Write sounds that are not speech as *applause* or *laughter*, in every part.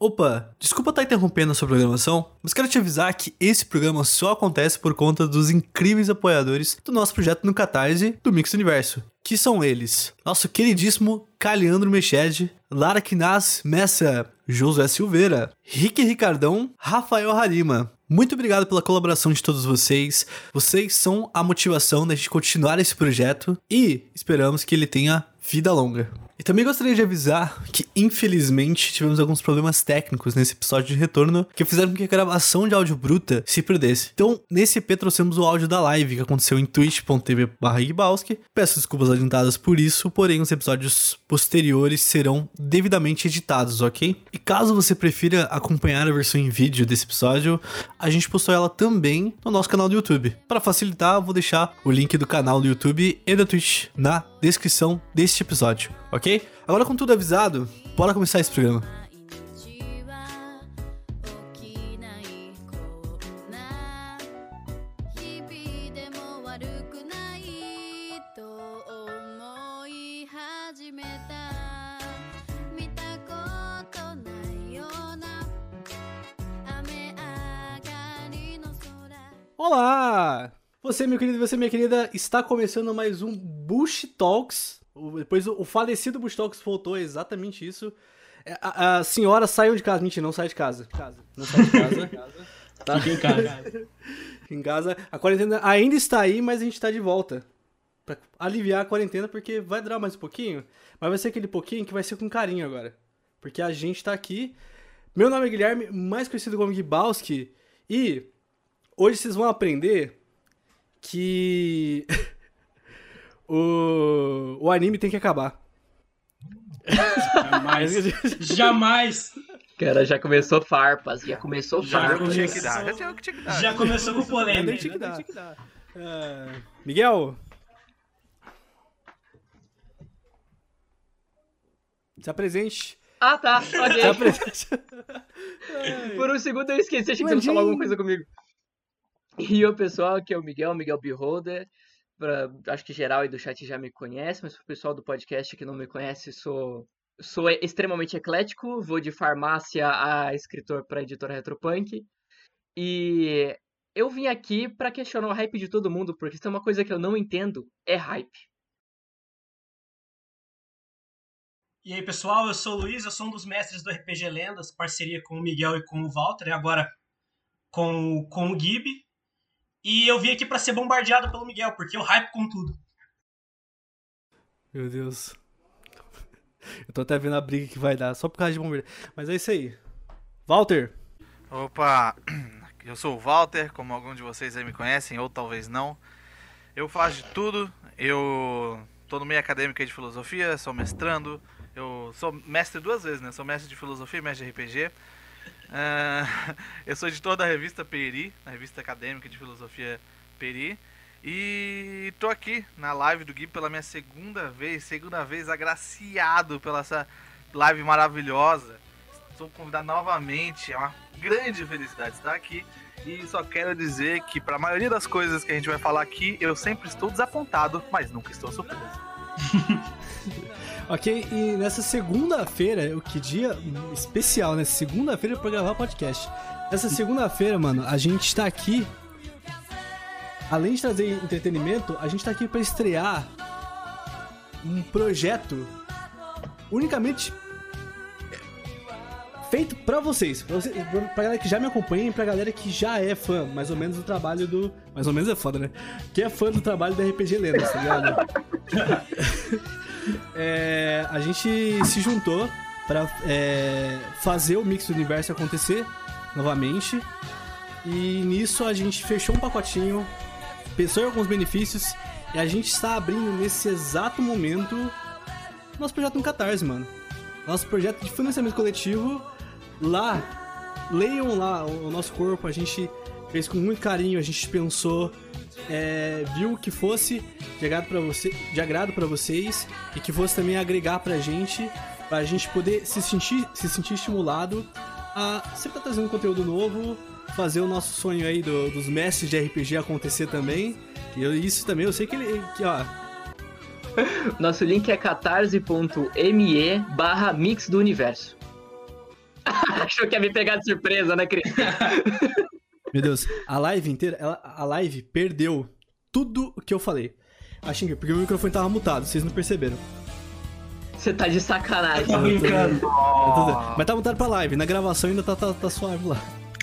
Opa, desculpa estar interrompendo a sua programação, mas quero te avisar que esse programa só acontece por conta dos incríveis apoiadores do nosso projeto no Catarse do Mix Universo, que são eles: nosso queridíssimo Caliandro Meched, Lara Quinaz Messa, Josué Silveira, Rick Ricardão, Rafael Harima. Muito obrigado pela colaboração de todos vocês. Vocês são a motivação da gente continuar esse projeto e esperamos que ele tenha vida longa. E também gostaria de avisar que, infelizmente, tivemos alguns problemas técnicos nesse episódio de retorno que fizeram com que a gravação de áudio bruta se perdesse. Então, nesse EP trouxemos o áudio da live que aconteceu em twitch.tv Peço desculpas adiantadas por isso, porém os episódios posteriores serão devidamente editados, ok? E caso você prefira acompanhar a versão em vídeo desse episódio, a gente postou ela também no nosso canal do YouTube. Para facilitar, vou deixar o link do canal do YouTube e da Twitch na descrição deste episódio, ok? Agora com tudo avisado, bora começar esse programa. Olá! Você, meu querido, você, minha querida, está começando mais um Bush Talks. Depois o falecido Bush Talks voltou, é exatamente isso. É, a, a, senhora saiu de casa. Mentira, não sai de casa. casa. Não sai de casa. *laughs* tá? Fica em casa. em casa. A quarentena ainda está aí, mas a gente está de volta. Pra aliviar a quarentena, porque vai durar mais um pouquinho. Mas vai ser aquele pouquinho que vai ser com carinho agora. Porque a gente está aqui. Meu nome é Guilherme, mais conhecido como Gibalski. E hoje vocês vão aprender que *laughs* o, o anime tem que acabar. Jamais. *laughs* Jamais. Cara, já começou farpas, já começou já farpas. Tinha que dar, já tinha que dar. Já começou com polêmica. Já tinha que dar. Tinha que dar. Uh, Miguel. Se apresente. Ah, tá. Ok. Se apresente. *laughs* Por um segundo eu esqueci, achei que você ia falar alguma coisa comigo. E o pessoal, aqui é o Miguel, Miguel Beholder. Pra, acho que geral aí do chat já me conhece, mas o pessoal do podcast que não me conhece, sou, sou extremamente eclético. Vou de farmácia a escritor para editora Retropunk. E eu vim aqui para questionar o hype de todo mundo, porque se tem uma coisa que eu não entendo, é hype. E aí, pessoal, eu sou o Luiz, eu sou um dos mestres do RPG Lendas, parceria com o Miguel e com o Walter, e agora com, com o Gibi. E eu vim aqui para ser bombardeado pelo Miguel, porque eu hype com tudo. Meu Deus. Eu tô até vendo a briga que vai dar, só por causa de bombardeio. Mas é isso aí. Walter. Opa, *clears throat* eu sou o Walter, como alguns de vocês aí me conhecem, ou talvez não. Eu faço de tudo, eu tô no meio acadêmico de filosofia, sou mestrando, eu sou mestre duas vezes, né? Sou mestre de filosofia e mestre de RPG. Uh, *laughs* eu sou editor da revista Peri, a revista acadêmica de filosofia Peri. E tô aqui na live do Gui pela minha segunda vez, segunda vez agraciado pela essa live maravilhosa. Estou convidado novamente, é uma grande felicidade estar aqui. E só quero dizer que para a maioria das coisas que a gente vai falar aqui, eu sempre estou desapontado, mas nunca estou surpreso. *laughs* Ok, e nessa segunda-feira, o que dia especial, né? Segunda-feira pra gravar podcast. Nessa segunda-feira, mano, a gente tá aqui. Além de trazer entretenimento, a gente tá aqui para estrear um projeto unicamente feito para vocês, pra vocês, pra galera que já me acompanha e pra galera que já é fã, mais ou menos do trabalho do, mais ou menos é foda, né? Que é fã do trabalho da RPG Lendas, tá ligado? *laughs* é, a gente se juntou para é, fazer o Mix do Universo acontecer novamente. E nisso a gente fechou um pacotinho, pensou em alguns benefícios e a gente está abrindo nesse exato momento nosso projeto no Catarse, mano. Nosso projeto de financiamento coletivo. Lá, leiam lá o nosso corpo, a gente fez com muito carinho, a gente pensou é, viu que fosse de agrado para você, de agrado para vocês e que fosse também agregar pra gente, pra gente poder se sentir, se sentir estimulado a sempre estar tá trazendo conteúdo novo, fazer o nosso sonho aí do, dos mestres de RPG acontecer também. E eu, isso também, eu sei que ele, que, ó, *laughs* nosso link é catarse.me barra mix do universo. *laughs* Achou que ia me pegar de surpresa, né, Cris? *laughs* Meu Deus, a live inteira, ela, a live perdeu tudo o que eu falei. Acho que porque o microfone tava mutado, vocês não perceberam. Você tá de sacanagem. Tá brincando. Mas tá mutado pra live, na gravação ainda tá, tá, tá suave lá.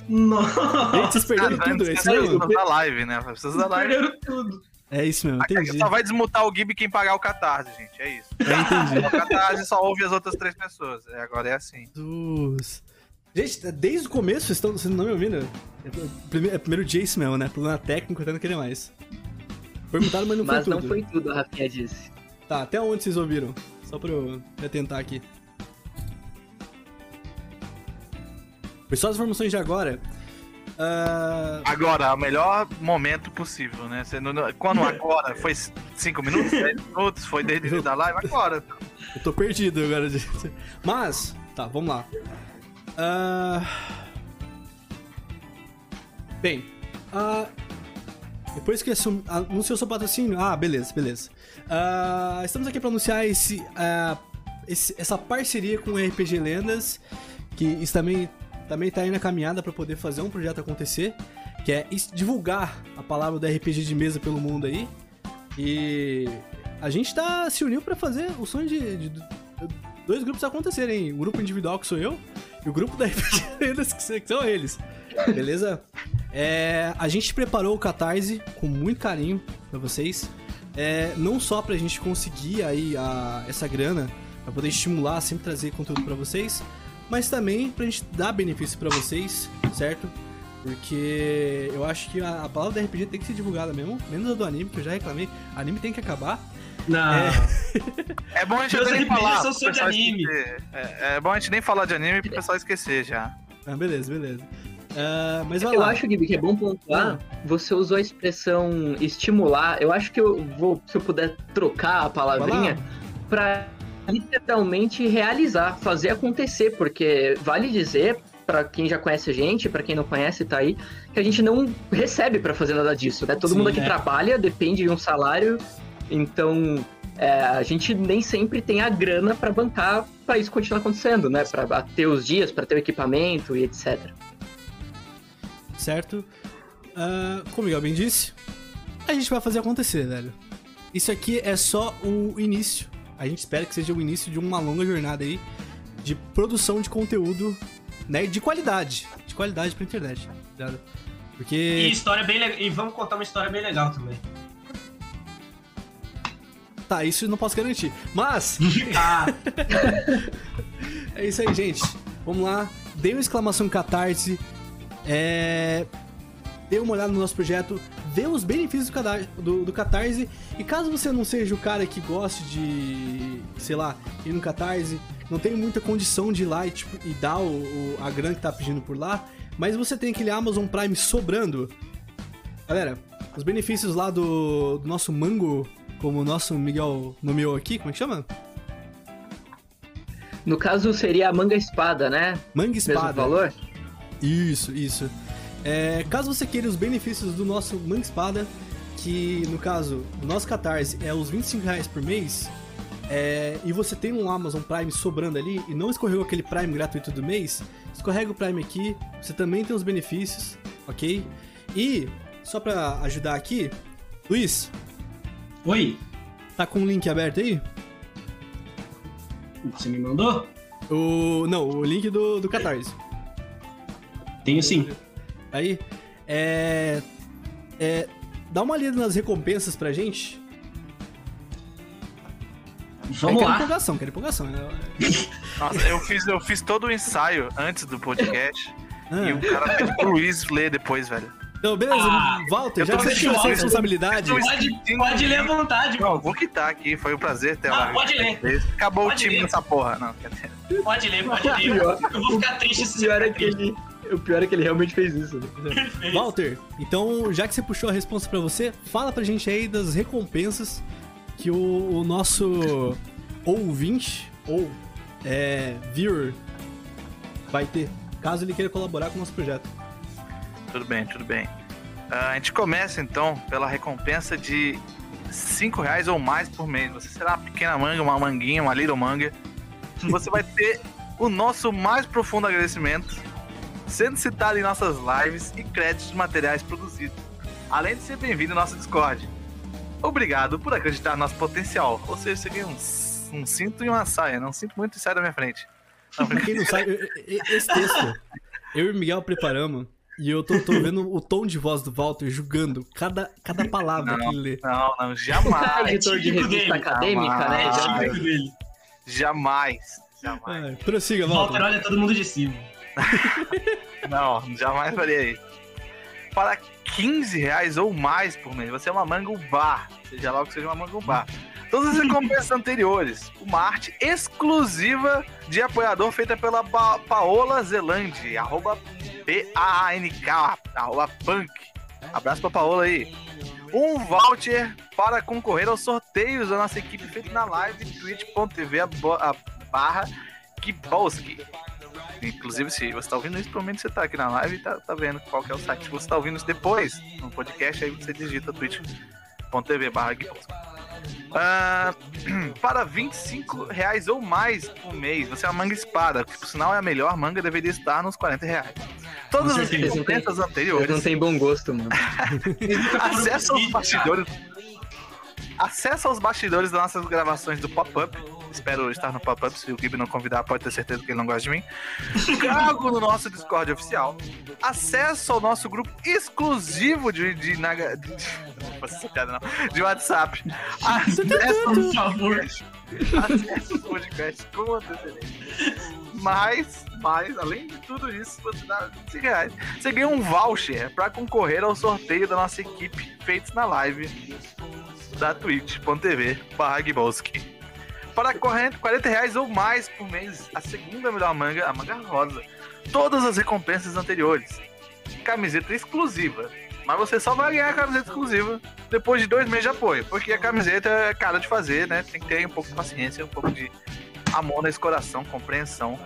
Nossa. Gente, vocês perderam Cara, tudo, é isso mesmo? da live, né? Precisa da live. Perderam tudo. É isso mesmo, entendi. Só vai desmutar o Gibi quem pagar o Catarse, gente. É isso. Eu entendi. O Catarse só ouve as outras três pessoas. É, agora é assim. Jesus. Gente, desde o começo vocês, estão, vocês não me ouvindo? É, primeiro, é o primeiro dia isso mesmo, né? Problema técnico, até não querer mais. Perguntaram, mas não foi Mas tudo. não foi tudo, a Rafinha disse. Tá, até onde vocês ouviram? Só pra eu atentar aqui. Foi só as informações de agora. Ah, Agora, o melhor momento possível, né? Quando agora? Foi 5 minutos? 10 minutos? Foi desde o início da live? Agora. eu tô perdido agora. gente. Mas, tá, vamos lá. Ah, bem, ah, depois que assum- anunciou seu patrocínio, ah, beleza, beleza. Ah, estamos aqui para anunciar esse, esse- essa parceria com o RPG Lendas, que isso também também tá aí na caminhada para poder fazer um projeto acontecer, que é divulgar a palavra do RPG de mesa pelo mundo aí. E a gente tá se uniu para fazer o sonho de, de- de dois grupos acontecerem, o grupo individual que sou eu e o grupo da *laughs* RPG Lendas que são- eles. Beleza? É, a gente preparou o Catarse com muito carinho pra vocês. É, não só pra gente conseguir aí a, essa grana, pra poder estimular, sempre trazer conteúdo pra vocês, mas também pra gente dar benefício pra vocês, certo? Porque eu acho que a, a palavra da RPG tem que ser divulgada mesmo, menos a do anime, que eu já reclamei. anime tem que acabar. Não. É. É bom a gente nem falar. são de anime. É, é bom a gente nem falar de anime pro pessoal esquecer já. Ah, beleza, beleza. Ah, mas Eu lá. acho, Gibi, que é bom pontuar. Você usou a expressão estimular. Eu acho que eu vou, se eu puder trocar a palavrinha, pra literalmente realizar, fazer acontecer, porque vale dizer pra quem já conhece a gente, pra quem não conhece tá aí, que a gente não recebe pra fazer nada disso, né? Todo Sim, mundo aqui é. trabalha, depende de um salário, então é, a gente nem sempre tem a grana pra bancar pra isso continuar acontecendo, né? Pra ter os dias, pra ter o equipamento e etc. certo? Ah, como o Miguel bem disse, a gente vai fazer acontecer, velho. Isso aqui é só o início. A gente espera que seja o início de uma longa jornada aí de produção de conteúdo, né, de qualidade, de qualidade pra internet, tá ligado? E Porque história bem legal. E vamos contar uma história bem legal também. tá, isso eu não posso garantir. Mas *laughs* Ah, *laughs* É isso aí, gente. Vamos lá. Dê uma exclamação catarse. É... Dê uma olhada no nosso projeto. Vê os benefícios do, cadar- do, do Catarse. E caso você não seja o cara que goste de, sei lá, ir no Catarse, não tem muita condição de ir lá e, tipo, e dar o, o- a grana que tá pedindo por lá, mas você tem aquele Amazon Prime sobrando. Galera, os benefícios lá do, do nosso Mango, como o nosso Miguel nomeou aqui, como é que chama? No caso, seria a manga espada, né? Manga Mesmo Espada. valor? Isso, isso. É, caso você queira os benefícios do nosso Manga Espada, que no caso, o nosso Catarse é os 25 reais por mês, é, e você tem um Amazon Prime sobrando ali, e não escorreu aquele Prime gratuito do mês, escorrega o Prime aqui, você também tem os benefícios, ok? E, só pra ajudar aqui, Luiz, oi. tá com o link aberto aí? Você me mandou? O, não, o link do, do Catarse. Tenho sim. Aí, é, é. Dá uma lida nas recompensas pra gente. Vamos é, quero lá. empolgação, quero empolgação. né? *laughs* Nossa, eu fiz, eu fiz todo o ensaio antes do podcast. Ah, E o cara pediu pro Luiz ler depois, velho. Então, beleza, Ah, Walter, eu já tô que você deixando tirou essa óbvio. responsabilidade. Pode, pode ler à vontade, Não, mano. vou quitar aqui, foi um prazer ter Ah, lá. pode ler. Acabou Pode o time ler. nessa porra. Não, quer dizer. Pode ler, pode ler. Pior. Eu vou ficar triste se O pior é que ele. O pior é que ele realmente fez isso. né? Walter, então, já que você puxou a resposta pra você, fala pra gente aí das recompensas que o, o nosso ouvinte ou é, viewer vai ter, caso ele queira colaborar com o nosso projeto. Tudo bem, tudo bem. Ah, a gente começa então pela recompensa de 5 reais ou mais por mês. Você será uma pequena manga, uma manguinha, uma little manga. Você vai ter o nosso mais profundo agradecimento, sendo citado em nossas lives e créditos de materiais produzidos, além de ser bem-vindo ao nosso Discord. Obrigado por acreditar no nosso potencial. Ou seja, você ganha um, um cinto e uma saia. Não sinto muito e sai da minha frente. Não, pra quem não sabe, esse texto, eu e o Miguel preparamos. E eu tô, tô, vendo o tom de voz do Walter julgando cada, cada palavra não, que ele lê. Não, não, jamais. *laughs* Editor de revista dele. acadêmica, né? Jamais. Típico dele. Jamais. Jamais. Ai, prossiga, Walter Walter. olha todo mundo de cima. *laughs* Não, jamais faria isso. Para 15 reais ou mais por mês, você é uma mangubá. Seja lá o que seja uma mangubá. Todas as recompensas *laughs* anteriores. Uma arte exclusiva de apoiador feita pela pa Paola Zelandi. Arroba P-A-N-K. Arroba punk. Abraço pra Paola aí. Um voucher para concorrer aos sorteios da nossa equipe feito na live twitch.tv barra Kibolski. Inclusive, se você tá ouvindo isso, provavelmente você tá aqui na live e tá, tá vendo qual que é o site. Se você tá ouvindo isso depois, no podcast, aí você digita twitch.tv barra. Ah, *clears throat* para 25 reais ou mais por mês, você é uma manga espada, que por sinal é a melhor manga, deveria estar nos 40 reais. Todas as recompensas Eles não anteriores, têm bom gosto, mano. *laughs* acesso aos bastidores. Acesso aos bastidores das nossas gravações do pop-up. Espero estar no pop-up. Se o Gibi não convidar, pode ter certeza que ele não gosta de mim. Cargo no nosso Discord oficial. Acesso ao nosso grupo exclusivo de. de, naga- de, não. de WhatsApp. Acesso Por favor. acesso ao podcast com antecedência. Mas, mas, além de tudo isso, você dá 25 reais. Você ganha um voucher para concorrer ao sorteio da nossa equipe feitos na live da twitch.tv barra. Para 40 40 reais ou mais por mês, a segunda melhor manga, a manga rosa. Todas as recompensas anteriores. Camiseta exclusiva. Mas você só vai ganhar a camiseta exclusiva depois de dois meses de apoio. Porque a camiseta é cara de fazer, né? Tem que ter um pouco de paciência, um pouco de amor nesse coração, compreensão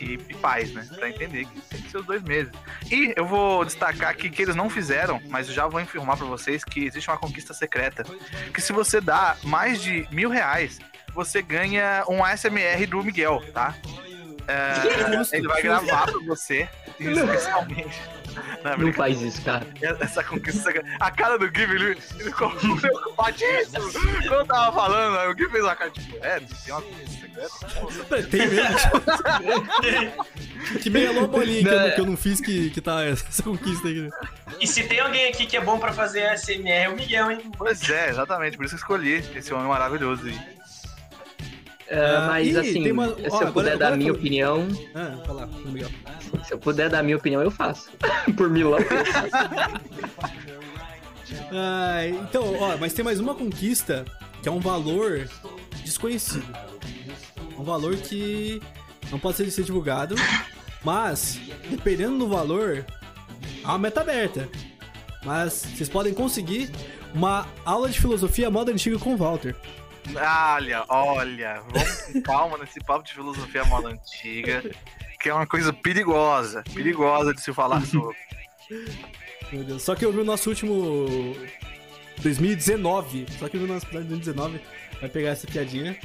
e, e paz, né? Pra entender que tem que ser os dois meses. E eu vou destacar aqui que eles não fizeram, mas eu já vou informar pra vocês que existe uma conquista secreta. Que se você dá mais de mil reais, você ganha um ASMR do Miguel, tá? É, ele vai gravar pra você, especialmente. Não, é Não faz isso, cara. essa conquista. A cara do Gui, ele, ele ficou preocupadíssimo. Quando eu tava falando, o Gui fez uma cara tipo, é, tem uma conquista secreta? Pera, Tem mesmo. que meia alô bolinha que, eu, não- que eu não fiz que, que tá essa conquista aqui. E se tem alguém aqui que é bom pra fazer ASMR, é o Miguel, hein? Pois é, exatamente, por isso que eu escolhi esse homem maravilhoso aí. Ah, mas Ih, assim, uma- se eu agora- puder dar agora minha que eu- opinião, Ah, lá, Miguel. se eu puder dar minha opinião, eu faço. *laughs* Por Milão. *laughs* Ah, então, ó, mas tem mais uma conquista que é um valor desconhecido. Um valor que não pode ser, ser divulgado, mas dependendo do valor, há uma meta aberta. Mas vocês podem conseguir uma aula de filosofia moda antiga com o Walter. Olha, olha, vamos com calma nesse papo de filosofia moda antiga, que é uma coisa perigosa, perigosa de se falar sobre. Meu Deus. Só que eu vi o nosso último 2019. Só que eu vi o nosso de 2019. Vai pegar essa piadinha.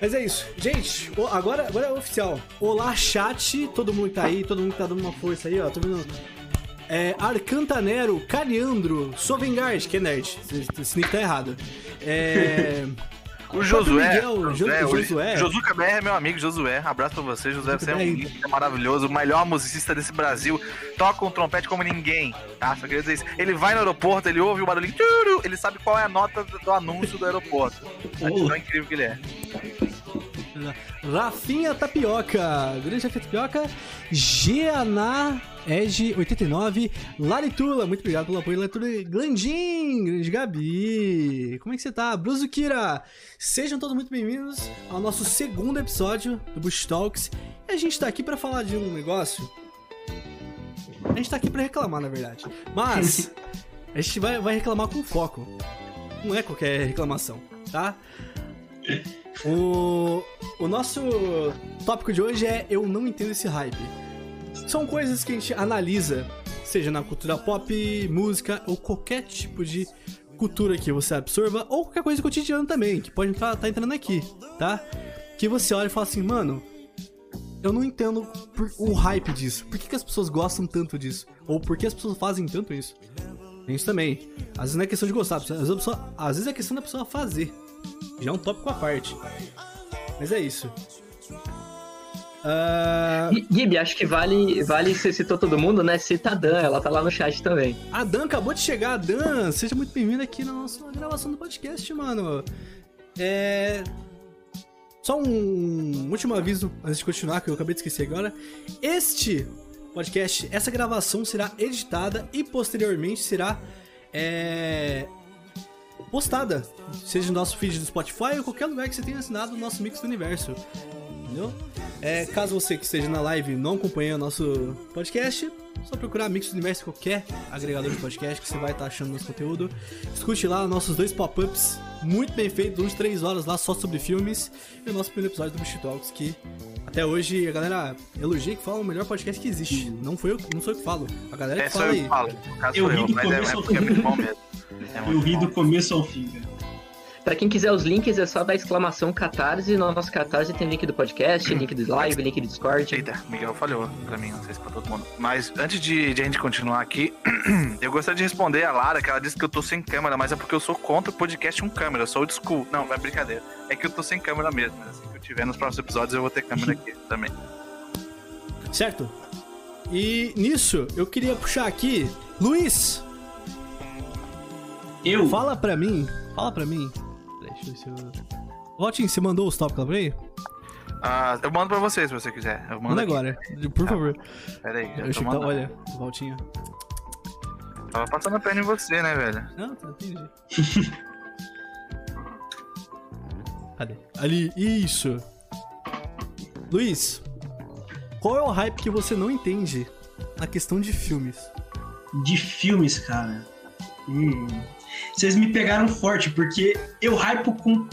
Mas é isso. Gente, agora, agora é oficial. Olá, chat. Todo mundo que tá aí, todo mundo que tá dando uma força aí, ó. Tô vendo é, Arcantanero, Cariandro, Sovengard, que é nerd, esse nick tá errado. É... *laughs* O Josué. Miguel, Josué, Josué. Josué é meu amigo, Josué. Abraço pra você, Josué. Você é um lindo, é maravilhoso, o melhor musicista desse Brasil. Toca um trompete como ninguém, tá? Só queria dizer isso. Ele vai no aeroporto, ele ouve o barulhinho, ele sabe qual é a nota do anúncio do aeroporto. *laughs* A é incrível que ele é. Rafinha Tapioca, grande Rafinha Tapioca, Geaná Ege89, Laritula, muito obrigado pelo apoio, Laritula. Glandim, grande Gabi, como é que você tá? Bruzukira, sejam todos muito bem-vindos ao nosso segundo episódio do Bush Talks. E a gente tá aqui para falar de um negócio. A gente tá aqui para reclamar, na verdade. Mas *laughs* a gente vai, vai reclamar com foco. Não é qualquer reclamação, tá? O, o nosso tópico de hoje é Eu não entendo esse hype. São coisas que a gente analisa, seja na cultura pop, música ou qualquer tipo de cultura que você absorva, ou qualquer coisa cotidiana também, que pode estar tá entrando aqui, tá? Que você olha e fala assim, mano, eu não entendo o hype disso. Por que, que as pessoas gostam tanto disso? Ou por que as pessoas fazem tanto isso? Tem isso também. Às vezes não é questão de gostar, às vezes, pessoa, às vezes é questão da pessoa fazer. Já é um tópico à parte. Mas é isso. Uh... Gibi, acho que vale, vale, você citou todo mundo, né? Cita a Dan, ela tá lá no chat também. A Dan acabou de chegar. Dan, seja muito bem-vinda aqui na nossa gravação do podcast, mano. É... Só um último aviso antes de continuar, que eu acabei de esquecer agora. Este podcast, essa gravação será editada e posteriormente será é, postada, seja no nosso feed do Spotify ou qualquer lugar que você tenha assinado o nosso Mix do Universo. Entendeu? É, caso você que esteja na live não acompanhe o nosso podcast, só procurar Mix Universo qualquer agregador de podcast que você vai estar tá achando nosso conteúdo. Escute lá nossos dois pop-ups muito bem feitos, uns 3 horas lá só sobre filmes. E o nosso primeiro episódio do Bush Talks, que até hoje a galera elogia que fala o melhor podcast que existe. Não, foi eu, não sou eu que falo, a galera é, que fala eu aí. Falo. Eu ri do começo ao fim. Eu ri do começo ao fim, Pra quem quiser os links, é só dar exclamação Catarse. No nosso Catarse tem link do podcast, link do live, link do Discord. Eita, Miguel falhou pra mim, não sei se pra todo mundo. Mas antes de, de a gente continuar aqui, *clears throat* eu gostaria de responder a Lara, que ela disse que eu tô sem câmera, mas é porque eu sou contra o podcast com câmera, eu sou old school. Não, é brincadeira. É que eu tô sem câmera mesmo, assim que eu tiver nos próximos episódios eu vou ter câmera aqui *laughs* também. Certo. E nisso, eu queria puxar aqui, Luiz. Eu? Fala pra mim, fala pra mim Deixa eu ver se eu. Valtinho, você mandou os tópicos pra aí? Ah, eu mando pra você se você quiser. Eu mando Manda agora, por tá. favor. Pera aí, eu tá, Olha, Valtinho. Tava passando a perna em você, né, velho? Não, tá, entendi. *laughs* Cadê? Ali, isso. Luiz, qual é o hype que você não entende na questão de filmes? De filmes, cara. Hum vocês me pegaram forte, porque eu hypo com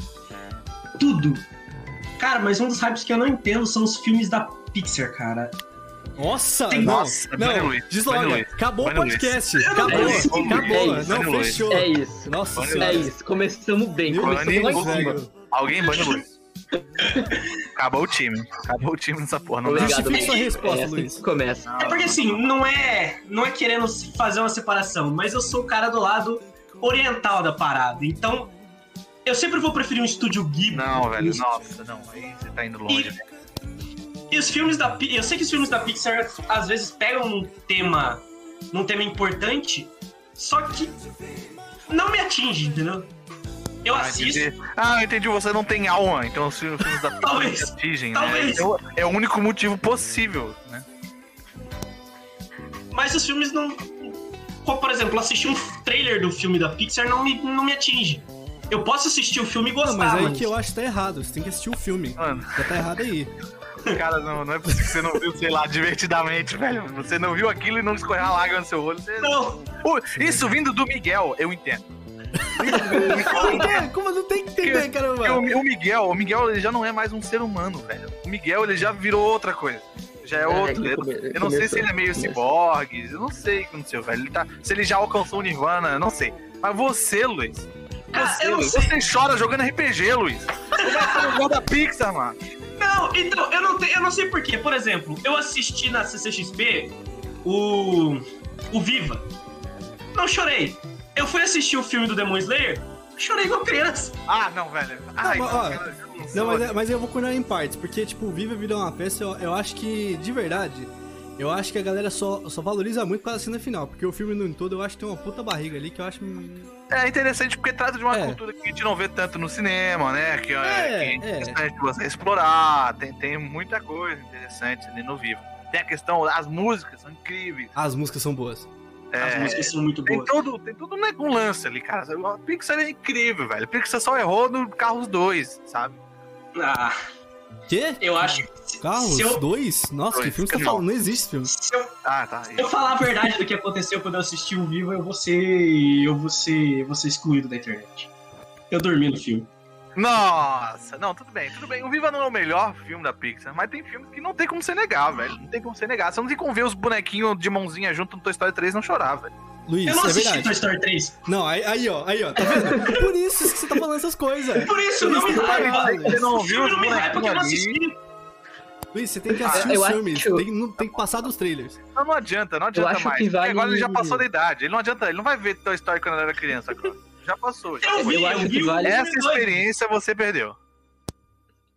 tudo. Cara, mas um dos hypes que eu não entendo são os filmes da Pixar, cara. Nossa, Tem... Nossa, não, desloga. Acabou o podcast. Acabou, acabou. Não, fechou. É isso. Nossa É isso. Começamos bem. Começamos bem. Alguém bane o Luiz. *laughs* Acabou o time. Acabou o time nessa porra. Não Obrigado, dá. sua resposta, é, Luiz. Começa. É porque assim, não é, não é querendo fazer uma separação, mas eu sou o cara do lado oriental da parada. Então, eu sempre vou preferir um estúdio Ghibli. Não, velho, nossa, não, aí você tá indo longe, e, E os filmes da eu sei que os filmes da Pixar às vezes pegam um tema, num tema importante, só que não me atinge, entendeu? Eu ah, assisto. Entendi. Ah, entendi. Você não tem alma, então os filmes da Pixar talvez, atingem, né? talvez. né? É o único motivo possível, né? Mas os filmes não, por exemplo, assistir um trailer do filme da Pixar não me, não me atinge. Eu posso assistir o filme e gostar, não, mas aí mas... que eu acho que tá errado. Você tem que assistir o filme. Mano. Já tá errado aí. Cara, não, não é possível que você não viu, sei lá, divertidamente, velho. Você não viu aquilo e não escorreu a lágrima no seu olho. Você... Não. isso vindo do Miguel, eu entendo. Como não tem que entender, caramba? O, o Miguel, o Miguel ele já não é mais um ser humano, velho. O Miguel ele já virou outra coisa já é, é outro. eu, eu não sei se ele é meio ciborgue, eu não sei o que aconteceu, velho. Ele tá, se ele já alcançou o Nirvana, eu não sei. Mas você, Luiz. Você, Luiz, você chora jogando RPG, Luiz. Você é da Pixar, mano. Não, então, eu não, te, eu não sei porquê. Por exemplo, eu assisti na CCXP o. o Viva. Não chorei. Eu fui assistir o filme do Demon Slayer, chorei igual criança. Ah, não, velho. Ai, não, ó, não, mas, é, mas eu vou cuidar em partes, porque, tipo, Viva Vida é uma peça, eu, eu acho que, de verdade, eu acho que a galera só, só valoriza muito com a cena final, porque o filme no todo eu acho que tem uma puta barriga ali que eu acho. É interessante porque trata de uma é. cultura que a gente não vê tanto no cinema, né? Que é, é, que é interessante você explorar, tem, tem muita coisa interessante ali no Vivo. Tem a questão, as músicas são incríveis. As músicas são boas. É, As músicas são muito boas. Tem todo, tem todo um lance ali, cara. A Pixar é incrível, velho. A Pixar só errou no Carros 2, sabe? Ah. Quê? Eu acho Carros 2? Nossa, dois, que filme que você tá falando? Não existe filme. Se eu, ah, tá. se eu falar a verdade do que aconteceu quando eu assisti o Vivo, eu vou ser. Eu vou ser. Eu vou ser excluído da internet. Eu dormi no filme. Nossa, não, tudo bem, tudo bem. O Viva não é o melhor filme da Pixar, mas tem filmes que não tem como você negar, velho. Não tem como você negar. Você não tem como ver os bonequinhos de mãozinha junto no Toy Story 3 e não chorar, velho. Luiz, eu não é assisti verdade. Toy Story 3. Não, aí, aí, ó, aí, ó, tá vendo? Por isso que você tá falando essas coisas. Por isso, Por não me raiva. Você não viu não me raiva porque eu não assisti. Luiz, você tem que assistir eu os acho filmes, que eu- tem, não- tem que passar dos trailers. Não, não adianta, não adianta acho mais. que vale- Porque agora ele já passou da idade. Ele não adianta, ele não vai ver Toy Story quando ele era criança agora. Já passou. Já Eu vi, Eu acho eu que vi Essa experiência você perdeu.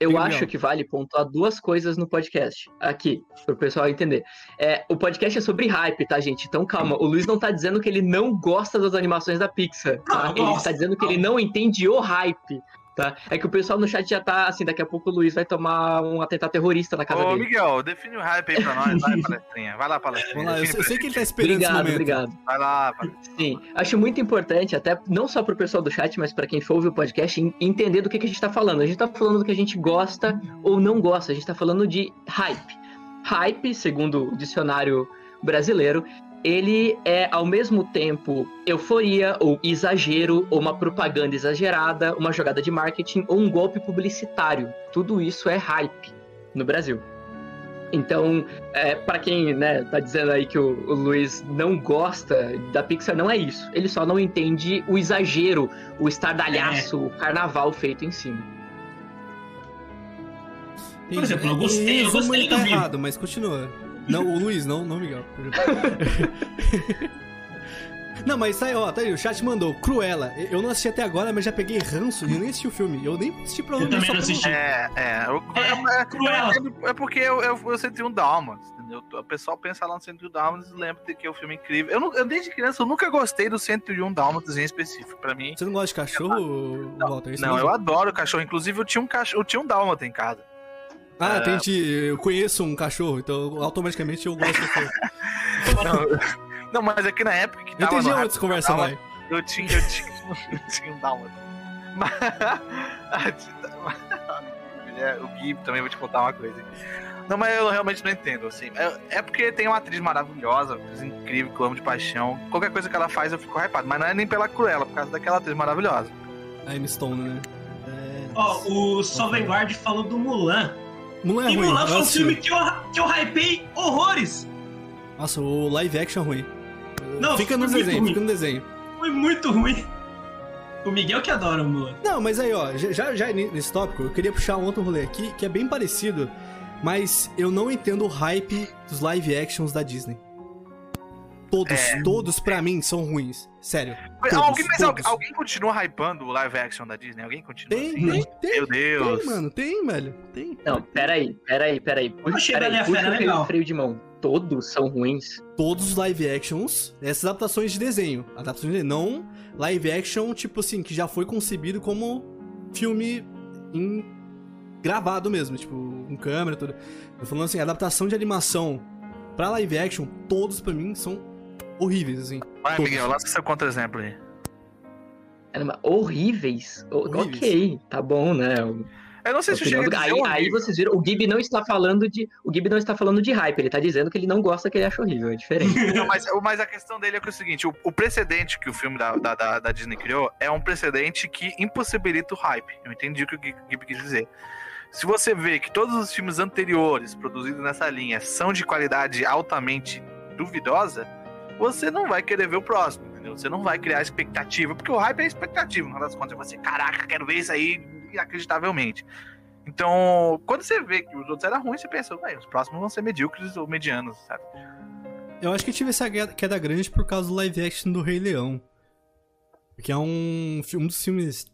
Eu Legal. acho que vale pontuar duas coisas no podcast. Aqui, pro pessoal entender. É, o podcast é sobre hype, tá, gente? Então calma. O Luiz não tá dizendo que ele não gosta das animações da Pixar. Tá? Eu ele tá dizendo que ele não entende o hype. Tá? É que o pessoal no chat já tá assim, daqui a pouco o Luiz vai tomar um atentado terrorista na casa Ô, dele. Miguel, define o hype aí pra nós. Vai, *laughs* palestrinha. Vai lá, palestrinha. Vamos lá, eu, Define eu sei que ele tá esperando esse Obrigado, momento. obrigado. Vai lá, palestrinha. Sim, acho muito importante, até não só pro pessoal do chat, mas para quem for ouvir o podcast, en- entender do que, que a gente tá falando. A gente tá falando do que a gente gosta ou não gosta, a gente tá falando de hype. Hype, segundo o dicionário brasileiro, ele é ao mesmo tempo euforia ou exagero, ou uma propaganda exagerada, uma jogada de marketing ou um golpe publicitário. Tudo isso é hype no Brasil. Então, é, para quem né, tá dizendo aí que o, o Luiz não gosta da Pixar, não é isso. Ele só não entende o exagero, o estardalhaço, o carnaval feito em cima. Por exemplo, eu gostei- eu gostei do tá vídeo. errado, mas continua. Não, o Luiz, não, não, Miguel. *laughs* Não, mas tá aí, ó, tá aí, o chat mandou. Cruella. Eu não assisti até agora, mas já peguei ranço e eu nem assisti o filme. Eu nem assisti provavelmente também não assisti. É, é. O, É, é, Cruella. é, é porque eu, eu, eu senti um Dálmatas, entendeu? O pessoal pensa lá no 101 Dálmatas e lembra de que é um filme incrível. Eu, nu- eu, desde criança, eu nunca gostei do 101 Dálmatas em específico. Pra mim, Você não gosta de cachorro, Walter? Isso não, mesmo? eu adoro cachorro. Inclusive, eu tinha um cachorro, eu tinha um Dálmata em casa. Ah, É. entendi. Eu conheço um cachorro, então automaticamente eu gosto de. *laughs* Não, não, mas aqui na época que Eu tava entendi no onde conversa Dálmata, vai. Eu tinha, eu tinha, *laughs* eu tinha um Dálmata. Mas, É, *laughs* o Gui também vou te contar uma coisa. Não, mas eu realmente não entendo, assim. É, é porque tem uma atriz maravilhosa, uma atriz incrível, que eu amo de paixão. Qualquer coisa que ela faz eu fico hypado. Mas não é nem pela Cruella, por causa daquela atriz maravilhosa. A Stone, né? É... Ó, o Sol Vanguard falou do Mulan. Mulan é e ruim. Mulan foi um filme que eu, que eu hypei horrores. Nossa, o live action é ruim. Não, fica no desenho, fica no desenho. Foi muito ruim. O Miguel que adora o Mulan. Não, mas aí, ó, já, já- já nesse tópico, eu queria puxar um outro rolê aqui que é bem parecido, mas eu não entendo o hype dos live actions da Disney. Todos, É. todos pra mim são ruins. Sério. Todos, alguém, mas todos. alguém, alguém continua hypando o live action da Disney? Alguém continua Tem, assim? tem, tem. Meu Deus. Tem, mano, tem, velho. Tem. Não, peraí, peraí, peraí. Puxa, peraí, a puxa o freio, legal. freio de mão. Todos são ruins. Todos os live actions, essas adaptações de desenho. Adaptações de desenho, não live action, tipo assim, que já foi concebido como filme em... gravado mesmo, tipo, com câmera e tudo. Eu falando assim, adaptação de animação pra live action, todos pra mim são horríveis, assim. Vai, Todos. Miguel, lança seu contra-exemplo aí. Caramba, horríveis. Horríveis. Ok, tá bom, né? Eu não sei se eu aí, dizer aí vocês viram, o Gibi não está falando de. O Gibi não está falando de hype, ele tá dizendo que ele não gosta que ele acha horrível, é diferente. *laughs* Não, mas, mas a questão dele é, que é o seguinte: o, o precedente que o filme da, da, da- da Disney criou é um precedente que impossibilita o hype. Eu entendi o que o Gui- Gibi quis dizer. Se você vê que todos os filmes anteriores produzidos nessa linha são de qualidade altamente duvidosa, você não vai querer ver o próximo, entendeu? Você não vai criar expectativa, porque o hype é expectativa, no final das contas. Você, caraca, quero ver isso aí inacreditavelmente. Então, quando você vê que os outros eram ruins, você pensa, "Ué, os próximos vão ser medíocres ou medianos, sabe? Eu acho que tive essa queda- grande por causa do live action do Rei Leão. Porque é um, um dos filmes.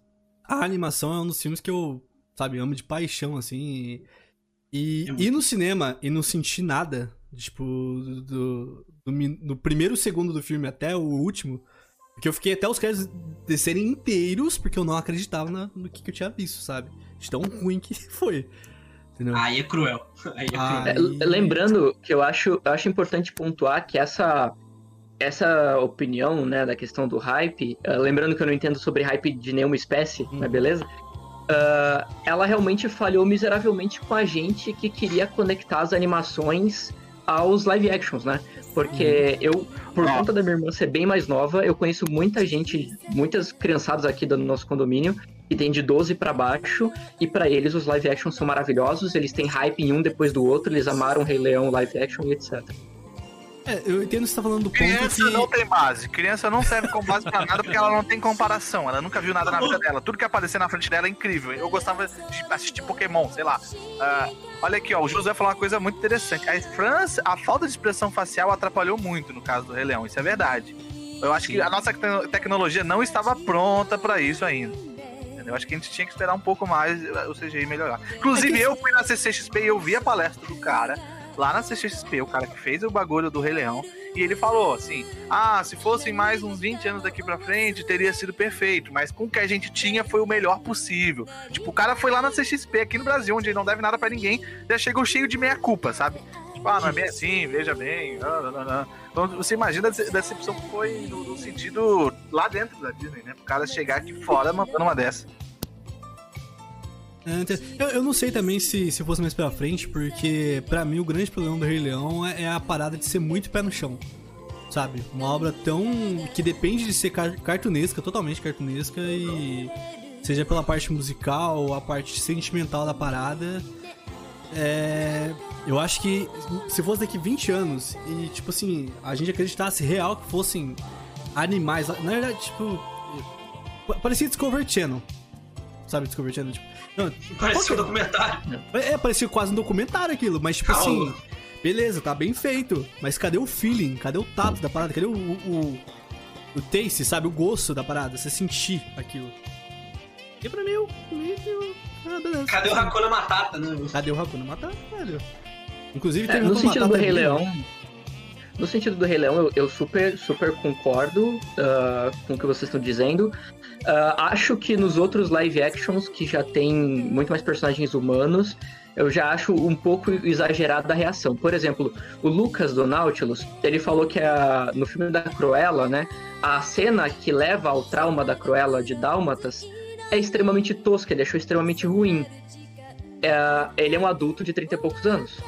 A animação é um dos filmes que eu, sabe, amo de paixão, assim. E, É muito e no cinema e não sentir nada, tipo, do, do, do min- do primeiro segundo do filme até o último. Porque eu fiquei até os créditos descerem inteiros, porque eu não acreditava na- no que, que eu tinha visto, sabe? De tão ruim que *laughs* foi. Entendeu? Aí é cruel. *laughs* Aí é cruel. É, Aí- Lembrando que eu acho, eu acho importante pontuar que essa, essa opinião né, da questão do hype, eh, lembrando que eu não entendo sobre hype de nenhuma espécie, Hum. mas beleza? Ah, ela realmente falhou miseravelmente com a gente que queria conectar as animações aos live actions, né? Porque eu, por Ó. conta da minha irmã ser bem mais nova, eu conheço muita gente, muitas criançadas aqui do nosso condomínio que tem de 12 pra baixo, e pra eles os live actions são maravilhosos, eles têm hype em um depois do outro, eles amaram Rei Leão live action e etc. É, eu entendo que você tá falando do ponto Criança que... não tem base. Criança não serve como base pra nada porque ela não tem comparação. Ela nunca viu nada na vida dela. Tudo que aparecer na frente dela é incrível. Eu gostava de assistir Pokémon, sei lá. Ah, olha aqui, ó. O José falou uma coisa muito interessante. A França, a falta de expressão facial atrapalhou muito no caso do Rei Leão. Isso é verdade. Eu acho que a nossa te- tecnologia não estava pronta pra isso ainda. Eu acho que a gente tinha que esperar um pouco mais eh, o CGI melhorar. Inclusive, É que- eu fui na CCXP e eu vi a palestra do cara lá na CCXP, o cara que fez o bagulho do Rei Leão. E ele falou assim: ah, se fossem mais uns 20 anos daqui pra frente, teria sido perfeito. Mas com o que a gente tinha foi o melhor possível. Tipo, o cara foi lá na CXP aqui no Brasil, onde ele não deve nada pra ninguém, já chegou cheio de meia-culpa, sabe? Tipo, ah, não é bem assim, veja bem. não, não, não. Então você imagina a dece- decepção que foi no sentido lá dentro da Disney, né? O cara chegar aqui fora mandando uma dessa. Eu, eu não sei também se, se fosse mais pra frente, porque pra mim o grande problema do Rei Leão é, é a parada de ser muito pé no chão. Sabe? Uma obra tão. que depende de ser car- cartunesca, totalmente cartunesca, e. seja pela parte musical a parte sentimental da parada. É. Eu acho que se fosse daqui 20 anos e, tipo assim, a gente acreditasse real que fossem animais. Na verdade, tipo. pa- Parecia Discovery Channel. Sabe, Discovery Channel? Tipo, não, Parece um documentário. é, parecia quase um documentário aquilo, mas tipo Calma. assim, beleza, tá bem feito, mas cadê o feeling? Cadê o tato da parada? Cadê o, o, o taste, sabe? O gosto da parada, você sentir aquilo. E pra mim, eu. eu- Ah, beleza. Cadê o Hakuna Matata, né? Cadê o Hakuna Matata? Velho. Inclusive, É, teve no Hakuna sentido do Rei ali. Leão, no sentido do Rei Leão, eu, eu super, super concordo ah, com o que vocês estão dizendo. Ah, acho que nos outros live actions, que já tem muito mais personagens humanos, eu já acho um pouco exagerada a reação. Por exemplo, o Lucas do Nautilus, ele falou que a- no filme da Cruella, né, a cena que leva ao trauma da Cruella de Dálmatas é extremamente tosca, ele achou extremamente ruim. É, ele é um adulto de 30 e poucos anos.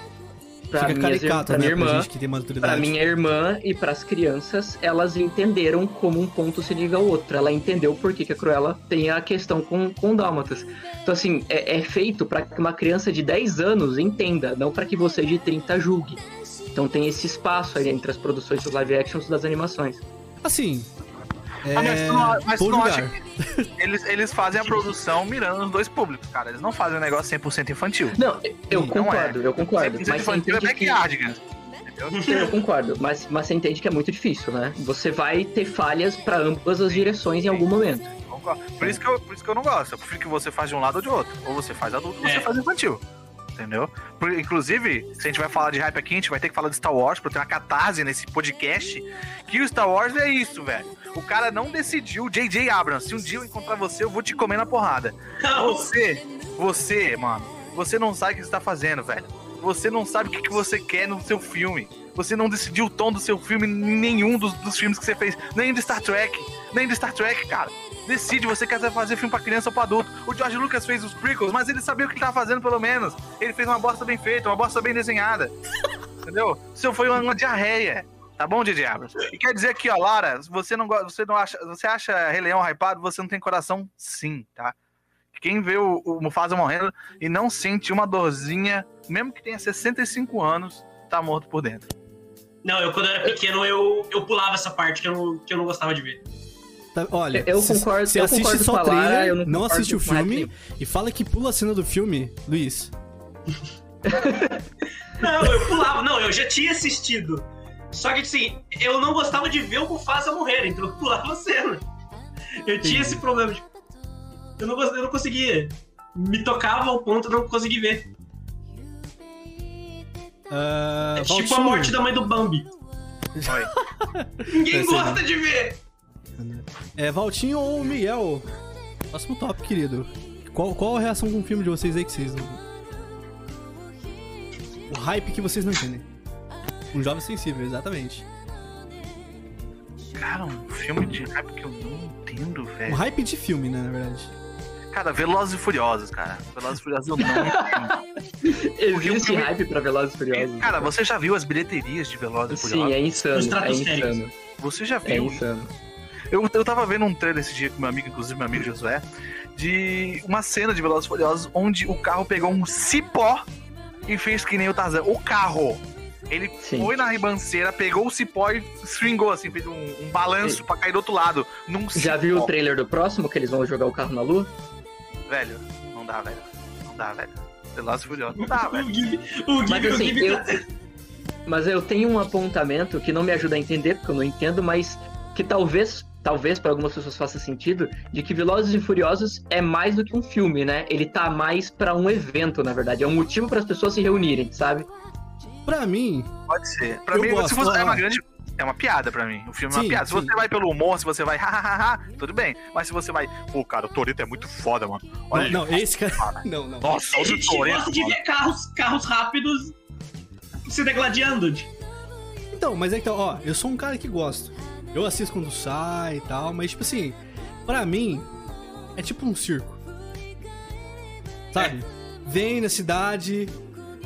Pra, Fica minhas- caricato, pra né? minha Pra irmã, gente que tem maturidade. Pra minha irmã e pras crianças, elas entenderam como um ponto se liga ao outro. Ela entendeu por que, que a Cruella tem a questão com, com Dálmatas. Então, assim, é, é feito pra que uma criança de 10 anos entenda, não pra que você de 30 julgue. Então tem esse espaço aí entre as produções dos live actions e das animações. Assim. É... Ah, mas tu não, mas tu não acha que *laughs* eles, eles fazem a produção mirando nos dois públicos, cara. Eles não fazem um negócio 100% infantil. Não, eu Não concordo, eu concordo. 100% Mas você infantil é entende que... Entendeu? Eu concordo, mas, mas você entende que é muito difícil, né? Você vai ter falhas pra ambas as direções em algum momento. Concordo. Por isso, que eu, por isso que eu não gosto. Eu prefiro que você faz de um lado ou de outro. Ou você faz adulto ou você É. faz infantil. Entendeu? Por- inclusive, se a gente vai falar de hype aqui, a gente vai ter que falar de Star Wars pra ter uma catarse nesse podcast. Que o Star Wars é isso, velho. O cara não decidiu, J.J. Abrams, se um dia eu encontrar você, eu vou te comer na porrada. Você, você, mano, você não sabe o que você tá fazendo, velho. Você não sabe o que, que você quer no seu filme. Você não decidiu o tom do seu filme em nenhum dos, dos filmes que você fez. Nem do Star Trek. Nem do Star Trek, cara. Decide, você quer fazer filme pra criança ou pra adulto. O George Lucas fez os prequels, mas ele sabia o que ele tava fazendo, pelo menos. Ele fez uma bosta bem feita, uma bosta bem desenhada. *laughs* Entendeu? Isso foi uma, uma diarreia. Tá bom, DJ Abrams? E quer dizer aqui, ó, Lara, se você não gosta, você não acha, você acha Rei Leão hypado, você não tem coração, sim, tá? Quem vê o, o Mufasa morrendo e não sente uma dorzinha, mesmo que tenha 65 anos, tá morto por dentro. Não, eu quando era pequeno eu, eu pulava essa parte que eu, não, que eu não gostava de ver. Tá, olha, Eu se- concordo- Você eu assiste concordo só o a Lara, trailer, eu não não assiste o filme e fala que pula a cena do filme, Luiz. Não, eu pulava. Não, eu já tinha assistido. Só que assim, eu não gostava de ver o Mufasa morrer, então eu pulava a cena. Eu tinha esse problema. Tipo, eu, não, eu não conseguia. Me tocava ao ponto de eu não conseguir ver. Ah, É tipo a morte da mãe do Bambi. Ninguém gosta de ver. É Valtinho ou Miguel? Próximo top, querido. Qual, qual a reação com o filme de vocês aí que vocês não... O hype que vocês não entendem. Um jovem sensível, exatamente. Cara, um filme de hype que eu não entendo, Um velho. hype de filme, né, na verdade. Cara, Velozes e Furiosos, cara. Velozes e Furiosos eu não *laughs* entendo. Existe filme- hype pra Velozes e Furiosos. Cara, você já viu as bilheterias de Velozes e Sim, Furiosos? é insano, é insano. Você já É viu? insano. Eu, eu tava vendo um trailer esse dia com meu amigo, inclusive meu amigo Josué, de uma cena de Velozes e Furiosos onde o carro pegou um cipó e fez que nem o Tarzan. O carro! Ele Sim. foi na ribanceira, pegou o cipó e swingou, assim, fez um, um balanço e... pra cair do outro lado. Num Já cipó. viu o trailer do próximo, que eles vão jogar o carro na lua? Velho, não dá, velho. Não dá, velho. Velozes e Furiosos. Não dá, *laughs* velho. o Mas, assim, eu... mas eu tenho um apontamento que não me ajuda a entender, porque eu não entendo, mas que talvez talvez para algumas pessoas faça sentido, de que Velozes e Furiosos é mais do que um filme, né? Ele tá mais para um evento, na verdade. É um motivo para as pessoas se reunirem, sabe? Pra mim. Pode ser. Pra mim, gosto, se você é uma grande. É uma piada pra mim. O filme sim, é uma piada. Se sim. você vai pelo humor, se você vai *laughs* hahaha, tudo bem. Mas se você vai. Pô, cara, o Toreto é muito foda, mano. Olha não, não esse cara. *laughs* Não, não. Nossa, a gente gosta de ver carros, carros rápidos se degladiando. Então, mas é que, ó, eu sou um cara que gosto. Eu assisto quando sai e tal, mas, tipo assim, pra mim, é tipo um circo. Sabe? É. Vem na cidade,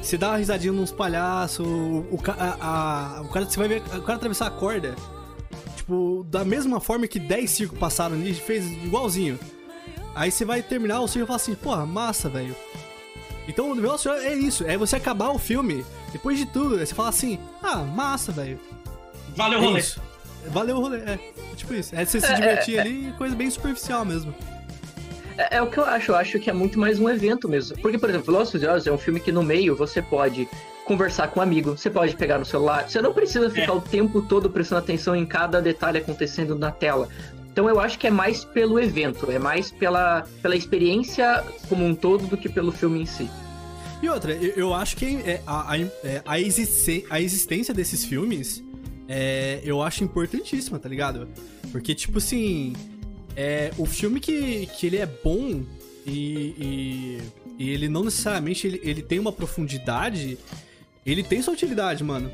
você dá uma risadinha nos palhaços, o, a, a, o cara, você vai ver o cara atravessar a corda, tipo, da mesma forma que 10 circos passaram ali, fez igualzinho. Aí você vai terminar o circo e fala assim, porra, massa, velho. Então o negócio é isso, é você acabar o filme, depois de tudo, você fala assim, ah, massa, velho. Valeu o é rolê. Isso. Valeu o rolê, é. Tipo isso. É você se é, divertir é, ali, coisa bem superficial mesmo. É, é, o que eu acho, eu acho que é muito mais um evento mesmo. Porque, por exemplo, Velozes Furiosos é um filme que no meio você pode conversar com um amigo, você pode pegar no celular, você não precisa ficar é. o tempo todo prestando atenção em cada detalhe acontecendo na tela. Então eu acho que é mais pelo evento, é mais pela, pela experiência como um todo do que pelo filme em si. E outra, eu, eu acho que é, a, a, é, a, a existência desses filmes é, eu acho importantíssima, tá ligado? Porque, tipo assim, é, o filme que, que ele é bom e, e, e ele não necessariamente ele, ele tem uma profundidade, ele tem sua utilidade, mano.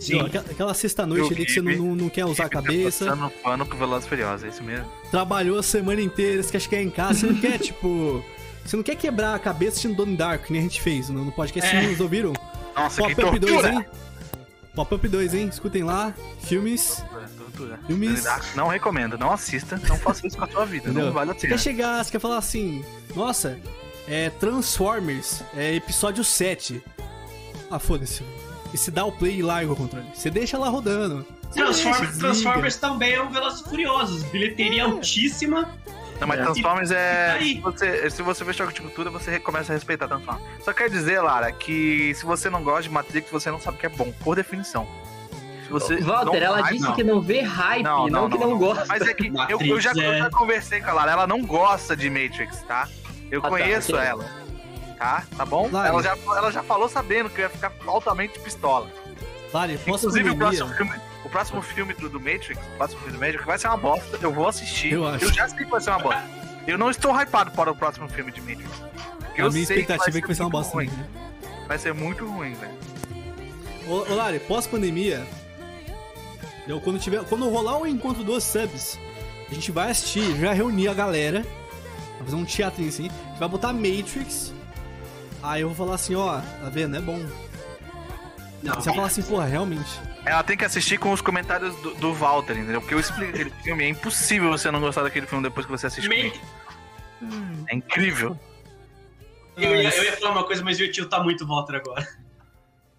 Sim. aquela, aquela sexta-noite ali que você não, não, não quer usar a cabeça. Passando pano pro Velozes Furiosos, é isso mesmo. Trabalhou a semana inteira, você quer chegar em casa, você não quer, *laughs* tipo... Você não quer quebrar a cabeça assistindo Donnie Dark, que nem a gente fez no, no podcast, é. vocês ouviram? Nossa, Pop-Up 2, hein? Pop-Up 2, hein? Escutem lá. Filmes. Filmes. Não recomendo, não assista, não faça isso com a sua vida, Entendeu? não vale a pena. Você quer chegar, você quer falar assim, nossa, é Transformers, é episódio 7. Ah, foda-se. E se dá o play e larga o controle. Você deixa lá rodando. Transformers, Transformers também é um Velozes Furiosos. Bilheteria é. altíssima não, mas é. Transformers é. Se você, se você vê choque de cultura, você começa a respeitar Transformers. Só quer dizer, Lara, que se você não gosta de Matrix, você não sabe que é bom, por definição. Você Walter, ela disse não. que não vê hype, não, não, não que não, gosta. Mas é que eu, eu, já, é... eu, já, conversei com a Lara, ela não gosta de Matrix, tá? Eu ah, tá, conheço tá, ela. Tá? Tá bom? Ela já, ela já falou sabendo que eu ia ficar altamente pistola. Lari, posso Inclusive, o próximo filme o próximo filme do, do Matrix, o próximo filme do Matrix vai ser uma bosta. Eu vou assistir. Eu, acho. eu já sei que vai ser uma bosta. Eu não estou hypado para o próximo filme de Matrix. A minha expectativa é que vai ser uma bosta. Ruim. Né? Vai ser muito ruim, velho. Ô, Lari, pós-pandemia, eu, quando, tiver, quando rolar o encontro dos subs, a gente vai assistir, já reunir a galera, vai fazer um teatrinho assim, a gente vai botar Matrix, aí eu vou falar assim, ó, tá vendo, é bom. Não. Você vai falar assim, porra, realmente. Ela tem que assistir com os comentários do, do Walter, entendeu? Porque eu explico aquele filme, é impossível você não gostar daquele filme depois que você assiste Me... É incrível. Eu ia, eu ia falar uma coisa, mas o tio tá muito Walter agora.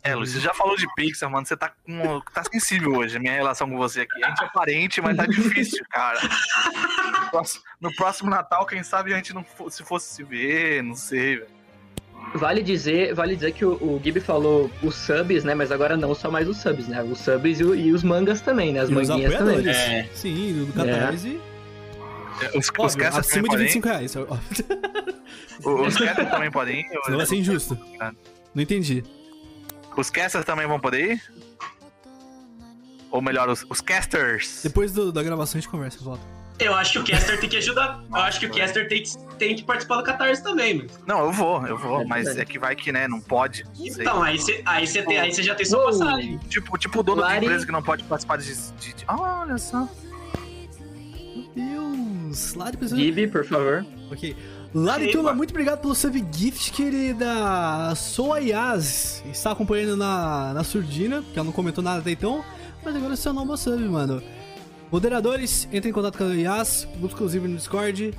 É, Luiz, você já falou de Pixar, mano. Você tá, com, tá sensível hoje, a minha relação com você aqui. A gente é parente, mas tá difícil, cara. No próximo Natal, quem sabe a gente não se fosse se ver, não sei, velho. Vale dizer, vale dizer que o, o Gibi falou os subs, né? Mas agora não só mais os subs, né? Os subs e, e os mangas também, né? As e manguinhas também. É. Sim, do Catarse. É. Os, Óbvio, os acima de 25 reais. os casters também podem ir? Senão vai ser injusto. Não entendi. Os casters também vão poder ir? Ou melhor, os, os casters? Depois do, da gravação a gente conversa, volta. Eu acho que o Caster tem que ajudar. Eu acho que o Caster tem que, tem que participar do Catarse também, mano. Não, eu vou, eu vou, mas é que vai que, né, não pode. Então, aí você aí tem, aí já tem sua passagem. Tipo, tipo o dono Lari... da empresa que não pode participar de. de, de... olha só. Meu Deus. Lari precisa. Gibi, por favor. Ok. Lari Tula, muito obrigado pelo save gift, querida. Sou a Yaz. Está acompanhando na, na surdina, que ela não comentou nada até então. Mas agora é seu nome sub, mano. Moderadores, entrem em contato com a Yas, grupo exclusivo no Discord,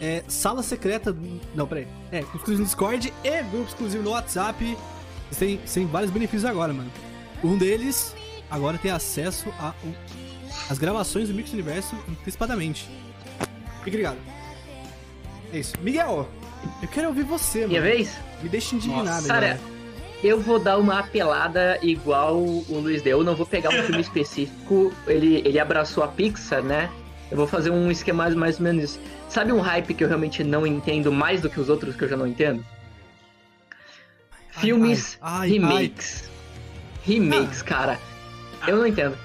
é, sala secreta. Não, peraí. É, grupo exclusivo no Discord e grupo exclusivo no WhatsApp. Vocês têm, têm vários benefícios agora, mano. um deles agora tem acesso a um, as gravações do Mix Universo antecipadamente. Fique ligado. É isso. Miguel, eu quero ouvir você, Minha mano. vez? Me deixa indignado Cara, agora. eu vou dar uma apelada igual o Luiz deu. Eu não vou pegar um filme *laughs* específico. Ele, ele abraçou a Pixar, né? Eu vou fazer um esquema mais, mais ou menos isso. Sabe um hype que eu realmente não entendo mais do que os outros que eu já não entendo? Ai, Filmes ai, ai, remakes. Remakes, cara. Eu não entendo.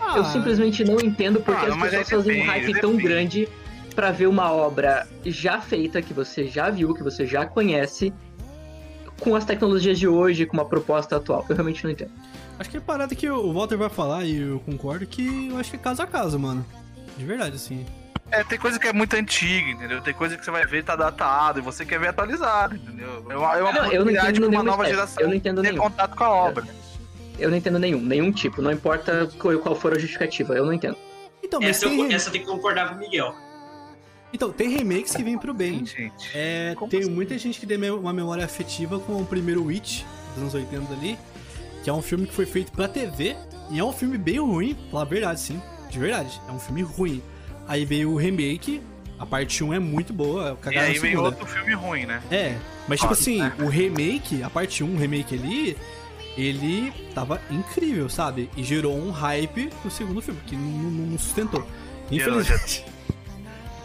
Ah, Eu simplesmente não entendo porque Ah, as pessoas fazem um hype tão grande pra ver uma obra já feita, que você já viu, que você já conhece, com as tecnologias de hoje, com uma proposta atual. Eu realmente não entendo. Acho que é parada que o Walter vai falar e eu concordo que eu acho que é caso a caso, mano. De verdade, assim. É, tem coisa que é muito antiga, entendeu? Tem coisa que você vai ver tá datado e você quer ver atualizado, entendeu? É uma, é uma Não, eu não oportunidade uma nova espécie. geração Eu não entendo ter nenhum. contato com a obra. Eu não entendo nenhum, nenhum tipo. Não importa qual qual for a justificativa, eu não entendo. Então, mas Essa, tem, eu, essa tenho que concordar com o Miguel. Então, tem remakes que vêm pro bem. Gente, É, Como tem assim? muita gente que tem uma memória afetiva com o primeiro Witch, dos anos 80 ali, que é um filme que foi feito pra TV, e é um filme bem ruim, pra falar a verdade, sim. De verdade, é um filme ruim. Aí veio o remake, a parte 1 é muito boa, e cagaram aí segunda. outro filme ruim, né? É, mas tipo Ah, assim, é. o remake, a parte 1, o remake ali, ele tava incrível, sabe? E gerou um hype no segundo filme, que não, não- sustentou. Infelizmente.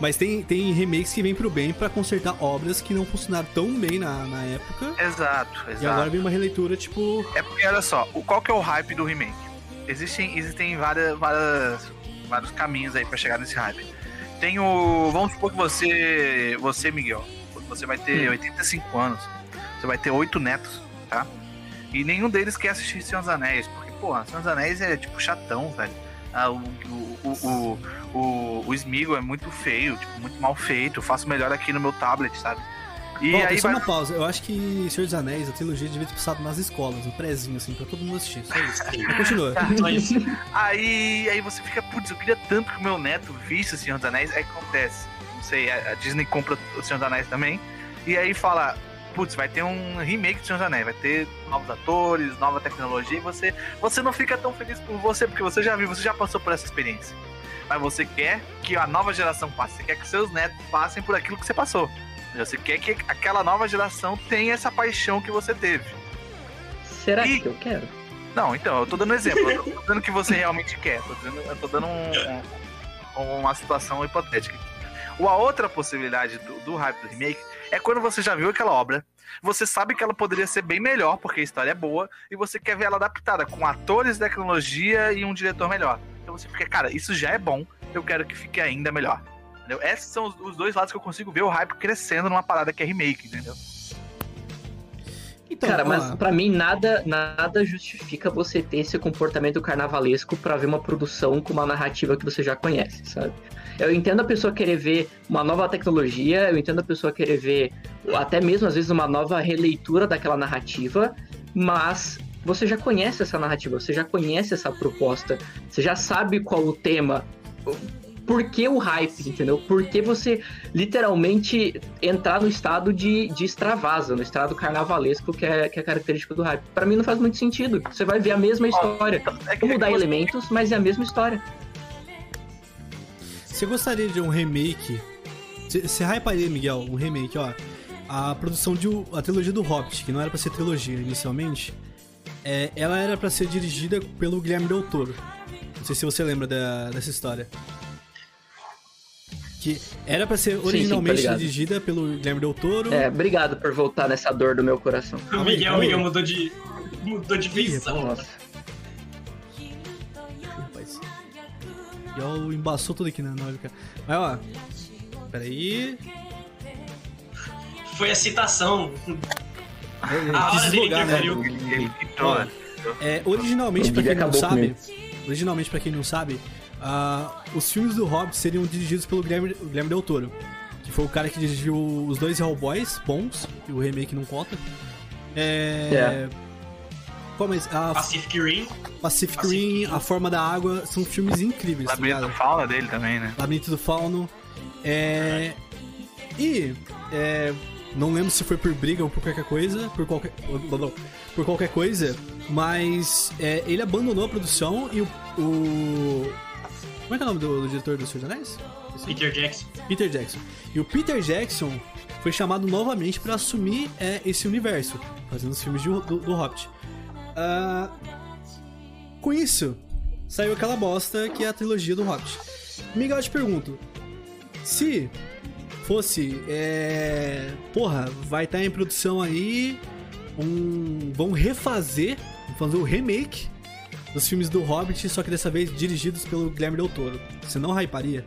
Mas tem, tem remakes que vêm pro bem pra consertar obras que não funcionaram tão bem na, na época. Exato, E exato. agora vem uma releitura, tipo. É porque, olha só, o, qual que é o hype do remake? Existem, existem várias, várias, vários caminhos aí pra chegar nesse hype. Tem o... Vamos supor que você, você Miguel, você vai ter Hum. 85 anos, você vai ter oito netos, tá? E nenhum deles quer assistir Senhor dos Anéis, porque, porra, Senhor dos Anéis é, tipo, chatão, velho. Ah, o, o, o, o, o, Smeagol é muito feio, tipo, muito mal feito, eu faço melhor aqui no meu tablet, sabe? E Volta, aí só vai... uma pausa. Eu acho que Senhor dos Anéis, a trilogia, devia ter passado nas escolas, um prezinho, assim, pra todo mundo assistir. Só isso. *laughs* Continua. Só isso. Aí, aí você fica, putz, eu queria tanto que o meu neto visse o Senhor dos Anéis. Aí acontece, não sei, a Disney compra o Senhor dos Anéis também. E aí fala, putz, vai ter um remake do Senhor dos Anéis, vai ter novos atores, nova tecnologia. E você, você não fica tão feliz por você, porque você já viu, você já passou por essa experiência. Mas você quer que a nova geração passe, você quer que seus netos passem por aquilo que você passou. Você quer que aquela nova geração tenha essa paixão que você teve. Será E- que eu quero? Não, então, eu tô dando exemplo. Eu tô dando o que você realmente quer. Tô dando, eu tô dando um- um- uma situação hipotética. A outra possibilidade do, do hype do remake é quando você já viu aquela obra, você sabe que ela poderia ser bem melhor, porque a história é boa, e você quer ver ela adaptada com atores, tecnologia e um diretor melhor. Então você fica, cara, isso já é bom, eu quero que fique ainda melhor. Entendeu? Esses são os, os dois lados que eu consigo ver o hype crescendo numa parada que é remake, entendeu? Então, Cara, mas pra mim nada, nada justifica você ter esse comportamento carnavalesco pra ver uma produção com uma narrativa que você já conhece, sabe? Eu entendo a pessoa querer ver uma nova tecnologia, eu entendo a pessoa querer ver até mesmo às vezes uma nova releitura daquela narrativa, mas você já conhece essa narrativa, você já conhece essa proposta, você já sabe qual o tema. Por que o hype, entendeu? Por que você literalmente entrar no estado de, de extravasa, no estado carnavalesco que é, que é característico do hype? Pra mim não faz muito sentido. Você vai ver a mesma história. Mudar é você- elementos, mas é a mesma história. Você gostaria de um remake? Você hyparia, Miguel, um remake, ó. A produção de a trilogia do Hobbit, que não era pra ser trilogia inicialmente, é, ela era pra ser dirigida pelo Guilherme Del Toro. Não sei se você lembra da- dessa história. Que era pra ser sim, tô originalmente ligado. dirigida pelo Guilherme Del Toro. É, obrigado por voltar nessa dor do meu coração. O Miguel. Miguel mudou de. mudou de Ih, visão. Nossa. Miguel embaçou tudo aqui na na webcam. Mas ó. Peraí. Foi a citação. Ele A quis hora dele deslogar, né? Ele, ele Ó, né? É, originalmente, pra quem não sabe, originalmente para quem não sabe, ah, os filmes do Hobbit seriam dirigidos pelo Guilherme, Guilherme Del Toro, que foi o cara que dirigiu os dois Hellboys bons, que o remake não conta. É. É. Qual mais? A Pacific Rim. Pacific Pacific Rim, Rim. A Forma da Água, são filmes incríveis, tá Labirinto ligado? fauna dele também, né? Labirinto do Fauno. É. E. É. Não lembro se foi por briga ou por qualquer coisa. Por qualquer. Por qualquer coisa. Mas é, ele abandonou a produção e o, o. Como é que é o nome do, do diretor do Senhor dos Anéis? Peter Jackson. Peter Jackson. E o Peter Jackson foi chamado novamente para assumir é, esse universo, fazendo os filmes de, do, do Hobbit. Uh, com isso, saiu aquela bosta que é a trilogia do Hobbit. Miguel, eu te pergunto: se fosse. É... Porra, vai estar tá em produção aí. Um. Vão refazer. Vão fazer o remake dos filmes do Hobbit, só que dessa vez dirigidos pelo Guilherme Del Toro. Você não hyparia?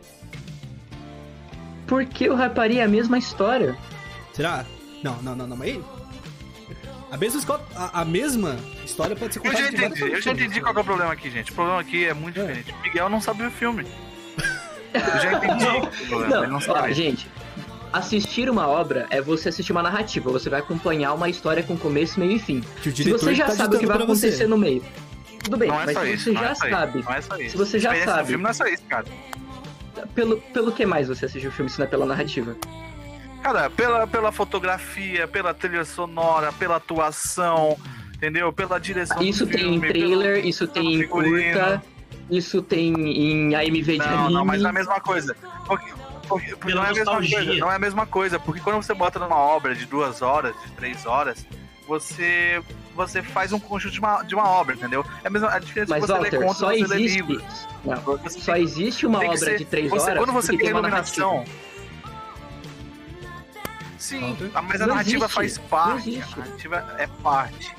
Porque eu hyparia a mesma história. Será? Não, não, não, não, mas a mesma, a, a mesma história pode ser contada Eu já entendi, eu já entendi qual é o problema aqui, gente. O problema aqui é muito é. diferente. Miguel não sabe ver filme. Eu já *laughs* entendi o não, não sabe. Ó, gente, assistir uma obra é você assistir uma narrativa. Você vai acompanhar uma história com começo, meio e fim. Se você já tá sabe o que vai acontecer você. no meio. Tudo bem, é mas se você já é sabe. Não é só isso. Se você já sabe. filme não é só isso, cara. Pelo, pelo que mais você assistiu o filme se não é pela narrativa? Cara, pela, pela fotografia, pela trilha sonora, pela atuação, entendeu? Pela direção Isso tem filme, em trailer, pelo, isso tem em curta, isso tem em AMV de não, anime. Não, mas é a mesma coisa. Porque, porque, porque não é a mesma coisa, não é a mesma coisa, porque quando você bota numa obra de duas horas, de três horas, você você faz um conjunto de uma, de uma obra, entendeu? É a mesma a diferença Mas, você Walter, lê contos só existe, não, só existe uma obra ser, de três você, horas. Quando você tem iluminação, Sim, mas a narrativa existe. faz parte. A narrativa é parte.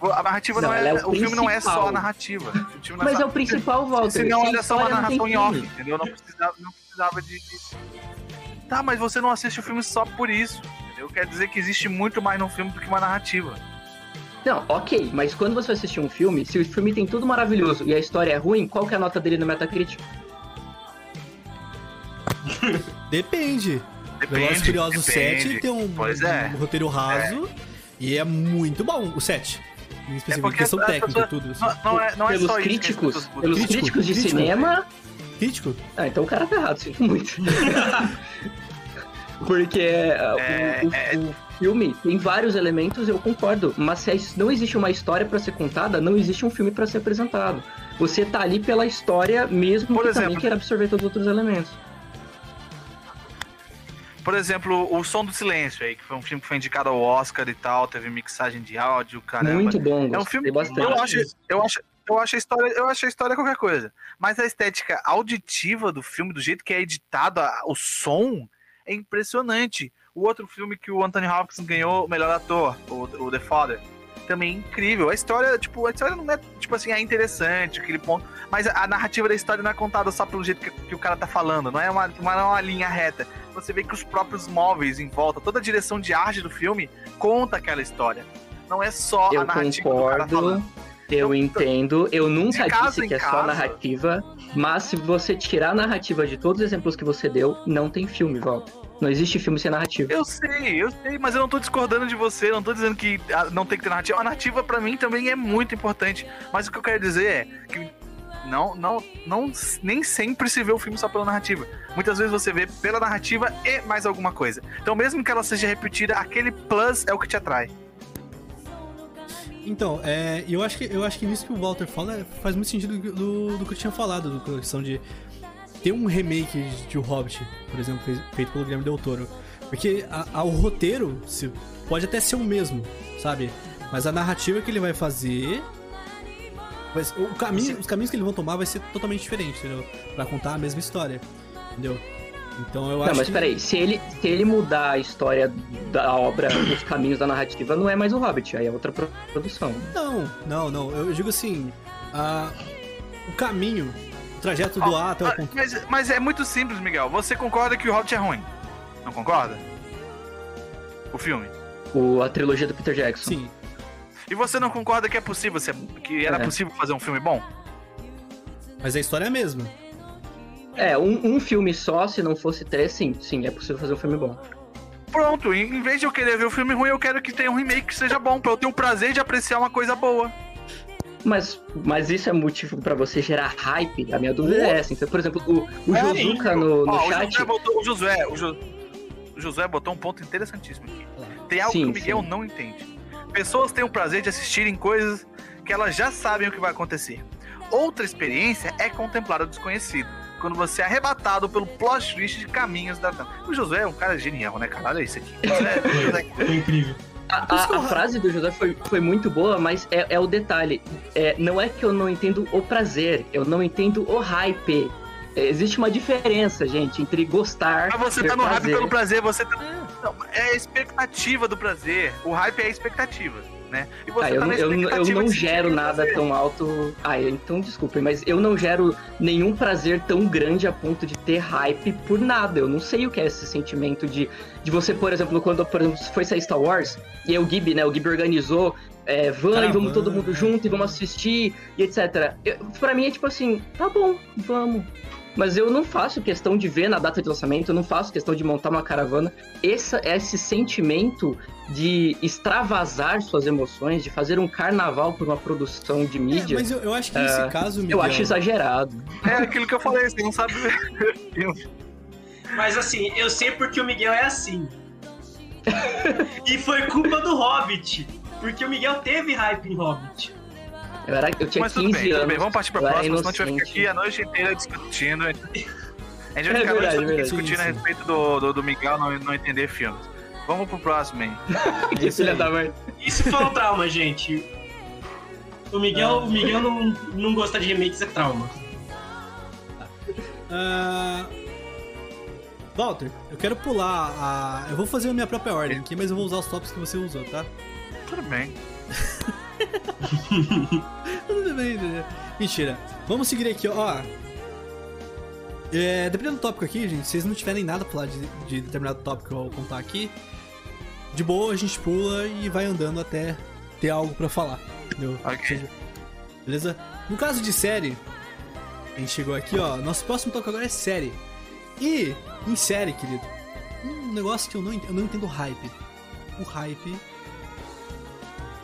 A narrativa não, não é. é o, o filme não é só a narrativa. É mas é, é o principal, Walter. Se não, era só uma narração em off, entendeu? Não precisava, não precisava de, de. Tá, mas você não assiste o filme só por isso. Entendeu? Quer dizer que existe muito mais no filme do que uma narrativa. Não, ok, mas quando você assistir um filme, se o filme tem tudo maravilhoso e a história é ruim, qual que é a nota dele no Metacritic? *laughs* Depende. Depende, Velozes Furiosos 7 tem um, é. um roteiro raso é. e é muito bom o 7. É porque questão técnica, tudo. Não, não, é, não é pelos críticos, pelos crítico, críticos de crítico. cinema. Crítico? Ah, então o cara tá errado, sinto *laughs* muito. *laughs* porque é, o, o, é, o, filme tem vários elementos, eu concordo. Mas se não existe uma história para ser contada, não existe um filme para ser apresentado. Você tá ali pela história mesmo Por que exemplo, também quer absorver todos os outros elementos. Por exemplo, O Som do Silêncio, aí, que foi um filme que foi indicado ao Oscar e tal, teve mixagem de áudio, caramba. Muito bom, é um filme bastante. Eu acho, eu acho, eu acho a história, eu acho a história qualquer coisa. Mas a estética auditiva do filme, do jeito que é editado, o som é impressionante. O outro filme que o Anthony Hopkins ganhou o melhor ator, o, o The Father, também é incrível. A história, tipo, a história não é, tipo assim, é interessante, aquele ponto. Mas a, a narrativa da história não é contada só pelo jeito que, que o cara tá falando, não é uma, não é uma linha reta você vê que os próprios móveis em volta, toda a direção de arte do filme conta aquela história. Não é só eu a narrativa concordo, Eu entendo, eu nunca disse que é só narrativa, mas se você tirar a narrativa de todos os exemplos que você deu, não tem filme, volta. Não existe filme sem narrativa. Eu sei, eu sei, mas eu não tô discordando de você, não tô dizendo que ah, não tem que ter narrativa. A narrativa para mim também é muito importante, mas o que eu quero dizer é que não, não, não, nem sempre se vê o filme só pela narrativa. Muitas vezes você vê pela narrativa e mais alguma coisa. Então, mesmo que ela seja repetida, aquele plus é o que te atrai. Então, é, eu, acho que, eu acho que nisso que o Walter fala faz muito sentido do, do que eu tinha falado, da questão de ter um remake de O Hobbit, por exemplo, feito pelo Guilherme Del Toro. Porque a, a, o roteiro se, pode até ser o mesmo, sabe? Mas a narrativa que ele vai fazer o caminho, os caminhos que eles vão tomar vai ser totalmente diferente, entendeu? Pra contar a mesma história, entendeu? Então eu não, acho. Não, mas que... peraí, se ele, se ele mudar a história da obra, os caminhos da narrativa, não é mais o Hobbit, aí é outra produção. Não, não, não. Eu digo assim. A... O caminho, trajeto do oh, A até o ponto. Mas, mas é muito simples, Miguel. Você concorda que o Hobbit é ruim? Não concorda? O filme? O, a trilogia do Peter Jackson. Sim. E você não concorda que é possível, que era é. possível fazer um filme bom? Mas a história é a mesma. É, um, um, filme só, se não fosse três, sim, sim, é possível fazer um filme bom. Pronto, em vez de eu querer ver um filme ruim, eu quero que tenha um remake que seja bom, pra eu ter o prazer de apreciar uma coisa boa. Mas, mas isso é motivo para você gerar hype? A minha dúvida é essa. Então, por exemplo, o, o é Josuka no, no Ó, chat. O Josué, botou, o, Josué, o, jo, o Josué botou um ponto interessantíssimo aqui. Tem algo sim, que o Miguel sim. não entende. Pessoas têm o prazer de assistirem coisas que elas já sabem o que vai acontecer. Outra experiência é contemplar o desconhecido, quando você é arrebatado pelo plot twist de caminhos da O Josué é um cara genial, né, cara? Olha isso aqui. *laughs* É, é incrível. A, a, a, frase do José foi, foi muito boa, mas é, é o detalhe. É, não é que eu não entendo o prazer, eu não entendo o hype. É, existe uma diferença, gente, entre gostar. Mas você tá no prazer. hype pelo prazer, você tá. Não, é a expectativa do prazer. O hype é a expectativa né? E você ah, eu, tá eu, eu não gero nada prazer. tão alto. Ah, então desculpem, mas eu não gero nenhum prazer tão grande a ponto de ter hype por nada. Eu não sei o que é esse sentimento de, de você, por exemplo, quando por exemplo, foi sair Star Wars, e aí o Gib, né? O Gib organizou é, van e vamos todo mundo junto e vamos assistir e etc. Eu, pra mim é tipo assim, tá bom, vamos. Mas eu não faço questão de ver na data de lançamento, eu não faço questão de montar uma caravana. Essa, esse sentimento de extravasar suas emoções, de fazer um carnaval por uma produção de mídia. É, mas eu, eu, acho que nesse é, caso. Miguel... Eu acho exagerado. É aquilo que eu falei, você não sabe ver *laughs* Mas assim, eu sei porque o Miguel é assim. e foi culpa do Hobbit. Porque o Miguel teve hype em Hobbit. Eu, era, eu tinha Mas 15 bem, anos. Bem, vamos partir pra próxima, senão a gente vai ficar aqui a noite inteira discutindo. A gente vai ficar é a noite inteira discutindo a respeito do, do, do Miguel não, não entender filmes. Vamos pro próximo aí. *laughs* Isso, filha da mãe. Isso foi um trauma, gente. O Miguel, o Miguel não, não gosta de remakes, é trauma. Uh... Walter, eu quero pular a. Eu vou fazer a minha própria ordem aqui, mas eu vou usar os tops que você usou, tá? Tudo bem. *laughs* Tudo bem, né? Mentira. Vamos seguir aqui, ó. É, dependendo do tópico aqui, gente, se vocês não tiverem nada pra falar de, de determinado tópico que eu vou contar aqui, de boa a gente pula e vai andando até ter algo pra falar. Entendeu? Ok. Beleza? No caso de série, a gente chegou aqui, ó. Nosso próximo tópico agora é série. E, em série, querido, um negócio que eu não, eu não entendo hype. O hype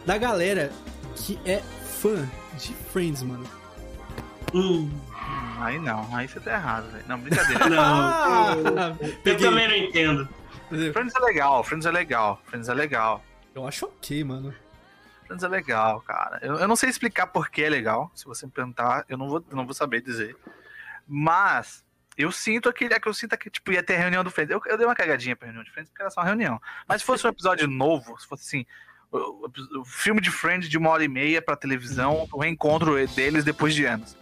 da galera que é fã de Friends, mano. Hum. Aí não, aí você tá errado, velho. Não, brincadeira. *laughs* não, ah, *laughs* eu também não entendo. Friends é legal, Friends é legal, Friends é legal. Eu acho ok, mano. Friends é legal, cara. Eu, eu não sei explicar por que é legal. Se você me perguntar, eu não vou, não vou saber dizer. Mas eu sinto aquele. É que eu sinto que, tipo, ia ter reunião do Friends. Eu, eu dei uma cagadinha pra reunião de Friends, porque era só uma reunião. Mas se fosse um episódio novo, se fosse assim, o, filme de Friends de uma hora e meia pra televisão, o reencontro deles depois de anos.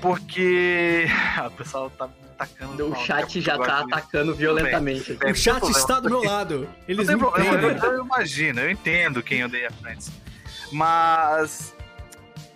Porque. *laughs* o pessoal tá atacando. O chat já tá atacando violentamente. o chat está do meu lado. Eles não, eu, eu, eu, imagino, eu entendo quem odeia Friends. Mas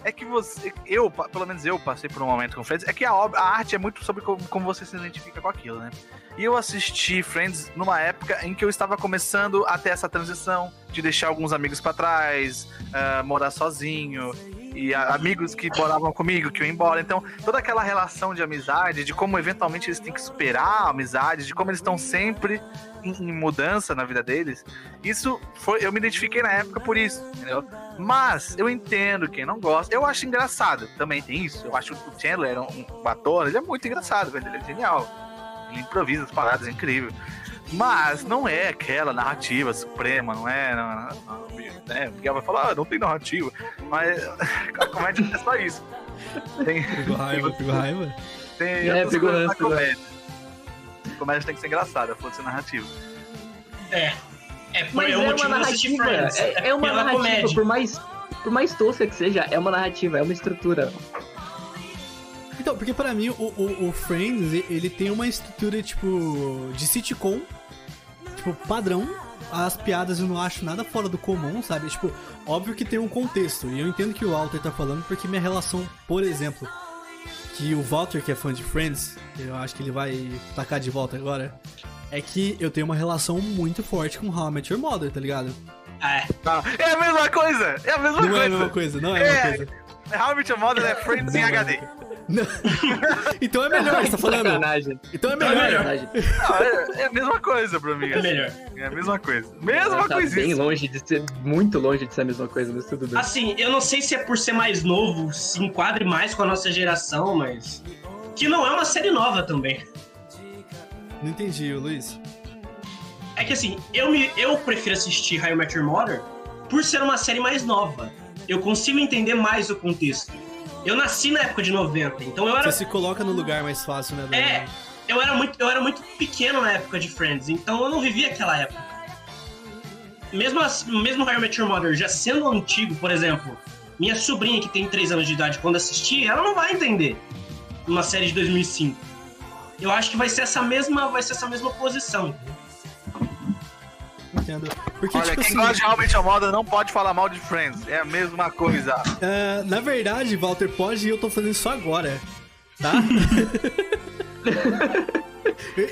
é que você, eu, pelo menos eu passei por um momento com Friends, é que a, obra, a arte é muito sobre como, como, você se identifica com aquilo, né? E eu assisti Friends numa época em que eu estava começando a ter essa transição de deixar alguns amigos para trás, uh, morar sozinho, e amigos que moravam comigo, que iam embora. Então, toda aquela relação de amizade, de como eventualmente eles têm que superar a amizade, de como eles estão sempre em, em mudança na vida deles, isso foi. Eu me identifiquei na época por isso, entendeu? Mas eu entendo quem não gosta. Eu acho engraçado. Também tem isso. Eu acho que o Chandler, um, um ator, ele é muito engraçado. Ele é genial. Ele improvisa as paradas, é incrível. Mas não é aquela narrativa suprema, não é. Não, não, né? O Miguel vai falar, ah, não tem narrativa. Mas *laughs* a comédia é só isso. Tem, pegou raiva, pegou raiva. Tem é, pegou raiva. Comédia. A comédia tem que ser engraçada, fosse narrativa. É. É, por Mas é, é uma narrativa. É, é, uma narrativa, comédia. por mais, por mais tosca que seja, é uma narrativa, é uma estrutura. Então, porque para mim o, o, o, Friends, ele tem uma estrutura, tipo, de sitcom, tipo, padrão. As piadas eu não acho nada fora do comum, sabe? Tipo, óbvio que tem um contexto. E eu entendo que o Walter tá falando porque minha relação, por exemplo, que o Walter, que é fã de Friends, eu acho que ele vai tacar de volta agora, é que eu tenho uma relação muito forte com How I Met Your Mother, tá ligado? É. é a mesma coisa! É a mesma não coisa! Não é a mesma coisa, não é a mesma é, coisa. How I Met Your Mother é Friends em HD. *laughs* então é melhor, você tá falando? Sacanagem. Então é melhor. Então é, melhor. Não, é, é, a mesma coisa pra mim. É melhor. É a mesma coisa. Mesma tá coisa. bem longe de ser, muito longe de ser a mesma coisa, mas tudo bem. Assim, eu não sei se é por ser mais novo, se enquadre mais com a nossa geração, mas. Que não é uma série nova também. Não entendi, Luiz. É que assim, eu, me, eu prefiro assistir High Met Your Mother por ser uma série mais nova. Eu consigo entender mais o contexto. Eu nasci na época de 90, então eu era. Você se coloca no lugar mais fácil, né? É, eu era muito, eu era muito pequeno na época de Friends, então eu não vivia aquela época. Mesmo, mesmo How I Met Your Mother já sendo antigo, por exemplo, minha sobrinha que tem 3 anos de idade, quando assistir, ela não vai entender uma série de 2005. Eu acho que vai ser essa mesma, vai ser essa mesma posição. Entendo. Porque, Olha, tipo quem assim, gosta de Met Your Mother não pode falar mal de Friends. É a mesma coisa. é, na verdade, Walter, pode e eu tô fazendo isso agora. Tá? *laughs*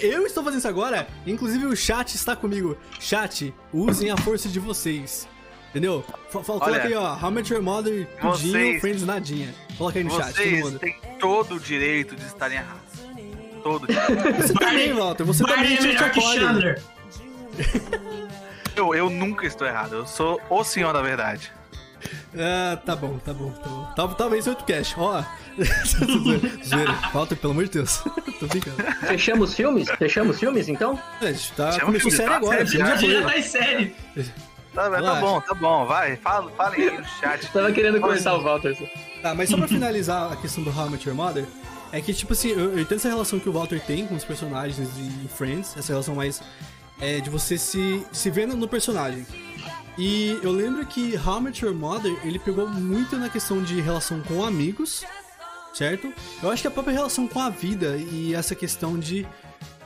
eu estou fazendo isso agora, inclusive o chat está comigo. Chat, usem a força de vocês. Entendeu? F coloca Olha, aí, ó. How Much Your Mother, tudinho, vocês- Friends nadinha. Coloca aí no chat, todo Vocês mundo. têm todo o direito de estarem errados. Todo o direito. Você também, Walter. Você também é melhor que. Chandler. *laughs* eu, eu nunca estou errado. Eu sou o senhor da verdade. Ah, tá bom, tá bom, tá bom. Tal- Talvez outro cast, ó. *laughs* Zoeira. Walter, pelo amor de Deus. *laughs* Tô brincando. Fechamos filmes? Fechamos filmes, então? É, a gente tá começou filme, sério tá agora. A já foi. já tá em série. Tá, tá bom, tá bom. Vai, fala, falem aí no chat. Tava querendo começar o Walter. Tá, mas só pra finalizar a questão do How I Met Your Mother, é que, tipo assim, eu, eu entendo essa relação que o Walter tem com os personagens de Friends, essa relação mais é, de você se, se vendo no personagem. E eu lembro que How I Met Your Mother, ele pegou muito na questão de relação com amigos, certo? Eu acho que a própria relação com a vida e essa questão de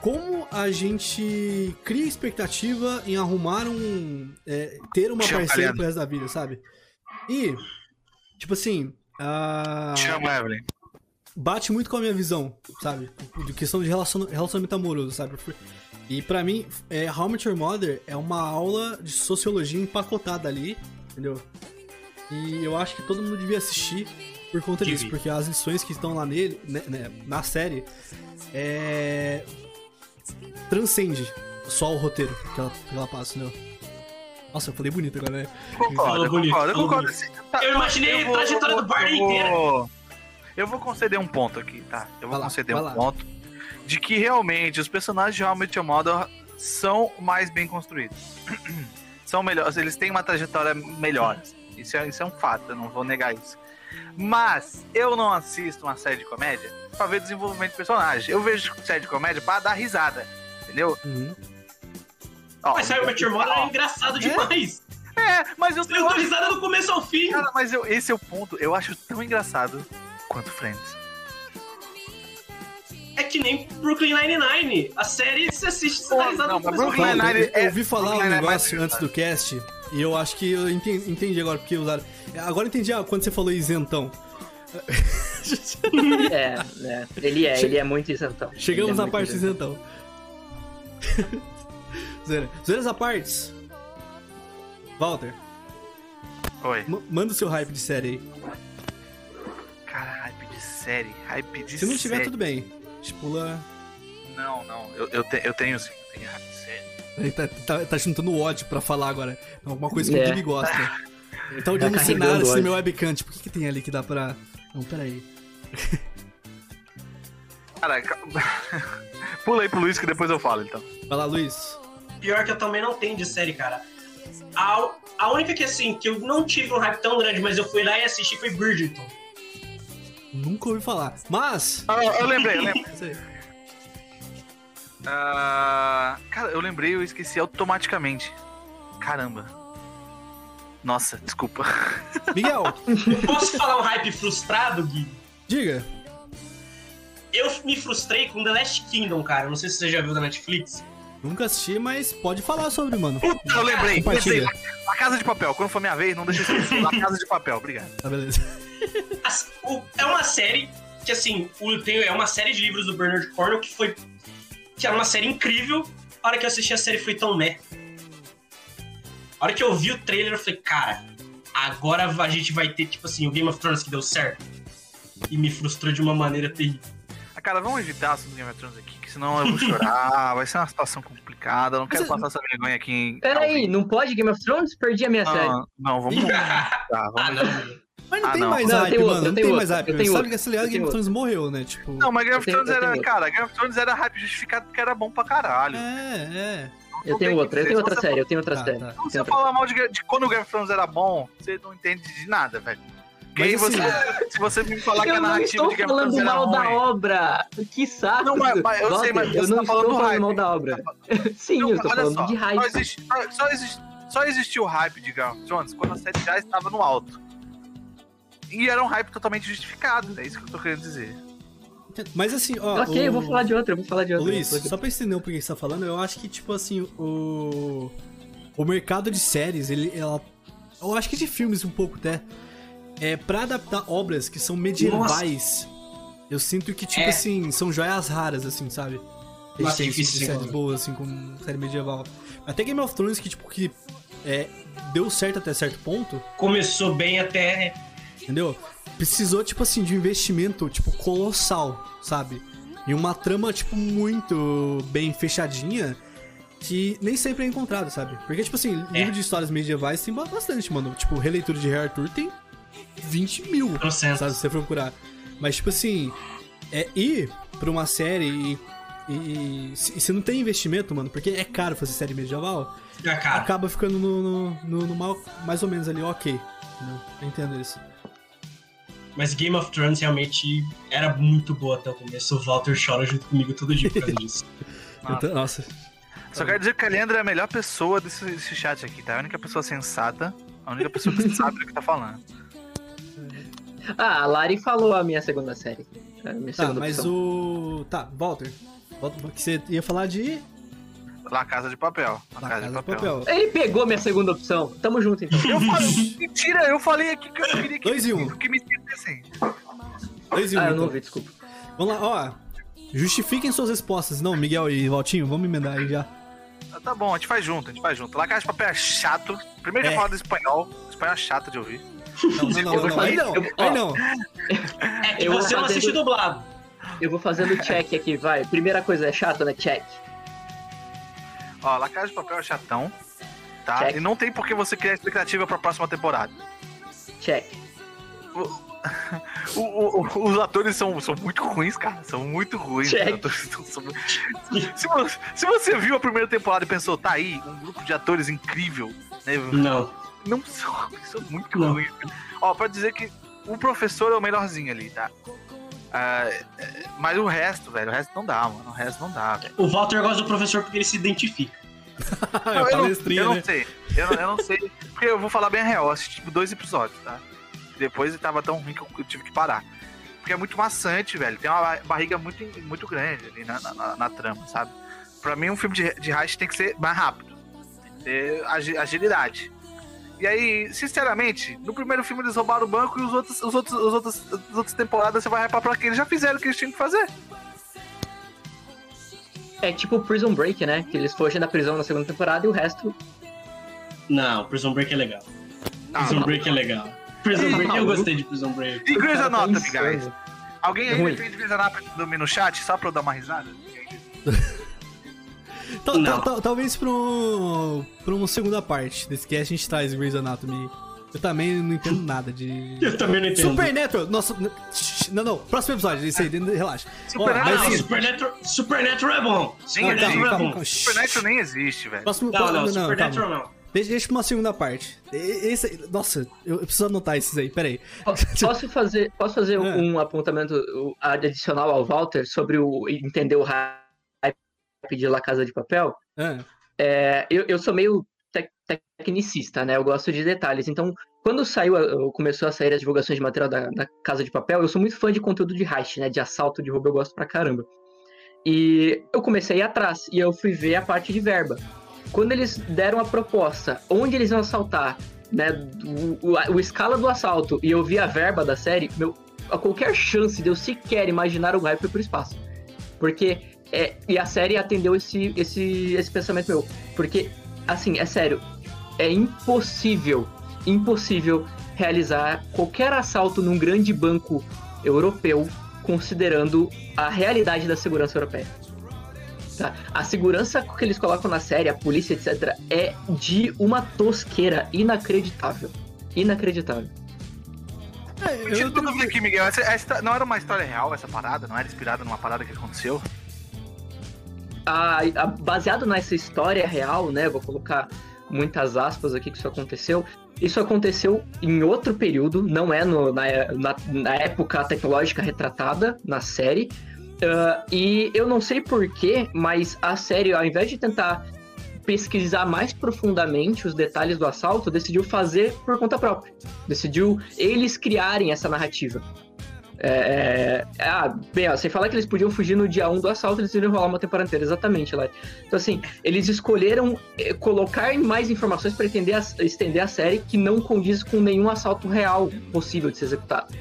como a gente cria expectativa em arrumar um. é, ter uma Chama, parceira pro resto da vida, sabe? E, tipo assim. a Chama, Evelyn. bate muito com a minha visão, sabe? De questão de relaciona- relacionamento amoroso, sabe? E pra mim, é, How Met Your Mother é uma aula de sociologia empacotada ali, entendeu? E eu acho que todo mundo devia assistir por conta disso, porque as lições que estão lá nele, né, né, na série, é... transcende só o roteiro que ela, que ela passa, entendeu? Nossa, eu falei bonito agora, né? Concordo, Falou eu bonito, concordo, eu concordo. Tá, Eu imaginei a trajetória do Barney eu vou- Eu vou conceder um ponto aqui, tá? Eu vou lá, conceder um lá. ponto de que realmente os personagens de How I Met Your Mother são mais bem construídos. *clears throat* são melhores, eles têm uma trajetória melhor. Isso é, isso é um fato, eu não vou negar isso. Mas eu não assisto uma série de comédia pra ver desenvolvimento de personagem. Eu vejo série de comédia pra dar risada, entendeu? Uhum. Ó, Mas How I Met Your Mother é engraçado demais. É, mas eu, Eu eu dou risada do começo ao fim. Cara, mas eu- esse é o ponto. Eu acho tão engraçado quanto Friends. É que nem Brooklyn Nine-Nine. A série você assiste, você dá Pô, risada não, mas. Brooklyn Nine-Nine eu, eu é- ouvi falar um é negócio antes do cast e eu acho que eu entendi, entendi agora porque usaram. Agora eu entendi ah, quando você falou isentão. *laughs* É, é. Ele é, ele é muito isentão. Chegamos é na parte isentão. isentão. *laughs* Zoeira. Zoeiras à parte. Walter, Oi. ma- manda o seu hype de série aí. Cara, hype de série. Hype de Se não tiver, série. tudo bem. Pula. Não, não. Eu, eu, te- eu tenho sim. eu Tenho hype de série. Ele tá, tá, tá juntando ódio pra falar agora. Alguma coisa que É. *laughs* o Gibi gosta. Ele tá olhando Tá o cenário assim meu webcam. Tipo, o que, que tem ali que dá pra. Não, peraí. *laughs* Cara, ca- *laughs* pula aí pro Luiz que depois eu falo, então. Vai lá, Luiz. Pior que eu também não tenho de série, cara. A, a única que, assim, que eu não tive um hype tão grande, mas eu fui lá e assisti foi Bridgerton. Nunca ouvi falar. Mas. Ah, eu lembrei, eu lembrei. *laughs* Ah, cara, eu lembrei, eu esqueci automaticamente. Caramba. Nossa, desculpa. *laughs* Miguel, Posso falar um hype frustrado, Gui? diga. Eu me frustrei com The Last Kingdom, cara. Não sei se você já viu da Netflix. Nunca assisti, mas pode falar sobre, mano. Puta, eu lembrei. Lembrei. A Casa de Papel. Quando for minha vez, não deixa eu esquecer. A Casa de Papel, obrigado. Tá, beleza. As- o- é uma série que, assim, o, tem, é uma série de livros do Bernard Cornwell que foi. que era uma série incrível. A hora que eu assisti a série foi tão meh. A hora que eu vi o trailer, eu falei, cara, agora a gente vai ter, tipo assim, o Game of Thrones que deu certo. E me frustrou de uma maneira terrível. Ah, Cara, vamos evitar assuntos Game of Thrones aqui, que senão eu vou *laughs* chorar. vai ser uma situação complicada. Eu não quero Mas- passar essa vergonha aqui em. Peraí, não pode Game of Thrones? Perdi a minha série. Não, vamos. Tá, Ah, vamos. não. Mas não Ah, tem não. mais Não, hype, tem outro, mano. Não tem outro, mais hype. Sabe outro, que aliás, eu Game of Thrones morreu, né? Tipo. Não, mas Game of Thrones era. Cara, Game of Thrones era hype justificado porque era bom pra caralho. É, é. Eu tenho outra, eu tenho outra série, eu tenho outra série. Se você falar mal de, de, quando o Game of Thrones era bom, você não entende de nada, velho. Mas, assim, você, *laughs* se você me falar que a narrativa de Game of Thrones era mal da obra. Que saco. Não, mas, mas eu sei, mas eu não tá estou falando mal da obra. *laughs* Sim, não, eu estou falando só, de hype. Só, existe, só, existe, só existiu hype de Game of Thrones quando a série já estava no alto. E era um hype totalmente justificado, é isso que eu tô querendo dizer. Mas assim, ó. Ok, o... eu vou falar de outra, eu vou falar de outra. Luiz, só pra entender o que você tá falando, eu acho que, tipo assim, o. O mercado de séries, ele. Ela... Eu acho que de filmes um pouco até. É, pra adaptar obras que são medievais, Nossa. eu sinto que, tipo é. assim, são joias raras, assim, sabe? Tipo, séries boas, assim, como série medieval. Até Game of Thrones, que, tipo, que é, deu certo até certo ponto. Começou bem até. Entendeu? Precisou, tipo assim, de um investimento, tipo, colossal, sabe? E uma trama, tipo, muito bem fechadinha que nem sempre é encontrado, sabe? Porque, tipo assim, é. livro de histórias medievais tem bastante, mano. Tipo, releitura de Rei Arthur tem 20 mil, sabe? Se você procurar. Mas, tipo assim, é ir pra uma série e, e, e se não tem investimento, mano, porque é caro fazer série medieval, é caro. acaba ficando no, no, no, no mal, mais ou menos ali, ok. Eu entendo isso. Mas Game of Thrones realmente era muito boa até o começo. O Walter chora junto comigo todo dia por causa *laughs* disso. Nossa. Nossa. Só quero dizer que a Leandra é a melhor pessoa desse, desse chat aqui, tá? A única pessoa sensata, a única pessoa que sabe do que tá falando. *laughs* Ah, a Lari falou a minha segunda série. A minha tá, segunda mas opção. o. Tá, Walter. Que você ia falar de. La Casa de Papel. La, La Casa, de, papel. de Papel. Ele pegou minha segunda opção. Tamo junto, então. Eu falei, *laughs* mentira, eu falei aqui que eu queria que, Dois e um. que me esquecessem. Dois e um. Ah, eu não então. ouvi, desculpa. Vamos lá, ó. Justifiquem suas respostas. Não, Miguel e Valtinho, vamos emendar aí já. Ah, tá bom, a gente faz junto, a gente faz junto. La Casa de Papel é chato. Primeiro é. que eu falo do espanhol. O espanhol é chato de ouvir. Não, não, não, não, aí não. Aí não. É que você não assiste dublado. Eu vou fazendo check aqui, vai. Primeira coisa é chato, né? Check. Ó, La Casa de Papel é chatão, tá? Check. E não tem por que você criar expectativa pra próxima temporada. Check. O, *laughs* o, o, os atores são, são muito ruins, cara. São muito ruins. São, são... Se, você, se, você viu a primeira temporada e pensou, tá aí, um grupo de atores incrível, né? Não. Não *laughs* são, são muito não. ruins. Ó, pode dizer que o professor é o melhorzinho ali, tá? Uh, mas o resto, velho, o resto não dá, mano. O resto não dá, velho. O Walter gosta do professor porque ele se identifica. *laughs* não, eu, não, eu não né? sei. Eu, eu, não sei. Porque eu vou falar bem a real, eu assisti tipo dois episódios, tá? Depois ele tava tão ruim que eu tive que parar. Porque é muito maçante, velho. Tem uma barriga muito, muito grande ali na, na, na trama, sabe? Pra mim, um filme de, de heist tem que ser mais rápido. Tem que ter agilidade. E aí, sinceramente, no primeiro filme eles roubaram o banco e os outros, os outros, os outros, as outras temporadas você vai hypar pra quê? Eles já fizeram o que eles tinham que fazer. É tipo Prison Break, né? Que eles fogem da prisão na segunda temporada e o resto. Não, Prison Break é legal. Ah, Prison Break é legal. Prison Break, eu gostei de Prison Break. E Grey's Anatomy, guys? Alguém aí defende Grey's Anatomy no chat só pra eu dar uma risada? *laughs* Talvez pra, um, pra uma segunda parte desse que a gente traz Grey's Anatomy. Eu também não entendo nada de. *laughs* Eu também não entendo. Supernatural! Nossa. Não, não. Próximo episódio, isso aí, relaxa. Supernatural, oh, mas, Supernatural, Supernatural é bom. Supernatural é bom. Supernatural nem existe, velho. Próximo, não, não, não, Supernatural não. Deixa, deixa pra uma segunda parte. Esse, nossa, eu preciso anotar esses aí, peraí. Posso fazer, posso fazer *laughs* é. um apontamento adicional ao Walter sobre o entender o hype de La Casa de Papel? É. É, eu, eu sou meio tecnicista, né? Eu gosto de detalhes. Então, quando saiu, começou a sair as divulgações de material da, da, Casa de Papel, eu sou muito fã de conteúdo de heist, né? De assalto, de roubo, eu gosto pra caramba. E eu comecei a ir atrás e eu fui ver a parte de verba. Quando eles deram a proposta, onde eles iam assaltar, né? O, o, o escala do assalto e eu vi a verba da série, meu, a qualquer chance de eu sequer imaginar o hype foi pro espaço. Porque é, e a série atendeu esse, esse, esse pensamento meu. Porque, assim, é sério, é impossível, impossível realizar qualquer assalto num grande banco europeu considerando a realidade da segurança europeia. Tá? A segurança que eles colocam na série, a polícia, etc., é de uma tosqueira inacreditável. Inacreditável. É, eu, eu tô aqui, Miguel. Essa, essa, não era uma história real essa parada? Não era inspirada numa parada que aconteceu? A, a, baseado nessa história real, né? Vou colocar muitas aspas aqui que isso aconteceu. Isso aconteceu em outro período, não é no, na, na, na época tecnológica retratada na série. Uh, e eu não sei porquê, mas a série, ao invés de tentar pesquisar mais profundamente os detalhes do assalto, decidiu fazer por conta própria. Decidiu eles criarem essa narrativa. É, é, ah, bem, ó, você fala que eles podiam fugir no dia 1 do assalto, eles iriam rolar uma temporada inteira, exatamente, lá. Então, assim, eles escolheram eh, colocar mais informações para estender a série que não condiz com nenhum assalto real possível de ser executado.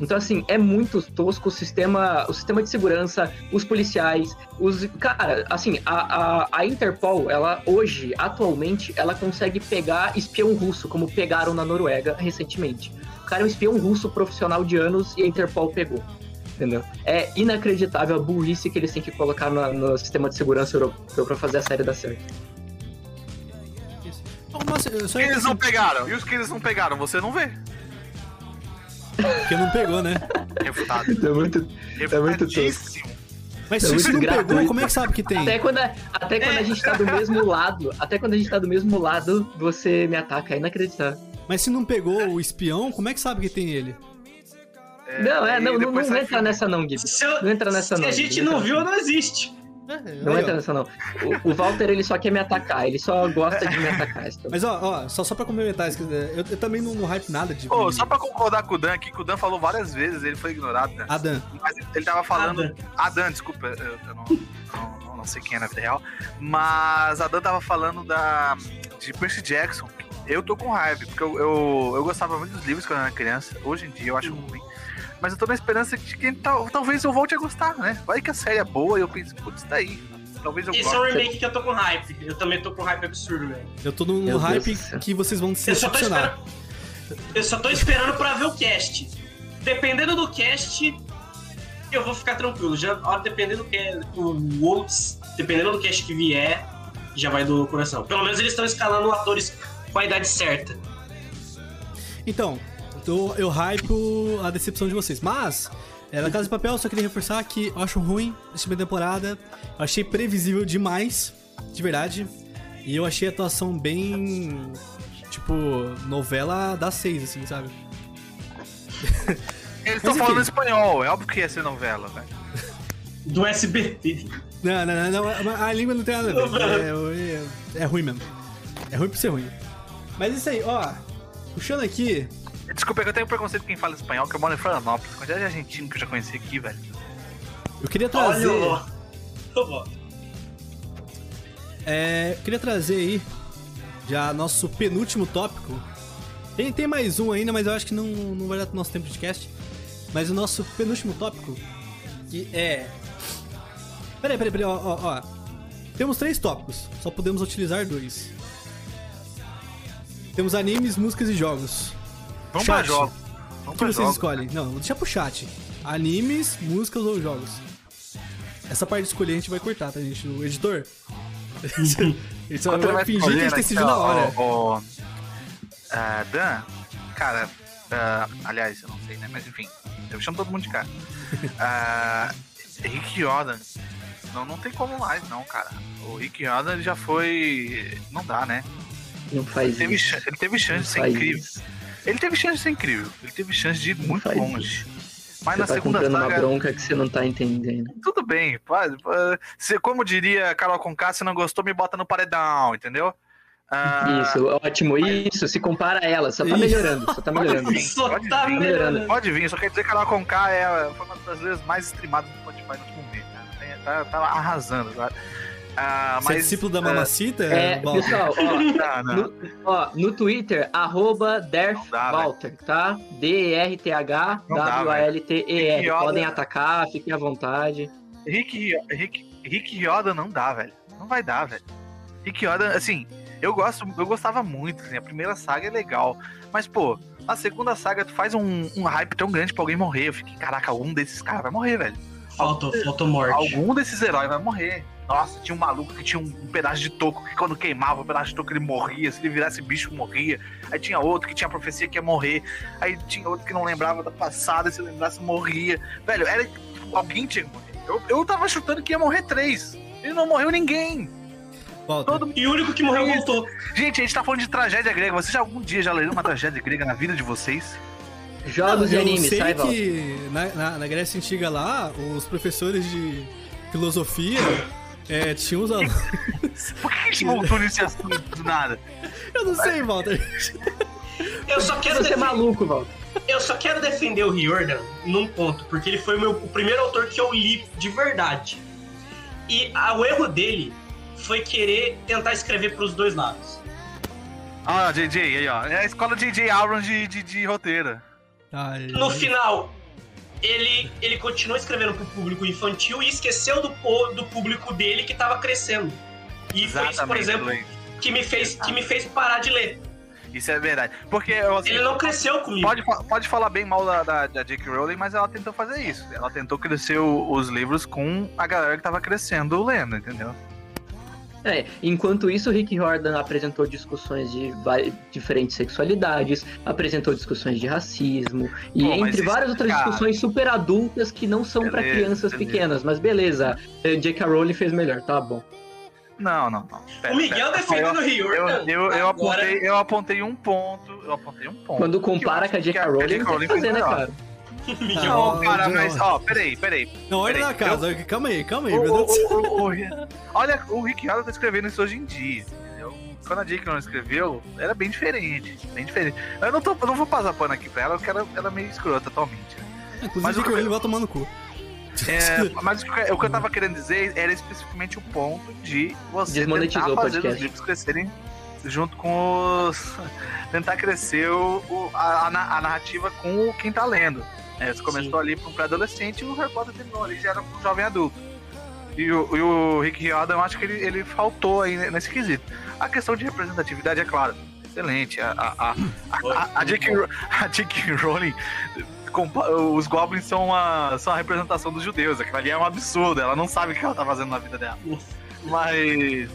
Então, assim, é muito tosco o sistema, o sistema de segurança, os policiais, os. Cara, assim, a, a, a Interpol, ela hoje, atualmente, ela consegue pegar espião russo, como pegaram na Noruega recentemente cara é um espião russo profissional de anos e a Interpol pegou. Entendeu? É inacreditável a burrice que eles têm que colocar no, no sistema de segurança europeu pra fazer a série dar certo. Os que eles não pegaram? E os que eles não pegaram, você não vê. Porque não pegou, né? Refutado. É muito, é muito Mas é se você não gratuito. pegou, como é que sabe que tem? Até quando, a, até quando a gente tá do mesmo lado, até quando a gente tá do mesmo lado, você me ataca. É inacreditável. Mas se não pegou o espião, como é que sabe que tem ele? É, não, é, não, não, não entra nessa não, Gui. Não entra nessa não. Se a gente não viu, não existe. É, não entra nessa não. O, o, Walter ele só quer me atacar, ele só gosta de me atacar. Então. Mas ó, ó, só, só pra complementar, eu, eu também não, não hype nada de. Pô, só pra concordar com o Dan aqui, que o Dan falou várias vezes, ele foi ignorado. Né? Adan. Mas ele tava falando. Adan, Adan desculpa, eu, eu não, não, não, sei quem é na vida real. Mas Adan tava falando da, de Percy Jackson, eu tô com raiva, porque eu, eu, eu, gostava muito dos livros quando eu era criança. Hoje em dia eu acho ruim. Mas eu tô na esperança de que tal, talvez eu volte a gostar, né? Vai que a série é boa e eu penso, putz, tá aí. Talvez eu Esse é o remake que eu tô com hype. Eu também tô com hype absurdo, velho. Eu tô num hype que vocês vão se decepcionar. Eu só tô esperando pra ver o cast. Dependendo do cast, eu vou ficar tranquilo. Já, dependendo do que o outros, dependendo do cast que vier, já vai do coração. Pelo menos eles estão escalando atores com a idade certa. Então, eu, eu hypo a decepção de vocês. Mas, é, na Casa de Papel, eu só queria reforçar que eu acho ruim essa primeira temporada. Eu achei previsível demais, de verdade. E eu achei a atuação bem. Tipo, novela das seis, assim, sabe? *laughs* Eles estão falando espanhol, é óbvio que ia ser novela, velho. Do SBT. Não, não, não, não, a língua não tem nada a ver. É, é, é ruim mesmo. É ruim por ser ruim. Mas isso aí, ó. Puxando aqui. Desculpa, eu tenho preconceito com quem fala espanhol, que eu moro em Florianópolis. Quantidade de argentino que eu já conheci aqui, velho. Eu queria trazer. Olha, é, eu queria trazer aí já nosso penúltimo tópico. Tem, tem mais um ainda, mas eu acho que não, não vai dar nosso tempo de cast. Mas o nosso penúltimo tópico, que é. Peraí, peraí, peraí, ó, ó, ó. Temos três tópicos, só podemos utilizar dois. Temos animes, músicas e jogos. Vamos chat. pra jogos. O que vocês jogos. escolhem? Não, deixa pro chat. Animes, músicas ou jogos? Essa parte de escolher a gente vai cortar, tá, gente? O editor. *laughs* Ele só vai, vai fingir que a gente decidiu na hora. O, o, uh, Dan, cara, uh, aliás, eu não sei, né? Mas enfim, eu chamo todo mundo de cara. Uh, *laughs* Rick Jordan. Não, não tem como mais, não, cara. O Rick Jordan ele já foi. Não dá, né? Não faz ele teve, isso. Ele teve chance de ser incrível. Isso. Ele teve chance de ser incrível. Ele teve chance de ir não muito longe. Isso. Mas você na tá segunda saga. uma bronca que você não tá entendendo. Tudo bem, pode. Se, como diria Carol Conká, se não gostou, me bota no paredão, entendeu? Ah, isso, ótimo. Isso, se compara a ela, só tá melhorando, só tá melhorando. Pode vir, só pode tá vir, melhorando. Pode vir, só quer dizer que Carol Conká é, foi uma das brasileiras mais streamadas do Spotify no último mês. Né? Tá, tá arrasando agora. Ah, mas, Você é discípulo da Mamacita? É, pessoal, ó, não. No, ó, no Twitter, arroba DerthWalter, tá? D-E-R-T-H-W-A-L-T-E-R. Podem atacar, fiquem à vontade. Rick, Rick, Rick Yoda não dá, velho. Não vai dar, velho. Rick Yoda, assim, eu gosto, eu gostava muito, assim, a primeira saga é legal. Mas, pô, a segunda saga tu faz um, um hype tão grande pra alguém morrer. Eu fiquei, caraca, algum desses caras vai morrer, velho. Falta, falta morte. Algum desses heróis vai morrer. Nossa, tinha um maluco que tinha um, um, pedaço de toco que quando queimava o pedaço de toco ele morria. Se ele virasse bicho, morria. Aí tinha outro que tinha a profecia que ia morrer. Aí tinha outro que não lembrava da passada. Se lembrasse, morria. Velho, era. Alguém tinha que morrer. Eu, eu tava chutando que ia morrer três. E não morreu ninguém. Todo... E o único que morreu voltou. Gente, a gente tá falando de tragédia grega. Vocês já algum dia já leram uma tragédia grega na vida de vocês? Jogos não, e animes, sei sai que na, na, na, Grécia Antiga lá, os professores de filosofia é, tinham os alunos. *laughs* Por que a gente voltou nesse assunto do nada? Eu não sei, Walter. Eu só quero Você é maluco, Walter. Eu só quero defender o Riordan num ponto, porque ele foi o, meu, o primeiro autor que eu li de verdade. E a, o erro dele foi querer tentar escrever para os dois lados. Ah, JJ, aí ó. É a escola JJ Abrams de, de, de roteiro. Ai, no final, ele, ele continuou escrevendo pro público infantil e esqueceu do, do público dele que tava crescendo. E Exatamente, foi isso, por exemplo, que me, fez, que me fez parar de ler. Isso é verdade. Porque assim, ele não cresceu comigo. Pode, pode falar bem mal da, da, da J.K. Rowling, mas ela tentou fazer isso. Ela tentou crescer o, os livros com a galera que tava crescendo lendo, entendeu? É, enquanto isso, o Rick Jordan apresentou discussões de diferentes sexualidades, apresentou discussões de racismo, e Pô, entre várias outras cara... discussões super adultas que não são para crianças beleza. pequenas. Mas beleza, eh, J.K. Rowling fez melhor, tá bom. Não, não, não. Pera, o Miguel pera. defendendo o Rio. Eu, eu, eu, eu, apontei, eu apontei um ponto. Eu apontei um ponto. Quando compara com a J.K. Rowling, não tem que fazer, né, cara? *laughs* Não, cara, mas, ó, peraí, peraí. Não, olha na casa, eu... calma aí, calma aí, o, meu Deus o, o, o, Olha, o Rick Riordan tá escrevendo isso hoje em dia, entendeu? Quando a Jake não escreveu, era bem diferente, bem diferente. Eu não, tô, eu não vou passar pano aqui pra ela, porque ela, ela é meio escrota atualmente. Né? Inclusive, mas o que eu vai tomar no cu. É, *laughs* mas o que, o que eu tava querendo dizer era especificamente o ponto de você tentar fazer os livros crescerem junto com os. *laughs* tentar crescer o, a, a, narrativa com quem tá lendo. É, você começou Sim. ali para um pré-adolescente e o Harry Potter terminou ali, já era um jovem adulto. E o, e o Rick Riordan, eu acho que ele, ele faltou aí nesse quesito. A questão de representatividade, é claro, excelente. A, a, a, a, a, J.K. a J.K. Rowling, os Goblins são uma, são a representação dos judeus. Aquilo ali é um absurdo, ela não sabe o que ela tá fazendo na vida dela. Mas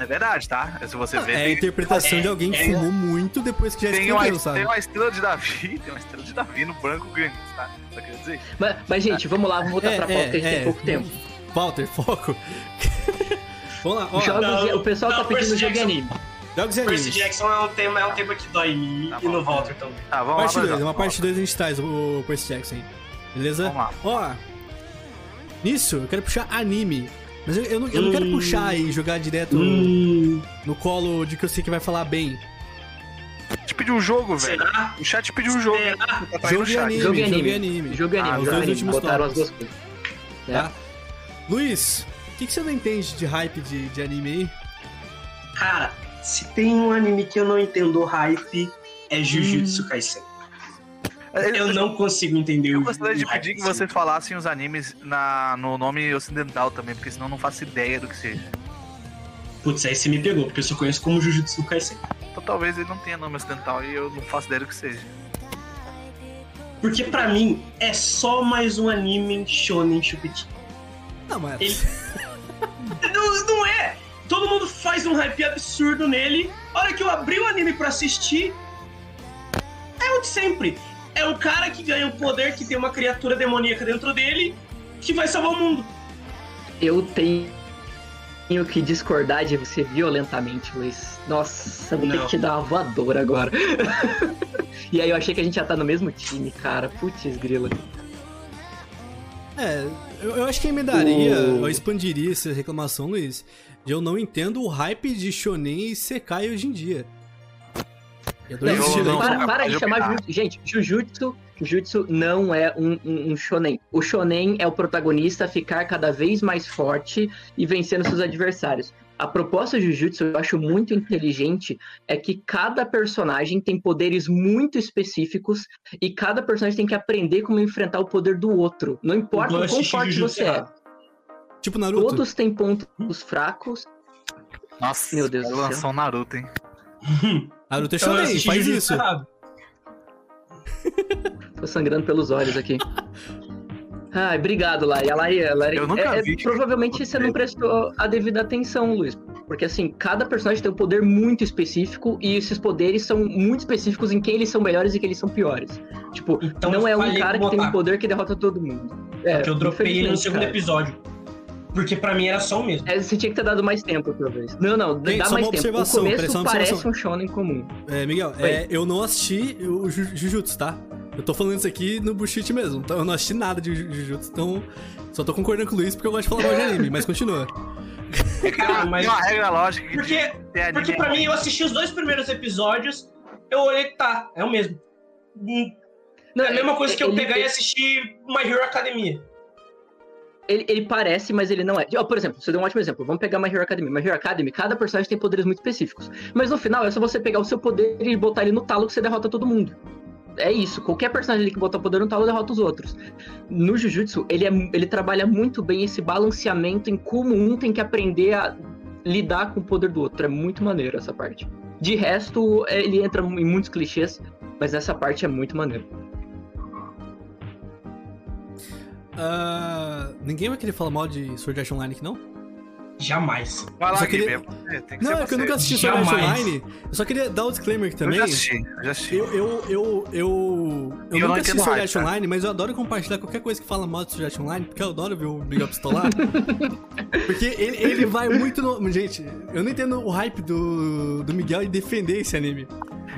é verdade, tá? Se você ver. É a interpretação é, de alguém que é, fumou muito depois que já tem escreveu, uma, sabe? Tem uma estrela de Davi, tem uma estrela de Davi no branco grande, tá? Só quer dizer. Mas, mas, gente, vamos lá, vamos voltar é, pra pauta, que a gente tem é, pouco tempo. Walter, foco. *laughs* vamos lá, ó. Jogos, não, o pessoal tá não, tá pedindo jogo de anime. Jogos e animes. Percy Jackson é um tema, é um tema que dói em mim tá e no Walter também. Tá, vamos parte 2, uma parte 2 a gente traz o Percy Jackson. Beleza? Vamos lá. Ó, nisso, eu quero puxar anime. Mas eu, eu, não, eu não, quero puxar e jogar direto no, no colo de que eu sei que vai falar bem. Te pediu um jogo, velho. Será? O chat pediu um jogo. Tá jogo, e anime, jogo e anime. Jogo e anime. Jogo e anime. Ah, os dois últimos Botaram as duas coisas. Tá? É. Luiz, o que, que você não entende de hype de, de anime aí? Cara, se tem um anime que eu não entendo hype, é Jujutsu hum. Kaisen. Eu não consigo entender Eu gostaria de pedir que você falassem os animes na, no nome ocidental também, porque senão eu não faço ideia do que seja. Putz, aí você me pegou, porque eu só conheço como Jujutsu Kaisen. Então talvez ele não tenha nome ocidental e eu não faço ideia do que seja. Porque pra mim é só mais um anime shonen chupitinho. Não, mas... Ele... *laughs* não, não é! Todo mundo faz um hype absurdo nele. A hora que eu abri o anime pra assistir, é o de sempre é um cara que ganha um poder que tem uma criatura demoníaca dentro dele que vai salvar o mundo. Eu tenho que discordar de você violentamente, Luiz. Nossa, vou Não. ter que te dar uma voadora agora. *laughs* e aí eu achei que a gente já tá no mesmo time, cara. Putz, grila. É, eu, eu acho que emendaria, o... eu expandiria essa reclamação, Luiz, eu não entendo o hype de Shonen e Sekai hoje em dia. Não, não, para, para de chamar Jujutsu. Gente, Jujutsu, Jujutsu não é um, um, um, shonen. O shonen é o protagonista ficar cada vez mais forte e vencendo seus adversários. A proposta de Jujutsu, eu acho muito inteligente, é que cada personagem tem poderes muito específicos e cada personagem tem que aprender como enfrentar o poder do outro. Não importa o quão forte você é. Tipo Naruto. Todos têm pontos fracos. Nossa, meu Deus do céu. lançou Naruto, hein? *laughs* Naruto é shonen, faz isso. Tô sangrando pelos olhos aqui. Ai, obrigado, Lari. A Lari, a Lari eu nunca é, vi. É, provavelmente você não prestou a devida atenção, Luiz. Porque assim, cada personagem tem um poder muito específico e esses poderes são muito específicos em quem eles são melhores e quem eles são piores. Tipo, então, não é um cara que tem um poder que derrota todo mundo. É, Porque eu dropei ele no segundo episódio. Porque pra mim era só o mesmo. É, você tinha que ter dado mais tempo, talvez. Não, não, Gente, dá só mais uma tempo. O observação, começo parece observação. um shonen comum. É, Miguel, é, eu não assisti o Ju- Jujutsu, tá? Eu tô falando isso aqui no bullshit mesmo. Então eu não assisti nada de Ju- Jujutsu, então só tô concordando com o Luiz porque eu gosto de falar mal de anime, mas continua. Cara, *laughs* mas. Tem uma regra lógica que Porque, tem porque pra mim, eu assisti os dois primeiros episódios, eu olhei, tá, é o mesmo. Hum, Não, É a mesma coisa que eu pegar e assistir My Hero Academia. Ele, ele parece, mas ele não é. Por exemplo, você deu um ótimo exemplo. Vamos pegar My Hero Academy. My Hero Academy, cada personagem tem poderes muito específicos. Mas no final é só você pegar o seu poder e botar ele no talo que você derrota todo mundo. É isso. Qualquer personagem ali que botar poder no talo derrota os outros. No Jujutsu, ele, é, ele trabalha muito bem esse balanceamento em como um tem que aprender a lidar com o poder do outro. É muito maneiro essa parte. De resto, ele entra em muitos clichês, mas essa parte é muito maneiro. Ah, ninguém vai querer falar mal de Sword Art Online aqui, não? Jamais. Vai lá, queria-. É, tem que Não, ser é que eu nunca assisti Sword Art. Online. Eu só queria dar o disclaimer aqui Eu também. já assisti, eu já assisti. Eu, eu, eu, eu, eu, eu nunca assisti Sword Art tá? Online, mas eu adoro compartilhar qualquer coisa que fala mal de Sword Art Online, porque eu adoro ver o Big Up pistolar. *laughs* porque ele, ele vai muito no... Gente, eu não entendo o hype do, do Miguel em defender esse anime.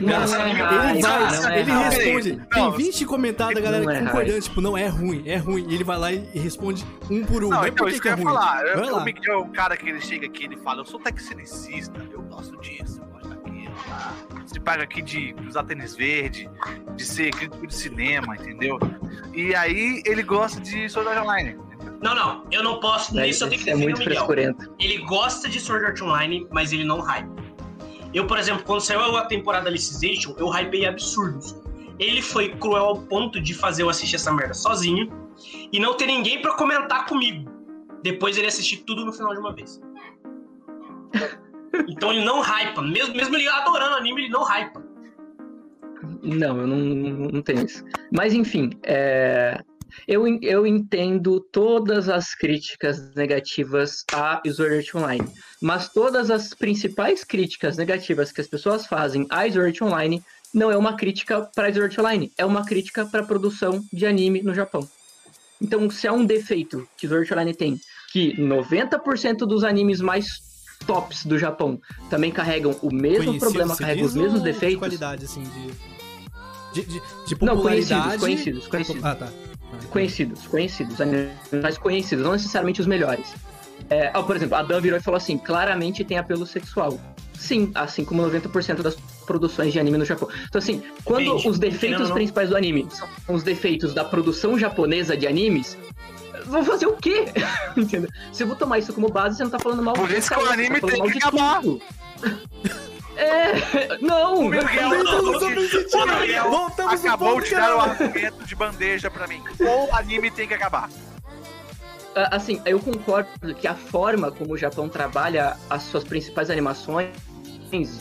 Cara, não é ele não vai, é ele responde. Tem 20 comentários da galera é concordando, tipo, não, é ruim, é ruim. E ele vai lá e responde um por um. Não, Mas então, por que, isso que é eu ia ruim? falar. Eu- Vai lá. o Miguel é o cara que ele chega aqui e ele fala, eu sou tecnicista, eu gosto disso, eu gosto daquilo. tá? Se paga aqui de usar tênis verde, de ser crítico de cinema, entendeu? E aí ele gosta de Sword Art Online. Não, não, eu não posso. É, Nisso eu tenho que é defender o muito Miguel. frescurento. Ele gosta de Sword Art Online, mas ele não hype. Eu, por exemplo, quando saiu a temporada Alicization, eu hypei absurdos. Ele foi cruel ao ponto de fazer eu assistir essa merda sozinho e não ter ninguém pra comentar comigo. Depois ele assistir tudo no final de uma vez. Então ele não hypa. Mesmo, mesmo ele adorando anime, ele não hypa. Não, eu não, não tenho isso. Mas enfim, é, eu, eu entendo todas as críticas negativas a Sword Art Online. Mas todas as principais críticas negativas que as pessoas fazem a Sword Art Online não é uma crítica para Sword Art Online, é uma crítica para a produção de anime no Japão. Então, se há um defeito que Sword Art Online tem, que 90% dos animes mais tops do Japão também carregam o mesmo problema, carregam os mesmos ou De defeitos. qualidade, assim, de... De, de, de Não, popularidade... conhecidos, conhecidos, conhecidos. Ah, tá. Conhecidos, conhecidos, animes mais conhecidos, não necessariamente os melhores. É, por exemplo, a Dan virou e falou assim: claramente tem apelo sexual. Sim, assim como 90% das produções de anime no Japão. Então, assim, quando Depende. os defeitos ou não. principais do anime são os defeitos da produção japonesa de animes, vão fazer o quê? *laughs* Entendeu? Se eu vou tomar isso como base, você não tá falando mal Por de isso que o anime tá tem que acabar. *laughs* É, não! Miguel, Voltamos ao princípio. o Miguel Voltamos acabou de dar o argumento de bandeja pra mim. O anime tem que acabar. Ah, Assim, eu concordo que a forma como o Japão trabalha as suas principais animações,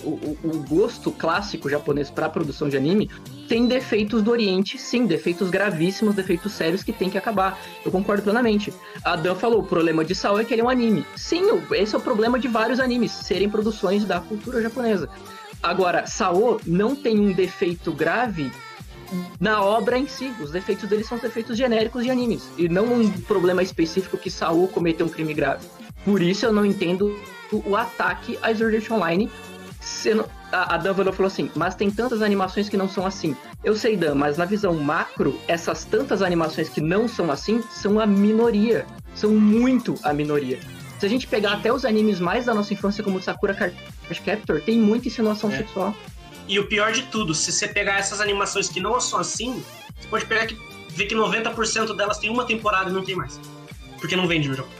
o, o- o gosto clássico japonês para produção de anime, tem defeitos do Oriente, sim, defeitos gravíssimos, defeitos sérios que tem que acabar. Eu concordo plenamente. A Dan falou, o problema de Sao é que ele é um anime. Sim, esse é o problema de vários animes, serem produções da cultura japonesa. Agora, Sao não tem um defeito grave na obra em si. Os defeitos dele são os defeitos genéricos de animes. E não um problema específico que Saul cometeu um crime grave. Por isso eu não entendo o, ataque a Sword Online. Sendo, a, a Dan falou assim, mas tem tantas animações que não são assim. Eu sei, Dan, mas na visão macro, essas tantas animações que não são assim são a minoria. São muito a minoria. Se a gente pegar até os animes mais da nossa infância, como Sakura Card Captor, tem muita insinuação É. sexual. E o pior de tudo, se você pegar essas animações que não são assim, você pode pegar que ver que 90% delas tem uma temporada e não tem mais. Porque não vende no Japão.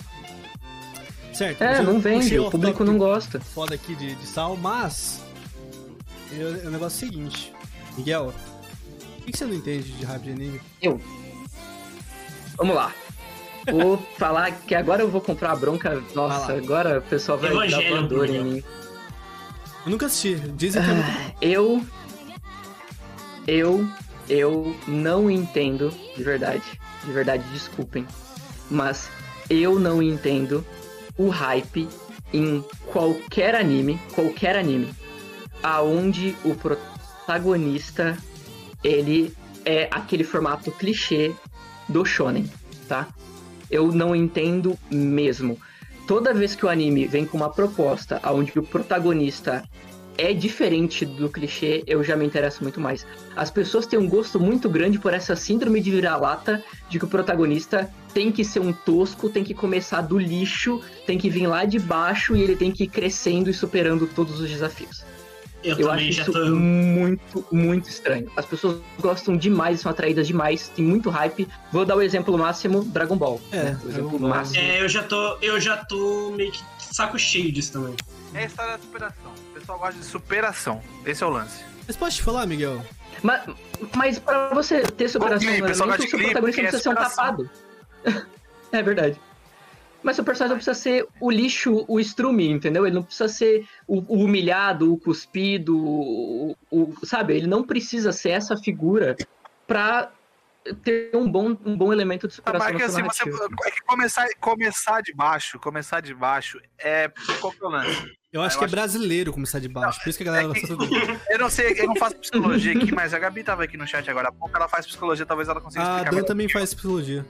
Certo. É, eu não vende, o público não gosta. Foda aqui de, de sal, mas... eu- O negócio é o seguinte. Miguel, o que, que você não entende de hype de anime? Vamos lá. Vou *laughs* falar que agora eu vou comprar a bronca. Nossa, agora o pessoal vai dar Evangelho, voador em mim. Eu nunca assisti. Dizem que é muito bom. Eu. Eu. Eu não entendo, de verdade. De verdade, desculpem. Mas eu não entendo o hype em qualquer anime, qualquer anime, aonde o protagonista ele é aquele formato clichê do shonen, tá? eu não entendo mesmo. Toda vez que o anime vem com uma proposta onde o protagonista é diferente do clichê, eu já me interesso muito mais. As pessoas têm um gosto muito grande por essa síndrome de vira-lata de que o protagonista tem que ser um tosco, tem que começar do lixo, tem que vir lá de baixo e ele tem que ir crescendo e superando todos os desafios. Eu, eu acho isso tô... muito, muito estranho. As pessoas gostam demais, são atraídas demais, tem muito hype. Vou dar o exemplo máximo, Dragon Ball. É, né? o exemplo máximo. É, eu já tô, eu já tô meio que saco cheio disso também. É a história da superação. Pessoal gosta de superação. Esse é o lance. Mas pode te falar, Miguel? Mas, mas pra você ter superação, clipe, é o seu protagonista precisa ser um tapado. *laughs* é verdade. Mas o personagem não precisa ser o lixo, o estrume, entendeu? Ele não precisa ser o, o humilhado, o cuspido, o, o, sabe? Ele não precisa ser essa figura pra ter um bom, um bom elemento de superação ah, mas é que, assim, você, é que começar, começar de baixo, começar de baixo é qual que é o lance? Eu acho eu que é acho... brasileiro começar de baixo, não, por isso que a galera é gosta tudo. *laughs* Eu não sei, eu não faço psicologia aqui, mas a Gabi tava aqui no chat agora há pouco, ela faz psicologia, talvez ela consiga explicar. A Dan também faz psicologia.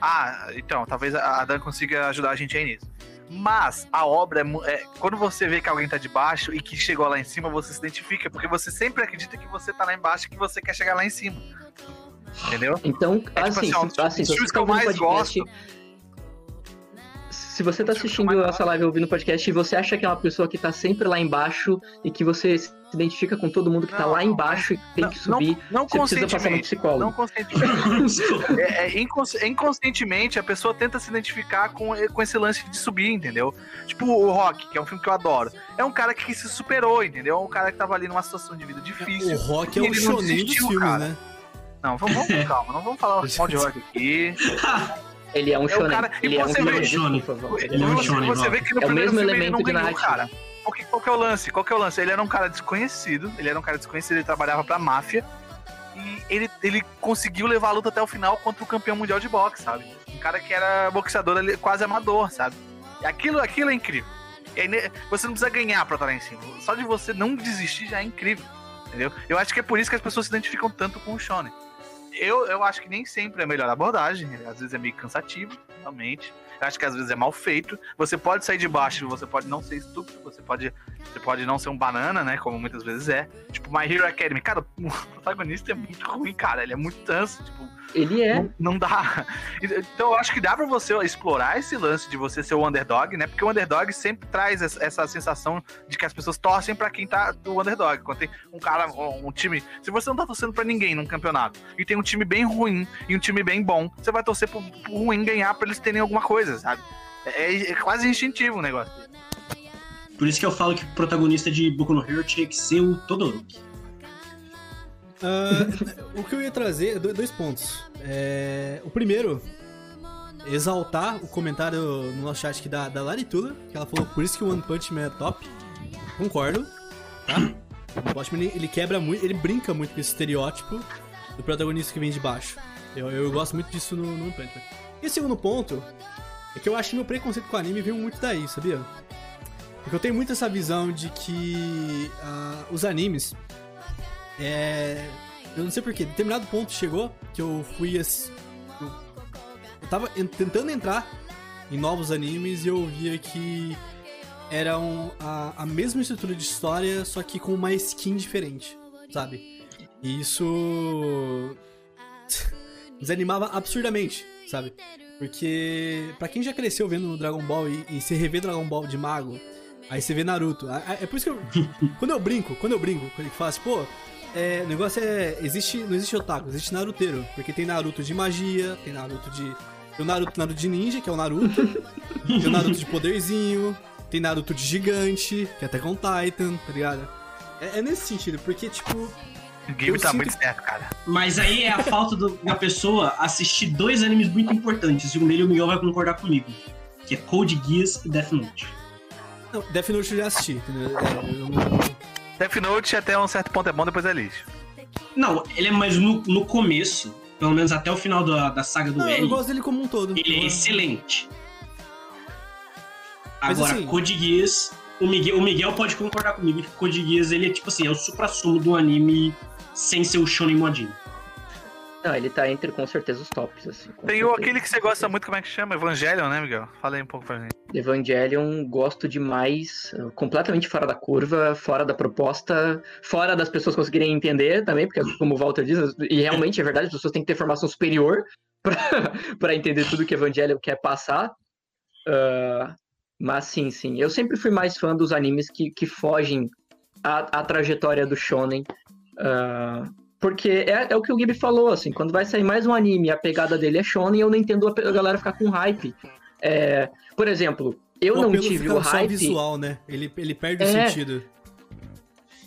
Ah, então, talvez a Dan consiga ajudar a gente aí nisso. Mas a obra é, é, Quando você vê que alguém tá de baixo e que chegou lá em cima, você se identifica, porque você sempre acredita que você tá lá embaixo e que você quer chegar lá em cima. Entendeu? Então, é, tipo assim, assim, assim, se você tá ouvindo podcast, gosto, se você tá assistindo essa live ouvindo o podcast e você acha que é uma pessoa que tá sempre lá embaixo e que você se identifica com todo mundo que tá não, tá lá embaixo e tem não, que subir, não, não você precisa passar no psicólogo. Não conscientemente. *laughs* é, é, inconscientemente a pessoa tenta se identificar com, com esse lance de subir, entendeu? Tipo o Rock, que é um filme que eu adoro. É um cara que se superou, entendeu? É um cara que tava ali numa situação de vida difícil. O Rock é o shonen dos filmes, cara. né? Não, vamos, vamos calma, não vamos falar *laughs* mal de rock aqui. *laughs* Ele é um shonen. É cara, ele é um shonen, por favor. Ele é um shonen. Você vê que no é o mesmo elemento de narrativa. Cara. Porque, qual que é o lance? Qual que é o lance? Ele era um cara desconhecido, ele era um cara desconhecido, ele trabalhava pra máfia. E ele, ele conseguiu levar a luta até o final contra o campeão mundial de boxe, sabe? Um cara que era boxeador quase amador, sabe? E aquilo, aquilo é incrível. Aí, você não precisa ganhar pra estar lá em cima. Só de você não desistir já é incrível. Entendeu? Eu acho que é por isso que as pessoas se identificam tanto com o Shonen eu, eu acho que nem sempre é a melhor abordagem. Às vezes é meio cansativo, realmente. Acho que às vezes é mal feito. Você pode sair de baixo, você pode não ser estúpido, você pode, você pode não ser um banana, né? Como muitas vezes é. Tipo, My Hero Academy. Cara, o protagonista é muito ruim, cara. Ele é muito tanso. Tipo, ele é. Não, não, dá. Então eu acho que dá pra você explorar esse lance de você ser o underdog, né? Porque o underdog sempre traz essa sensação de que as pessoas torcem para quem tá do underdog. Quando tem um cara, um time. Se você não tá torcendo para ninguém num campeonato e tem um time bem ruim e um time bem bom, você vai torcer pro, pro ruim ganhar pra eles terem alguma coisa, sabe? É, é quase instintivo o negócio. Por isso que eu falo que o protagonista de Boku no Hero tinha que ser o Todoroki. Uh, o que eu ia trazer, dois pontos. É, o primeiro, exaltar o comentário no nosso chat aqui da, da Laritula, que ela falou por isso que o One Punch Man é top. Concordo, tá? O Watchmen ele, ele quebra muito, ele brinca muito com esse estereótipo do protagonista que vem de baixo. Eu, eu gosto muito disso no, no One Punch Man. E o segundo ponto é que eu acho que meu preconceito com anime veio muito daí, sabia? Porque eu tenho muito essa visão de que uh, os animes é. Eu não sei porquê, determinado ponto chegou que eu fui. Eu, eu tava tentando entrar em novos animes e eu via que eram a, a mesma estrutura de história, só que com uma skin diferente, sabe? E isso. *laughs* desanimava absurdamente, sabe? Porque, para quem já cresceu vendo Dragon Ball e, e se rever Dragon Ball de mago, aí você vê Naruto. É, por isso que eu. *laughs* quando eu brinco, quando eu brinco, quando ele fala assim, pô, é, o negócio é. Existe, não existe otaku, existe Naruteiro. Porque tem Naruto de magia, tem Naruto de. Tem o Naruto, Naruto de ninja, que é o Naruto. tem o Naruto de poderzinho. Tem Naruto de gigante, que é até com Titan, tá ligado? É, é nesse sentido, porque, tipo. O game tá sinto... muito certo, cara. Mas aí é a falta do, da pessoa assistir dois animes muito importantes. E um dele o Miguel vai concordar comigo. Que é Code Geass e Death Note. Não, Death Note eu já assisti, entendeu? É, eu não Death Note até um certo ponto é bom, depois é lixo. Não, ele é mais no, no começo, pelo menos até o final da, da saga do não, L. Eu gosto dele como um todo. Ele é excelente. Agora, assim... Code Geass, o Miguel, o Miguel pode concordar comigo que Code Geass, ele é tipo assim, é o supra-sumo do anime sem ser o shonen modinho. Não, ele tá entre com certeza os tops, assim. Tem o, aquele que você gosta muito, como é que chama? Evangelion, né, Miguel? Fala aí um pouco pra gente. Evangelion, gosto demais, completamente fora da curva, fora da proposta, fora das pessoas conseguirem entender também, porque como o Walter diz, e realmente é verdade, as pessoas têm que ter formação superior *laughs* para entender tudo que Evangelion quer passar. Uh, mas sim, sim. Eu sempre fui mais fã dos animes que, que fogem a, a trajetória do shonen. Uh, porque é, é, o que o Gibi falou, assim, quando vai sair mais um anime a pegada dele é shonen, eu não entendo a, a galera ficar com hype. É, por exemplo, eu não tive o hype... visual, né? Ele, ele perde é, o sentido.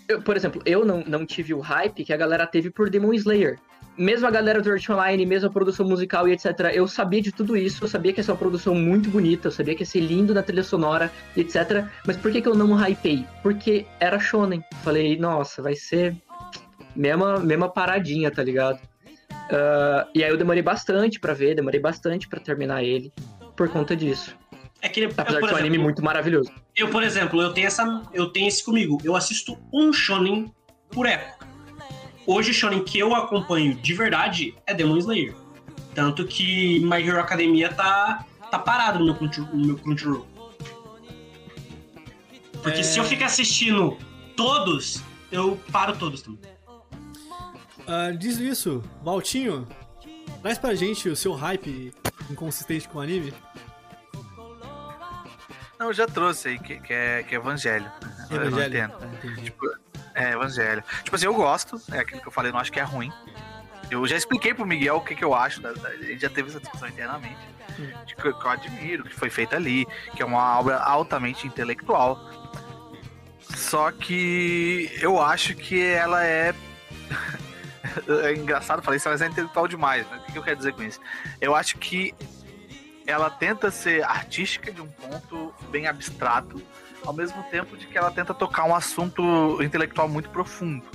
Eu, por exemplo, eu não, não tive o hype que a galera teve por Demon Slayer mesmo a galera do Art Online, mesmo a produção musical e etc., eu sabia de tudo isso, eu sabia que ia ser uma produção muito bonita, eu sabia que ia ser lindo na trilha sonora etc., mas por que, que eu não hypei? Porque era shonen. Falei, nossa, vai ser mesma, mesma paradinha, tá ligado? Uh, e aí eu demorei bastante para ver, demorei bastante para terminar ele, por conta disso. É que ele, Apesar eu, de ser um anime muito maravilhoso. Eu, por exemplo, eu tenho essa. Eu tenho esse comigo. Eu assisto um shonen por época. Hoje o shonen que eu acompanho de verdade é Demon Slayer. Tanto que My Hero Academia tá, tá parado no meu, no meu Crunchyroll. Porque é... se eu ficar assistindo todos, eu paro todos também. Uh, diz isso, Valtinho, traz pra gente o seu hype inconsistente com o anime. Não, eu já trouxe aí, que, que, é, que é Evangelho. Evangelho? Eu não entendo. Ah, tipo, é, Evangelho. Tipo assim, eu gosto, é aquilo que eu falei, não acho que é ruim. Eu já expliquei pro Miguel o que, que eu acho, da, da, a gente já teve essa discussão internamente, de que, que eu admiro, que foi feita ali, que é uma obra altamente intelectual. Só que eu acho que ela é. *laughs* é engraçado falar isso, mas é intelectual demais. Né? O que eu quero dizer com isso? Eu acho que ela tenta ser artística de um ponto bem abstrato, ao mesmo tempo de que ela tenta tocar um assunto intelectual muito profundo.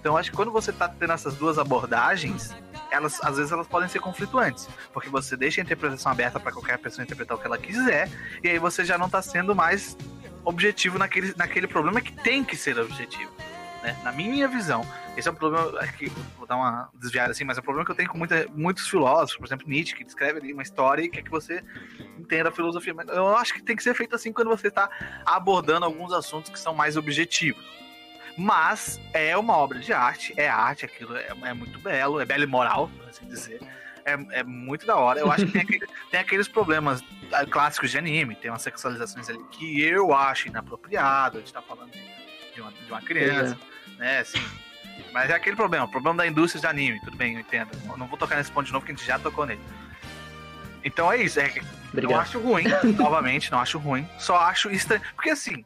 Então acho que quando você está tendo essas duas abordagens, elas às vezes elas podem ser conflituantes, porque você deixa a interpretação aberta para qualquer pessoa interpretar o que ela quiser, e aí você já não está sendo mais objetivo naquele, naquele problema que tem que ser objetivo. Né? Na minha visão, esse é um problema que vou dar uma desviada assim, mas é um problema que eu tenho com muita, muitos filósofos, por exemplo, Nietzsche, que descreve ali uma história e quer que você entenda a filosofia. Mas eu acho que tem que ser feito assim quando você está abordando alguns assuntos que são mais objetivos. Mas é uma obra de arte, é arte, aquilo é, é muito belo, é belo e moral, por assim dizer. É, é muito da hora. Eu acho que tem, aquele, *laughs* tem aqueles problemas ah, clássicos de anime, tem umas sexualizações ali que eu acho inapropriado, a gente tá falando de uma, de uma criança, é. Né, assim mas é aquele problema, o problema da indústria de anime, tudo bem, eu entendo. Eu não vou tocar nesse ponto de novo, porque a gente já tocou nele. Então é isso, é Obrigado. não acho ruim, *laughs* novamente, não acho ruim, só acho estranho. Porque assim,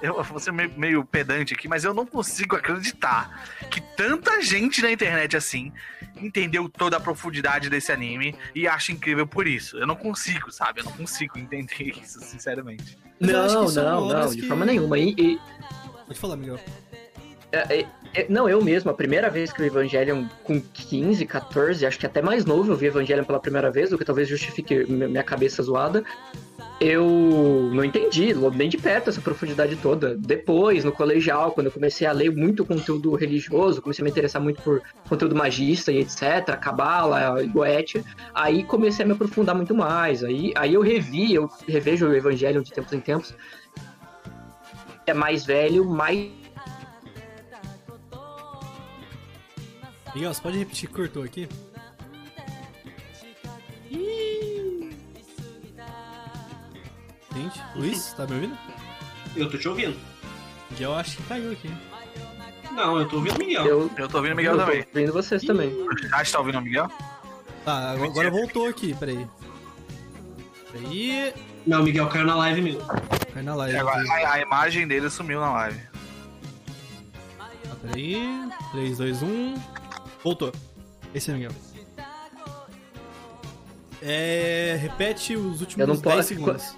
eu vou ser meio, meio, pedante aqui, mas eu não consigo acreditar que tanta gente na internet assim entendeu toda a profundidade desse anime e acha incrível por isso. Eu não consigo, sabe? Eu não consigo entender isso, sinceramente. Não, não, não, de forma nenhuma. E, e... Pode falar, Miguel. É, é, é, não, eu mesmo, a primeira vez que o Evangelion com 15, 14, acho que até mais novo eu vi Evangelion pela primeira vez, o que talvez justifique minha cabeça zoada. Eu não entendi nem de perto essa profundidade toda. Depois, no colegial, quando eu comecei a ler muito conteúdo religioso, comecei a me interessar muito por conteúdo magista e etc, cabala, goetia, aí comecei a me aprofundar muito mais. Aí, aí eu revi, eu revejo o Evangelho de tempos em tempos. É mais velho, mais Miguel, você pode repetir que cortou aqui? Gente, Luiz, tá me ouvindo? Eu tô te ouvindo. Miguel acho que caiu aqui. Não, eu tô ouvindo o Miguel. Eu, eu tô ouvindo o Miguel eu também. Tô ouvindo vocês Ih. também. Ah, você tá ouvindo o Miguel? Tá, agora voltou aqui, peraí. Peraí. Não, o Miguel caiu na live mesmo. Caiu na live. Agora, a, a, imagem dele sumiu na live. Tá, peraí. 3, 2, 1. Voltou. Esse é o Miguel. É. Repete os últimos eu não 10 posso, segundos.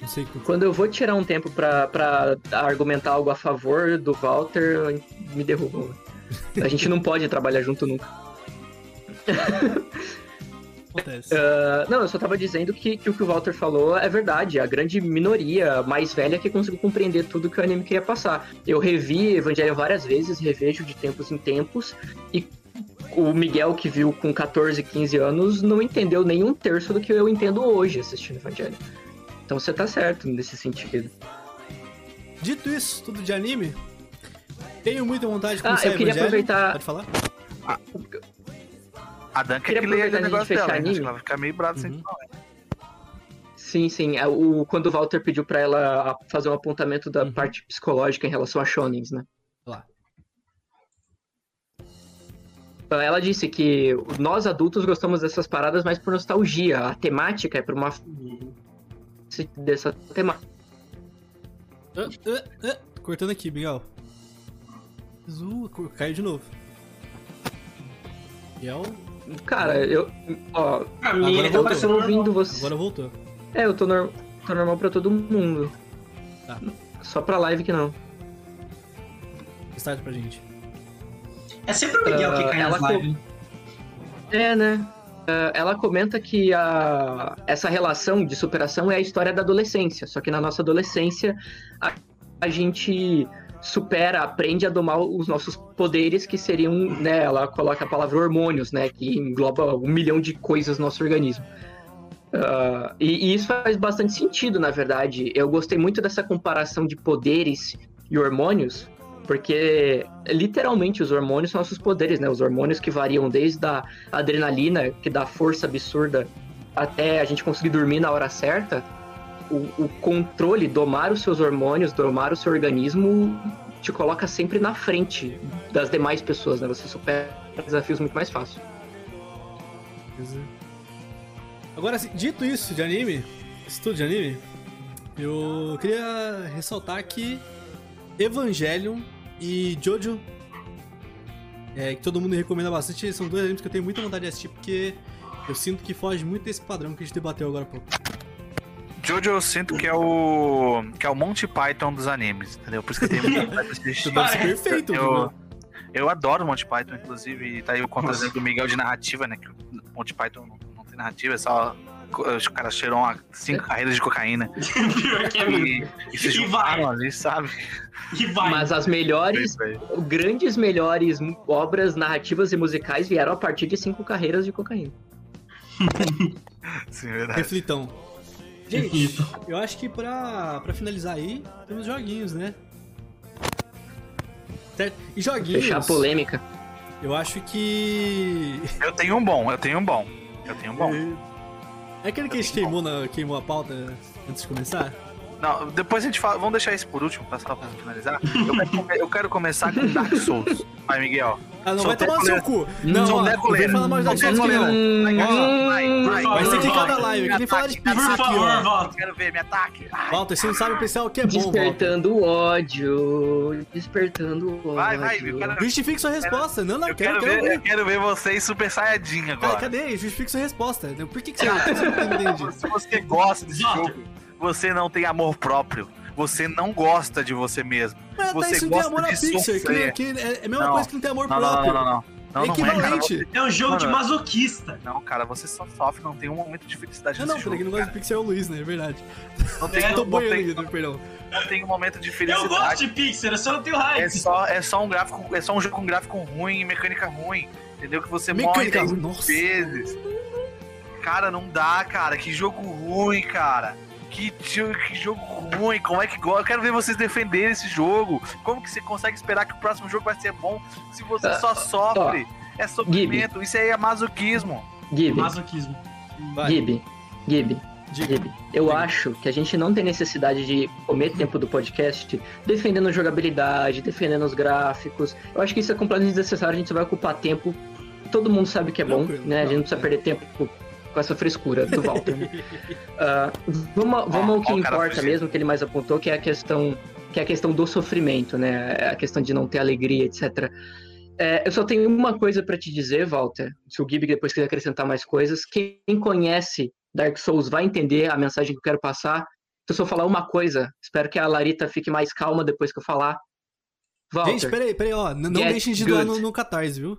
Não sei que... Quando eu vou tirar um tempo pra, pra argumentar algo a favor do Walter, me derrubam. A gente não pode trabalhar junto nunca. *laughs* Uh, não, eu só tava dizendo que, que, o que o Walter falou é verdade. A grande minoria mais velha que conseguiu compreender tudo que o anime queria passar. Eu revi Evangelho várias vezes, revejo de tempos em tempos, e o Miguel, que viu com 14, 15 anos, não entendeu nem um terço do que eu entendo hoje assistindo Evangelho. Então você tá certo nesse sentido. Dito isso, tudo de anime, tenho muita vontade de começar Ah, eu queria Evangelho. aproveitar- Pode falar? A Dan quer Queria que leia o negócio dela, né? Acho que ela vai ficar meio brava sem Uhum. falar. Sim, sim. é O, quando o Walter pediu pra ela fazer um apontamento da Uhum. parte psicológica em relação a shonens, né? Lá. Ela disse que nós adultos gostamos dessas paradas mais por nostalgia. A temática é por uma dessa temática. Ah, ah, ah, cortando aqui, Miguel. Azul, caiu de novo. Miguel, Cara, eu. Ó, Pra mim, Agora ele tá normal. ouvindo você. agora voltou. É, eu tô, nor- tô normal pra todo mundo. Tá. Só pra live que não. Start pra gente. É sempre o Miguel que Ah, cai ela nas co- lives. É, né? Ah, ela comenta que a, essa relação de superação é a história da adolescência. Só que na nossa adolescência, a, a gente supera, aprende a domar os nossos poderes, que seriam, né? Ela coloca a palavra hormônios, né? Que engloba um milhão de coisas no nosso organismo. Ah, e, e isso faz bastante sentido, na verdade. Eu gostei muito dessa comparação de poderes e hormônios, porque literalmente os hormônios são nossos poderes, né? Os hormônios que variam desde a adrenalina, que dá força absurda, até a gente conseguir dormir na hora certa. O, o controle, domar os seus hormônios, domar o seu organismo, te coloca sempre na frente das demais pessoas, né? Você supera desafios muito mais fácil. Beleza. Agora, dito isso de anime, estudo de anime, eu queria ressaltar que Evangelion e Jojo, é, que todo mundo recomenda bastante, são dois animes que eu tenho muita vontade de assistir, porque eu sinto que foge muito desse padrão que a gente debateu agora há pouco. Jojo eu sinto que é o. que é o Monty Python dos animes, entendeu? Por isso que eu tenho perfeito, Eu, eu adoro Monty Python, inclusive, tá aí o contra Nossa. do Miguel de narrativa, né? Que o Monty Python não, não tem narrativa, é só. Os caras cheiram a cinco carreiras de cocaína *laughs* Pior que é e, e se E juntaram vai. ali, sabe? E vai. Mas as melhores, grandes melhores obras narrativas e musicais vieram a partir de cinco carreiras de cocaína. *laughs* Sim, verdade. Reflitão. Gente, eu acho que pra, pra finalizar aí, temos joguinhos, né? Certo? E joguinhos. Fechar a polêmica. Eu acho que. Eu tenho um bom, eu tenho um bom. Eu tenho um bom. É aquele que a gente queimou, na, queimou a pauta antes de começar? Não, depois a gente fala. Vamos deixar isso por último, pra só pra finalizar. Eu quero, eu quero começar com Dark Souls. *laughs* Vai, Miguel. Ah, não, vai tomar no seu cu. Não, Sou ó, decoleiro. vem falar mais da Sou gente aqui, decoleiro. não. Vai, Hum, vai, vai. Vai ser na Walter. live, que nem falar de Por pizza Por aqui, favor, ó. volta. Quero ver, me ataque. Walter, você não sabe o que é bom, Walter. Despertando ódio. Despertando ódio. Vai, vai, eu quero, Justifique sua resposta. Não, não, eu quero, ver, eu quero ver vocês super saiyajin agora. cadê? Justifique sua resposta. Por que, que você, que *laughs* não entende? Se você gosta desse Walter. jogo, você não tem amor próprio. Você não gosta de você mesmo. Mas até Você isso não tem gosta amor a de Pixar, que, que é é a mesma Não. coisa que não tem amor Não, não, próprio. não, não, não. Não, É não é, cara. equivalente. É um jogo de Mano. masoquista. Não, cara, você só sofre, não tem um momento de felicidade Não, nesse não, jogo. peraí, que não gosta de Pixar é o Luiz, né? É verdade. Não tem, É, Eu tô não, boiando tem, aqui, perdão. não tem um momento de Eu felicidade. gosto de Pixar, eu só não tenho raiva. É só, é só um gráfico, é só um jogo com gráfico ruim e mecânica ruim. Entendeu? Que você Mecânica morre ruim, 10 nossa. vezes. Cara, não dá, cara. Que jogo ruim, cara. Que, que jogo ruim. Como é que gosta? Eu quero ver vocês defenderem esse jogo. Como que você consegue esperar que o próximo jogo vai ser bom se você Ah, só sofre? É sofrimento. Isso aí é masoquismo. Gibi, Masoquismo. Vai, Gibi, Gibi. Gibi. Eu Diga. acho que a gente não tem necessidade de comer tempo do podcast defendendo jogabilidade, defendendo os gráficos. Eu acho que isso é completamente desnecessário, a gente só vai ocupar tempo. Todo mundo sabe que é bom, Tranquilo, né? A gente não precisa perder tempo com- essa frescura do Walter. *laughs* Ah, vamos vamos Ó, ao que ó importa mesmo, que ele mais apontou, que é a questão que é a questão do sofrimento, né? A questão de não ter alegria, etc. É, eu só tenho uma coisa pra te dizer, Walter. Se o Gibi depois quiser acrescentar mais coisas, quem conhece Dark Souls vai entender a mensagem que eu quero passar. Se eu só falar uma coisa, espero que a Larita fique mais calma depois que eu falar. Walter, Gente, peraí, peraí, ó. Não deixem de doar no, no Catarse, viu?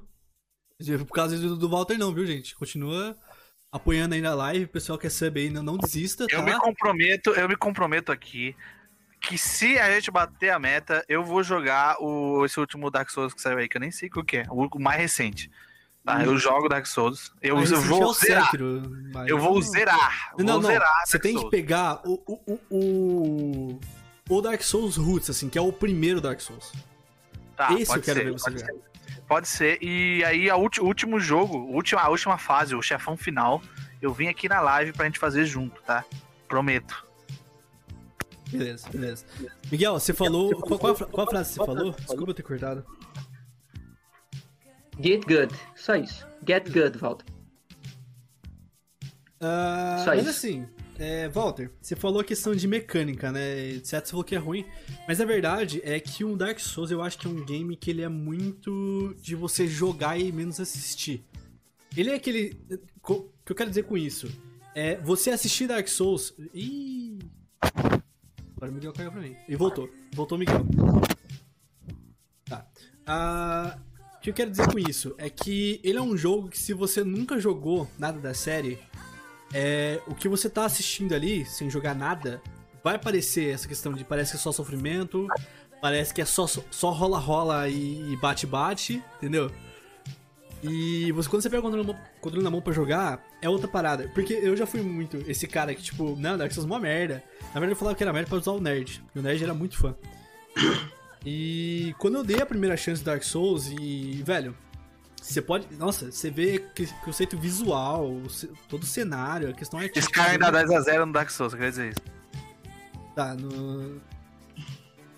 Por causa do, do Walter, não, viu, gente? Continua apoiando aí na live. O pessoal quer saber aí, não, não desista, tá? Eu me comprometo, eu me comprometo aqui que se a gente bater a meta, eu vou jogar o, esse último Dark Souls que saiu aí, que eu nem sei qual que é, o, o mais recente. Tá, eu jogo Dark Souls. Eu, eu vou zerar. Sekiro, eu vou zerar. Não, vou não, zerar Você tem que pegar o, o, o, o, Dark Souls Roots, assim, que é o primeiro Dark Souls. Tá, Esse eu quero ser, ver você jogar. Ser. Pode ser. E aí, o último jogo, última, a última fase, o chefão final, eu vim aqui na live pra gente fazer junto, tá? Prometo. Beleza, beleza. Miguel, você falou. Qual, qual, qual a frase você falou? Desculpa ter cortado. Get good. Só isso. Get good, Walter. Uh, Só mas isso. assim, é, Walter, você falou a questão de mecânica, né? Etc. Você falou que é ruim. Mas a verdade é que um Dark Souls eu acho que é um game que ele é muito de você jogar e menos assistir. Ele é aquele. O que eu quero dizer com isso? É você assistir Dark Souls. Ih. Agora o Miguel caiu pra mim. E voltou. Voltou o Miguel. Tá. Uh, o que eu quero dizer com isso é que ele é um jogo que se você nunca jogou nada da série, é, o que você tá assistindo ali, sem jogar nada, vai parecer essa questão de parece que é só sofrimento, parece que é só só rola rola e bate bate, entendeu? E você, quando você pega o controle na, mão, controle na mão pra jogar, é outra parada. Porque eu já fui muito esse cara que, tipo, não, Dark Souls é uma merda. Na verdade, eu falava que era merda pra usar o nerd. E o nerd era muito fã. *coughs* E quando eu dei a primeira chance do Dark Souls, e, velho, você pode. Nossa, você vê que, o conceito visual, todo o cenário, a questão artística. Esse cara ainda 10x0 no Dark Souls, quer dizer isso. Tá, no.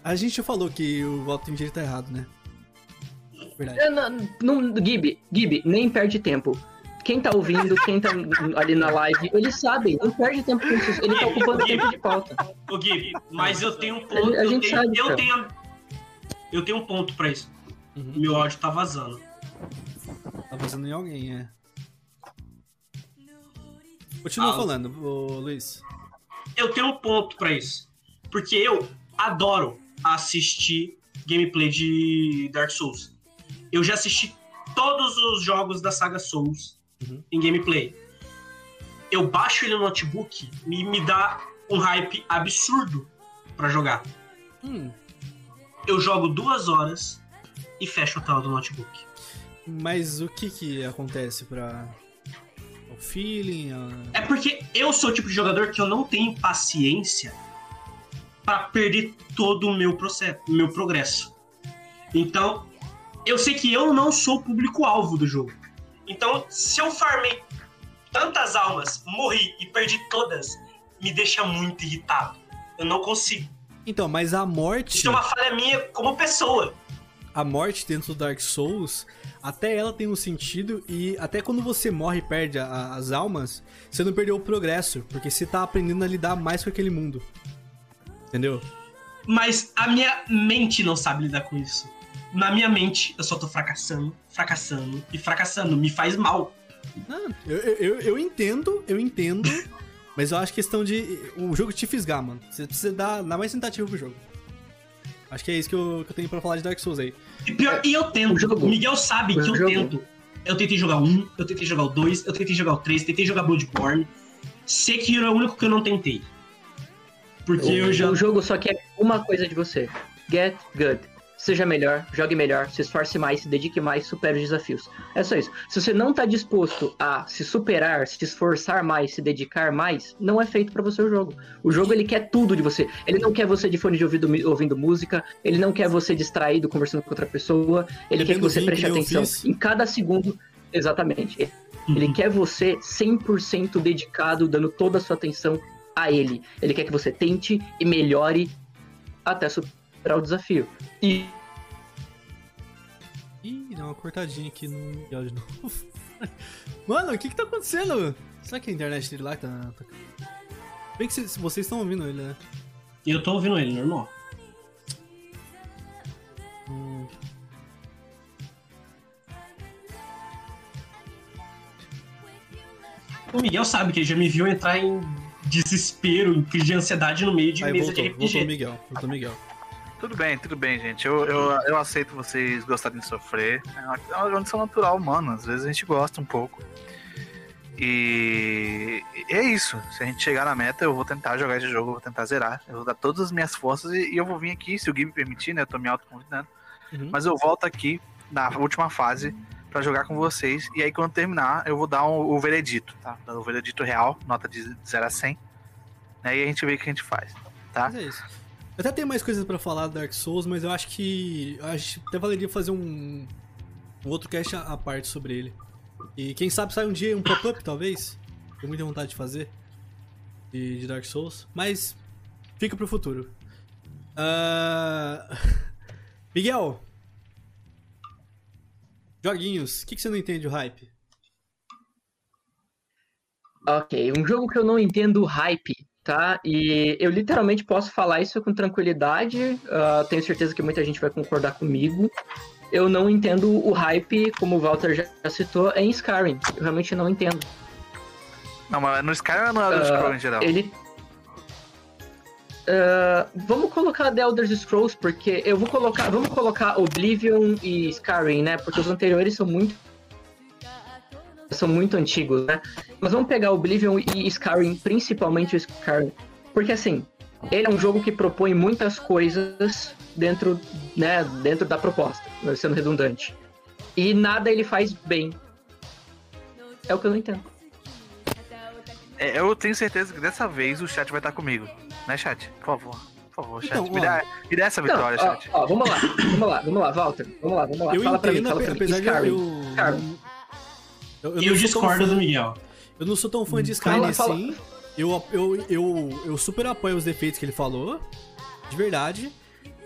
A gente já falou que o voto tem direito tá errado, né? Verdade. Não, não, Gibi, Gibi, nem perde tempo. Quem tá ouvindo, quem tá ali na live, eles sabem, não perde tempo com isso. Ele tá ocupando Gibi, tempo de pauta. Ô, Gibi, mas eu tenho um ponto. A, a gente eu tenho, sabe. Eu tenho, eu tenho um ponto pra isso. Uhum. Meu áudio tá vazando. Tá vazando em alguém, é. Continua ah, falando, ô, Luiz. Eu tenho um ponto pra isso. Porque eu adoro assistir gameplay de Dark Souls eu já assisti todos os jogos da saga Souls uhum. em gameplay. Eu baixo ele no notebook e me dá um hype absurdo para jogar. Hum. Eu jogo duas horas e fecho a tela do notebook. Mas o que que acontece para o feeling? A... É porque eu sou o tipo de jogador que eu não tenho paciência para perder todo o meu processo, meu progresso. Então, eu sei que eu não sou o público-alvo do jogo. Então, se eu farmei tantas almas, morri e perdi todas, me deixa muito irritado. Eu não consigo. Então, mas a morte. Isso é uma falha minha como pessoa. A morte dentro do Dark Souls, até ela tem um sentido, e até quando você morre e perde a, as almas, você não perdeu o progresso, porque você tá aprendendo a lidar mais com aquele mundo. Entendeu? Mas a minha mente não sabe lidar com isso na minha mente, eu só tô fracassando, fracassando e fracassando. Me faz mal. Não, eu, eu, eu entendo, eu entendo. *laughs* mas eu acho questão de. O jogo te fisgar, mano. Você precisa dar, dar mais tentativa pro jogo. Acho que é isso que eu, que eu tenho pra falar de Dark Souls aí. E pior, e eu tento. O, Miguel sabe o que jogo. eu tento. Eu tentei jogar um, eu tentei jogar o dois, eu tentei jogar o três, tentei jogar Bloodborne. Sekiro é o único que eu não tentei. Porque o, eu já. O jogo só quer uma coisa de você: Get good seja melhor, jogue melhor, se esforce mais, se dedique mais, supere os desafios. É só isso. Se você não está disposto a se superar, se esforçar mais, se dedicar mais, não é feito para você o jogo. O jogo ele quer tudo de você. Ele não quer você de fone de ouvido ouvindo música, ele não quer você distraído conversando com outra pessoa, ele quer que você preste atenção em cada segundo. Exatamente. Ele uhum. quer você 100% dedicado, dando toda a sua atenção a ele. Ele quer que você tente e melhore até superar o desafio. E. Ih, deu uma cortadinha aqui no Miguel de novo. *laughs* Mano, o que que tá acontecendo? Será que a internet dele lá tá. tá... Bem que cês, vocês estão ouvindo ele, né? Eu tô ouvindo ele, normal. Hum. O Miguel sabe que ele já me viu entrar em desespero, em crise de ansiedade no meio de Aí, mesa voltou, de RPG. Voltou o Miguel, voltou o Miguel. Tudo bem, tudo bem, gente. Eu, eu, eu aceito vocês gostarem de sofrer. É uma condição natural humana. Às vezes a gente gosta um pouco. E é isso. Se a gente chegar na meta, eu vou tentar jogar esse jogo, eu vou tentar zerar. Eu vou dar todas as minhas forças e, e eu vou vir aqui, se o Gui me permitir, né? Eu tô me autoconvidando. Uhum. Mas eu volto aqui na última fase para jogar com vocês. E aí, quando terminar, eu vou dar um, o veredito, tá? O veredito real, nota de 0 a 100. Né? E a gente vê o que a gente faz, tá? Mas é isso. Eu até tenho mais coisas para falar do Dark Souls, mas eu acho que. Eu acho que até valeria fazer um. Um outro cast à parte sobre ele. E quem sabe sai um dia um pop-up, talvez. Tenho muita vontade de fazer. De, de Dark Souls. Mas fica pro futuro. Uh... *laughs* Miguel, Joguinhos, o que, que você não entende o hype? Ok, um jogo que eu não entendo o hype, tá? E eu literalmente posso falar isso com tranquilidade. Uh, tenho certeza que muita gente vai concordar comigo. Eu não entendo o hype, como o Walter já citou, em Skyrim. Eu realmente não entendo. Não, mas no Skyrim ou no Elder Scrolls uh, em geral? Ele Uh, vamos colocar The Elder Scrolls, porque eu vou colocar. Vamos colocar Oblivion e Skyrim, né? Porque os anteriores são muito. São muito antigos, né? Mas vamos pegar Oblivion e Skyrim, principalmente o Skyrim. Porque assim, ele é um jogo que propõe muitas coisas dentro, né, dentro da proposta, sendo redundante. E nada ele faz bem. É o que eu não entendo. É, eu tenho certeza que dessa vez o chat vai estar comigo. Né, chat? Por favor. Por favor, chat. Então, me, dá, me dá essa vitória, não, chat. Ó, ó, vamos lá, vamos lá, vamos lá, Walter. Vamos lá, vamos lá. Eu fala entendo, pra mim, fala pra apesar mim. de Skyrim. eu... Eu, eu, eu discordo do Miguel. Eu não sou tão fã de Skyrim assim. Eu, eu, eu, eu super apoio os defeitos que ele falou. De verdade.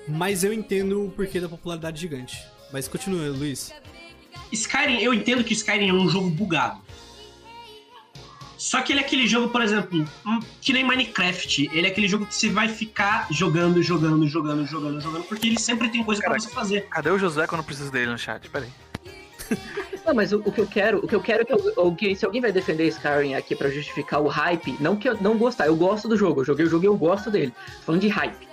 Mas eu entendo o porquê da popularidade gigante. Mas continua, Luiz. Skyrim, eu entendo que Skyrim é um jogo bugado. Só que ele é aquele jogo, por exemplo, que nem Minecraft. Ele é aquele jogo que você vai ficar jogando, jogando, jogando, jogando, jogando, porque ele sempre tem coisa para você fazer. Cadê o José quando eu preciso dele no chat? Peraí. Não, mas o, o, que eu quero, o que eu quero é que, eu, o que se alguém vai defender Skyrim aqui para justificar o hype, não que eu não gostar, eu gosto do jogo, eu joguei o jogo e eu gosto dele. Falando de hype.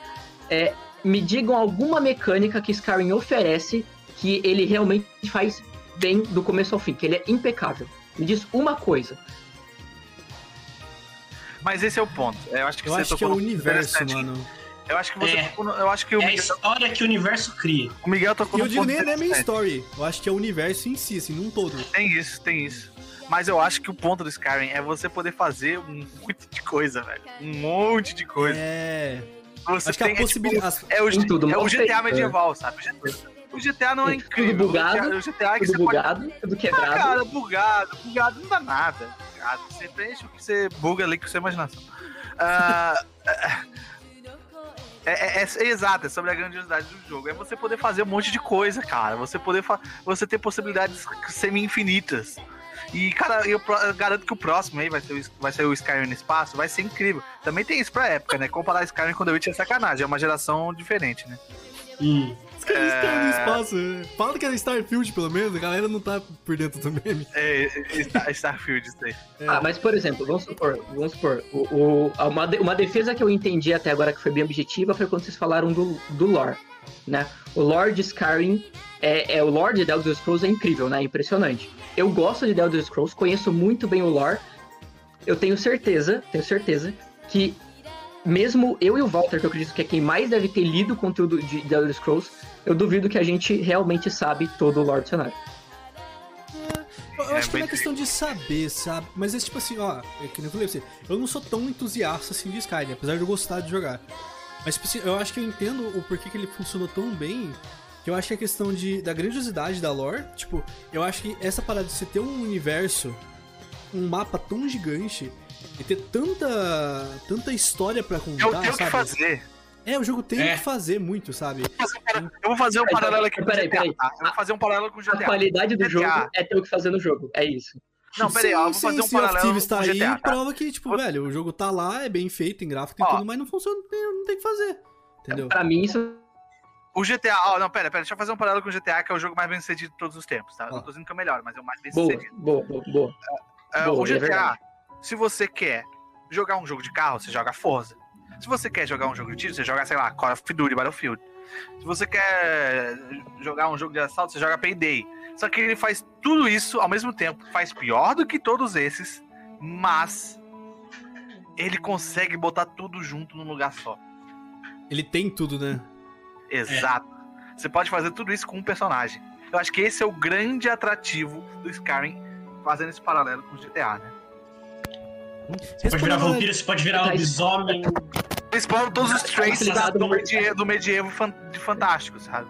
É, me digam alguma mecânica que Skyrim oferece que ele realmente faz bem do começo ao fim, que ele é impecável. Me diz uma coisa. Mas esse é o ponto. Eu acho que, eu acho que é o universo, mano. Eu acho que você. É, eu acho que o é Miguel... a história que o universo cria. O Miguel tocou no Eu digo nem é main story. Eu acho que é o universo em si, assim, num todo. Tem isso, tem isso. Mas eu acho que o ponto do Skyrim é você poder fazer um monte de coisa, velho. Um monte de coisa. É. Você acho tem, que a possibilidade. É, tipo, é, o, tudo, é o GTA medieval, sabe? O GTA não é, é incrível. Tudo bugado, o GTA é que tudo você bugado, pode... tudo quebrado. Ah, cara, bugado, bugado não dá nada. Bugado. Você preenche o que você buga ali com sua imaginação. Uh, é, é, é, exato, é sobre a grandiosidade do jogo. É você poder fazer um monte de coisa, cara. Você poder você ter possibilidades semi-infinitas. E, cara, eu, eu, garanto que o próximo aí vai ser, o, vai ser o Skyrim no espaço, vai ser incrível. Também tem isso pra época, né? Comparar Skyrim com The Witcher é sacanagem, é uma geração diferente, né? Hum. Skyrim é... no espaço. Né? Fala que era Starfield, pelo menos. A galera não tá por dentro do meme. É, é Starfield, isso aí. É. Ah, mas por exemplo, vamos supor, vamos supor, o, o, uma, uma defesa que eu entendi até agora que foi bem objetiva foi quando vocês falaram do, do lore, né? O lore de Skyrim, é, é, o lore de The Elder Scrolls é incrível, né? Impressionante. Eu gosto de The Elder Scrolls, conheço muito bem o lore. Eu tenho certeza, tenho certeza que mesmo eu e o Walter, que eu acredito que é quem mais deve ter lido o conteúdo de The Elder Scrolls, eu duvido que a gente realmente sabe todo o lore do cenário. É, eu acho que não é questão de saber, sabe? Mas é tipo assim, ó, é que nem eu falei pra você, eu não sou tão entusiasta assim de Skyrim, apesar de eu gostar de jogar. Mas tipo assim, eu acho que eu entendo o porquê que ele funcionou tão bem, que eu acho que é questão de, da grandiosidade da lore, tipo, eu acho que essa parada de você ter um universo, um mapa tão gigante, e ter tanta, tanta história para contar, Eu tenho sabe? que fazer. É, o jogo tem é. que fazer muito, sabe? Eu vou fazer um paralelo aqui GTA. Peraí. Eu vou fazer um paralelo com o GTA. A qualidade do GTA. jogo é ter o que fazer no jogo. É isso. Não, peraí, eu vou fazer um paralelo com o GTA. Aí, tá? prova que, tipo, vou... velho, o jogo tá lá, é bem feito, em gráfico e tudo, mas não funciona, não tem o que fazer. Entendeu? Pra mim, isso o GTA, ó, oh, não, pera, pera, deixa eu fazer um paralelo com o GTA, que é o jogo mais bem sucedido de todos os tempos, tá? Não tô dizendo que é o melhor, mas é o mais bem sucedido. Boa, boa, boa. Uh, uh, boa o GTA, é se você quer jogar um jogo de carro, você joga Forza. Se você quer jogar um jogo de tiro, você joga, sei lá, Call of Duty Battlefield. Se você quer jogar um jogo de assalto, você joga Payday. Só que ele faz tudo isso ao mesmo tempo. Faz pior do que todos esses, mas ele consegue botar tudo junto num lugar só. Ele tem tudo, né? Exato. É. Você pode fazer tudo isso com um personagem. Eu acho que esse é o grande atrativo do Skyrim, fazendo esse paralelo com o GTA, né? Você pode virar vampiro, você pode virar lobisomem. Eles falam todos os traits do, medievo, do medievo de fantástico, sabe?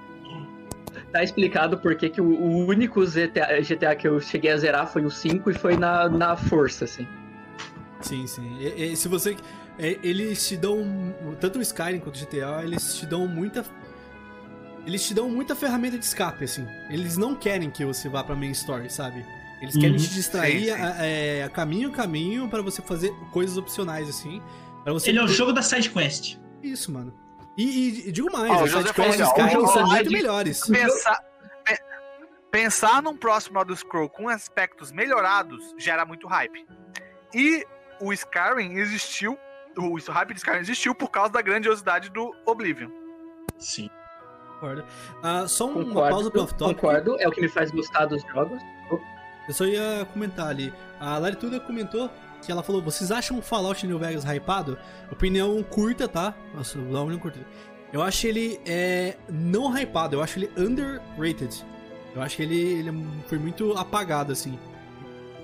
Tá explicado porque que o, o único GTA, GTA, que eu cheguei a zerar foi o 5 e foi na, na força, assim. Sim, sim. E, e, se você. Eles te dão. Tanto o Skyrim quanto o GTA, eles te dão muita. Eles te dão muita ferramenta de escape, assim. Eles não querem que você vá pra main story, sabe? Eles querem uhum. te distrair sim, sim. A, é, a, caminho caminho para você fazer coisas opcionais, assim. Você... Ele é o jogo da side quest. Isso, mano. E, e, e digo mais, oh, as sidequests dos caras são muito melhores. Pensar, pensar num próximo Elder Scroll com aspectos melhorados gera muito hype. E o Skyrim existiu, o hype de Skyrim existiu por causa da grandiosidade do Oblivion. Sim. Concordo. Uh, só uma concordo, pausa pro off-topic. Concordo, é o que me faz gostar dos jogos. Eu só ia comentar ali. A Larituda comentou que ela falou: vocês acham o Fallout New Vegas hypado? Opinião curta, tá? Nossa, vou dar uma opinião curta. Eu acho ele é, não hypado, eu acho ele underrated. Eu acho que ele, ele foi muito apagado, assim.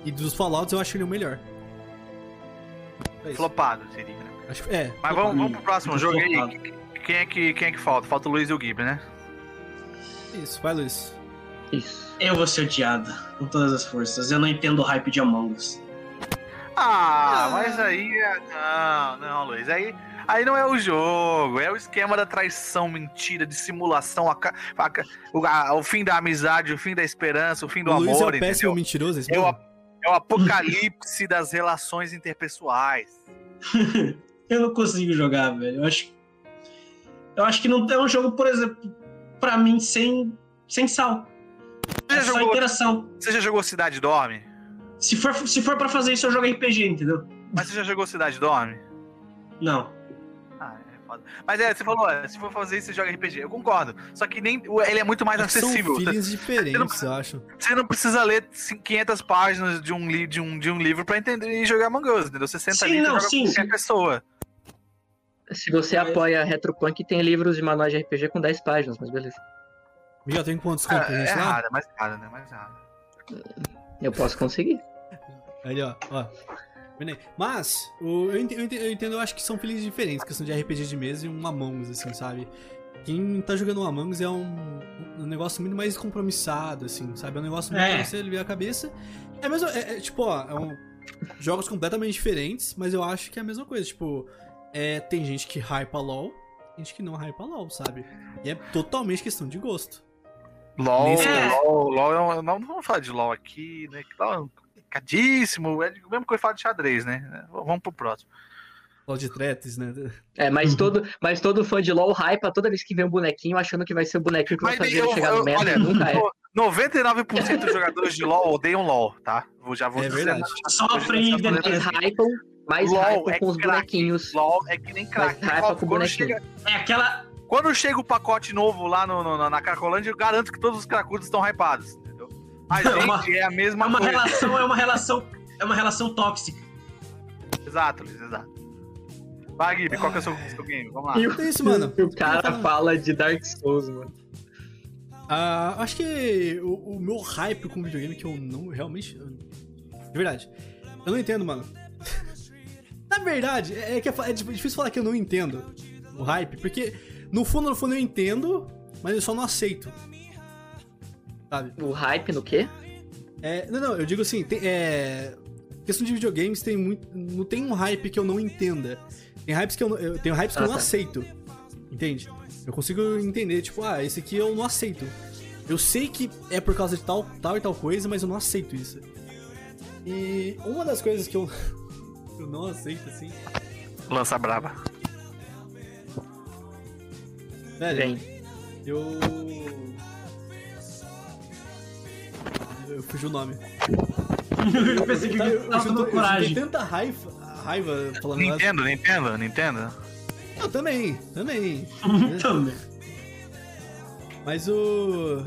E dos Fallouts eu acho ele o melhor. É Flopado seria, né? Acho, é. Mas vamos, vamos pro próximo jogo aí. Quem é, que, quem é que falta? Falta o Luiz e o Ghibli, né? Isso, vai Luiz. Isso. Eu vou ser odiado com todas as forças. Eu não entendo o hype de Among Us. Ah, mas aí. É, não, não, Luiz. Aí, aí não é o jogo, é o esquema da traição, mentira, de simulação, a, a, o, a, o, fim da amizade, o fim da esperança, o fim do o amor. Luiz é o péssimo mentiroso, é, o, é o apocalipse *laughs* das relações interpessoais. *laughs* eu não consigo jogar, velho. Eu acho. Eu acho que não é um jogo, por exemplo, pra mim, sem, sem sal. Você é só jogou, interação. Você já jogou Cidade Dorme? Se for, se for pra fazer isso, eu jogo RPG, entendeu? Mas você já jogou Cidade Dorme? Não. Ah, é foda. Mas é, você falou, se for fazer isso, você joga RPG. Eu concordo. Só que nem ele é muito mais é acessível. São feelings diferentes, não, eu acho. Você não precisa ler 500 páginas de um, de um, de um livro pra entender e jogar Us, entendeu? Você senta sim, ali e joga sim, qualquer pessoa. Se você mas... apoia Retropunk, tem livros de manual de RPG com 10 páginas, mas beleza. Miguel, tem quantos contos é, é raro, é mais raro, né? Mais raro. Eu posso conseguir. Aí, ó, ó. Mas, o, eu, entendo, eu, entendo, eu acho que são felizes diferentes, questão de RPG de mesa e um Among Us, assim, sabe? Quem tá jogando um Among Us é um, um negócio muito mais compromissado, assim, sabe? É um negócio muito é. pra você aliviar a cabeça. É mesmo, é, é, tipo, ó, é um, jogos completamente diferentes, mas eu acho que é a mesma coisa, tipo, é, tem gente que hypa LOL, gente que não hypa LOL, sabe? E é totalmente questão de gosto. LOL, Nesse... LOL, LOL, não, não vamos falar de LOL aqui, né? Que tá complicadíssimo. É o mesmo que eu falo de xadrez, né? Vamos pro próximo. LOL de tretes, né? É, mas uhum. todo, mas todo fã de LOL hypa toda vez que vê um bonequinho achando que vai ser o bonequinho que vai fazer eu, ele chegar no meta. Olha, nunca é. 99% dos jogadores de LoL odeiam LoL, tá? Vou, já vou é dizer. Verdade. Sofrem Eles hypam, mais LOL hypam é com os bonequinhos. LoL é que nem crack. Hypa com o bonequinho. Chega... É aquela... Quando chega o pacote novo lá no, no na Cracolândia, eu garanto que todos os cracudos estão hypados. A gente é, uma, é a mesma é uma coisa. relação, é uma relação, é uma relação tóxica. Exato, Luiz, exato. Vai, Gui, qual que é o seu, seu game? Vamos lá. E o isso, mano? O cara fala de Dark Souls, mano. Uh, acho que o, o, meu hype com videogame que eu não realmente. De verdade. Eu não entendo, mano. *laughs* Na verdade, é, que é, é, difícil falar que eu não entendo o hype, porque no fundo, no fundo eu entendo, mas eu só não aceito sabe? O hype no quê? É, não, não, eu digo assim, tem, é, questão de videogames tem muito, não tem um hype que eu não entenda. Tem hypes que eu, eu tenho hypes que ah, eu não tá. aceito. Entende? Eu consigo entender, tipo, ah, esse aqui eu não aceito. Eu sei que é por causa de tal, tal e tal coisa, mas eu não aceito isso. E uma das coisas que eu, *laughs* eu não aceito, assim. Lança brava. Velho, Vem. eu eu fugi o nome. eu pensei que eu, tava dando coragem. tanta raiva, raiva falando Nintendo, nada. Nintendo, Nintendo. Eu também, também. *laughs* também. Mas o.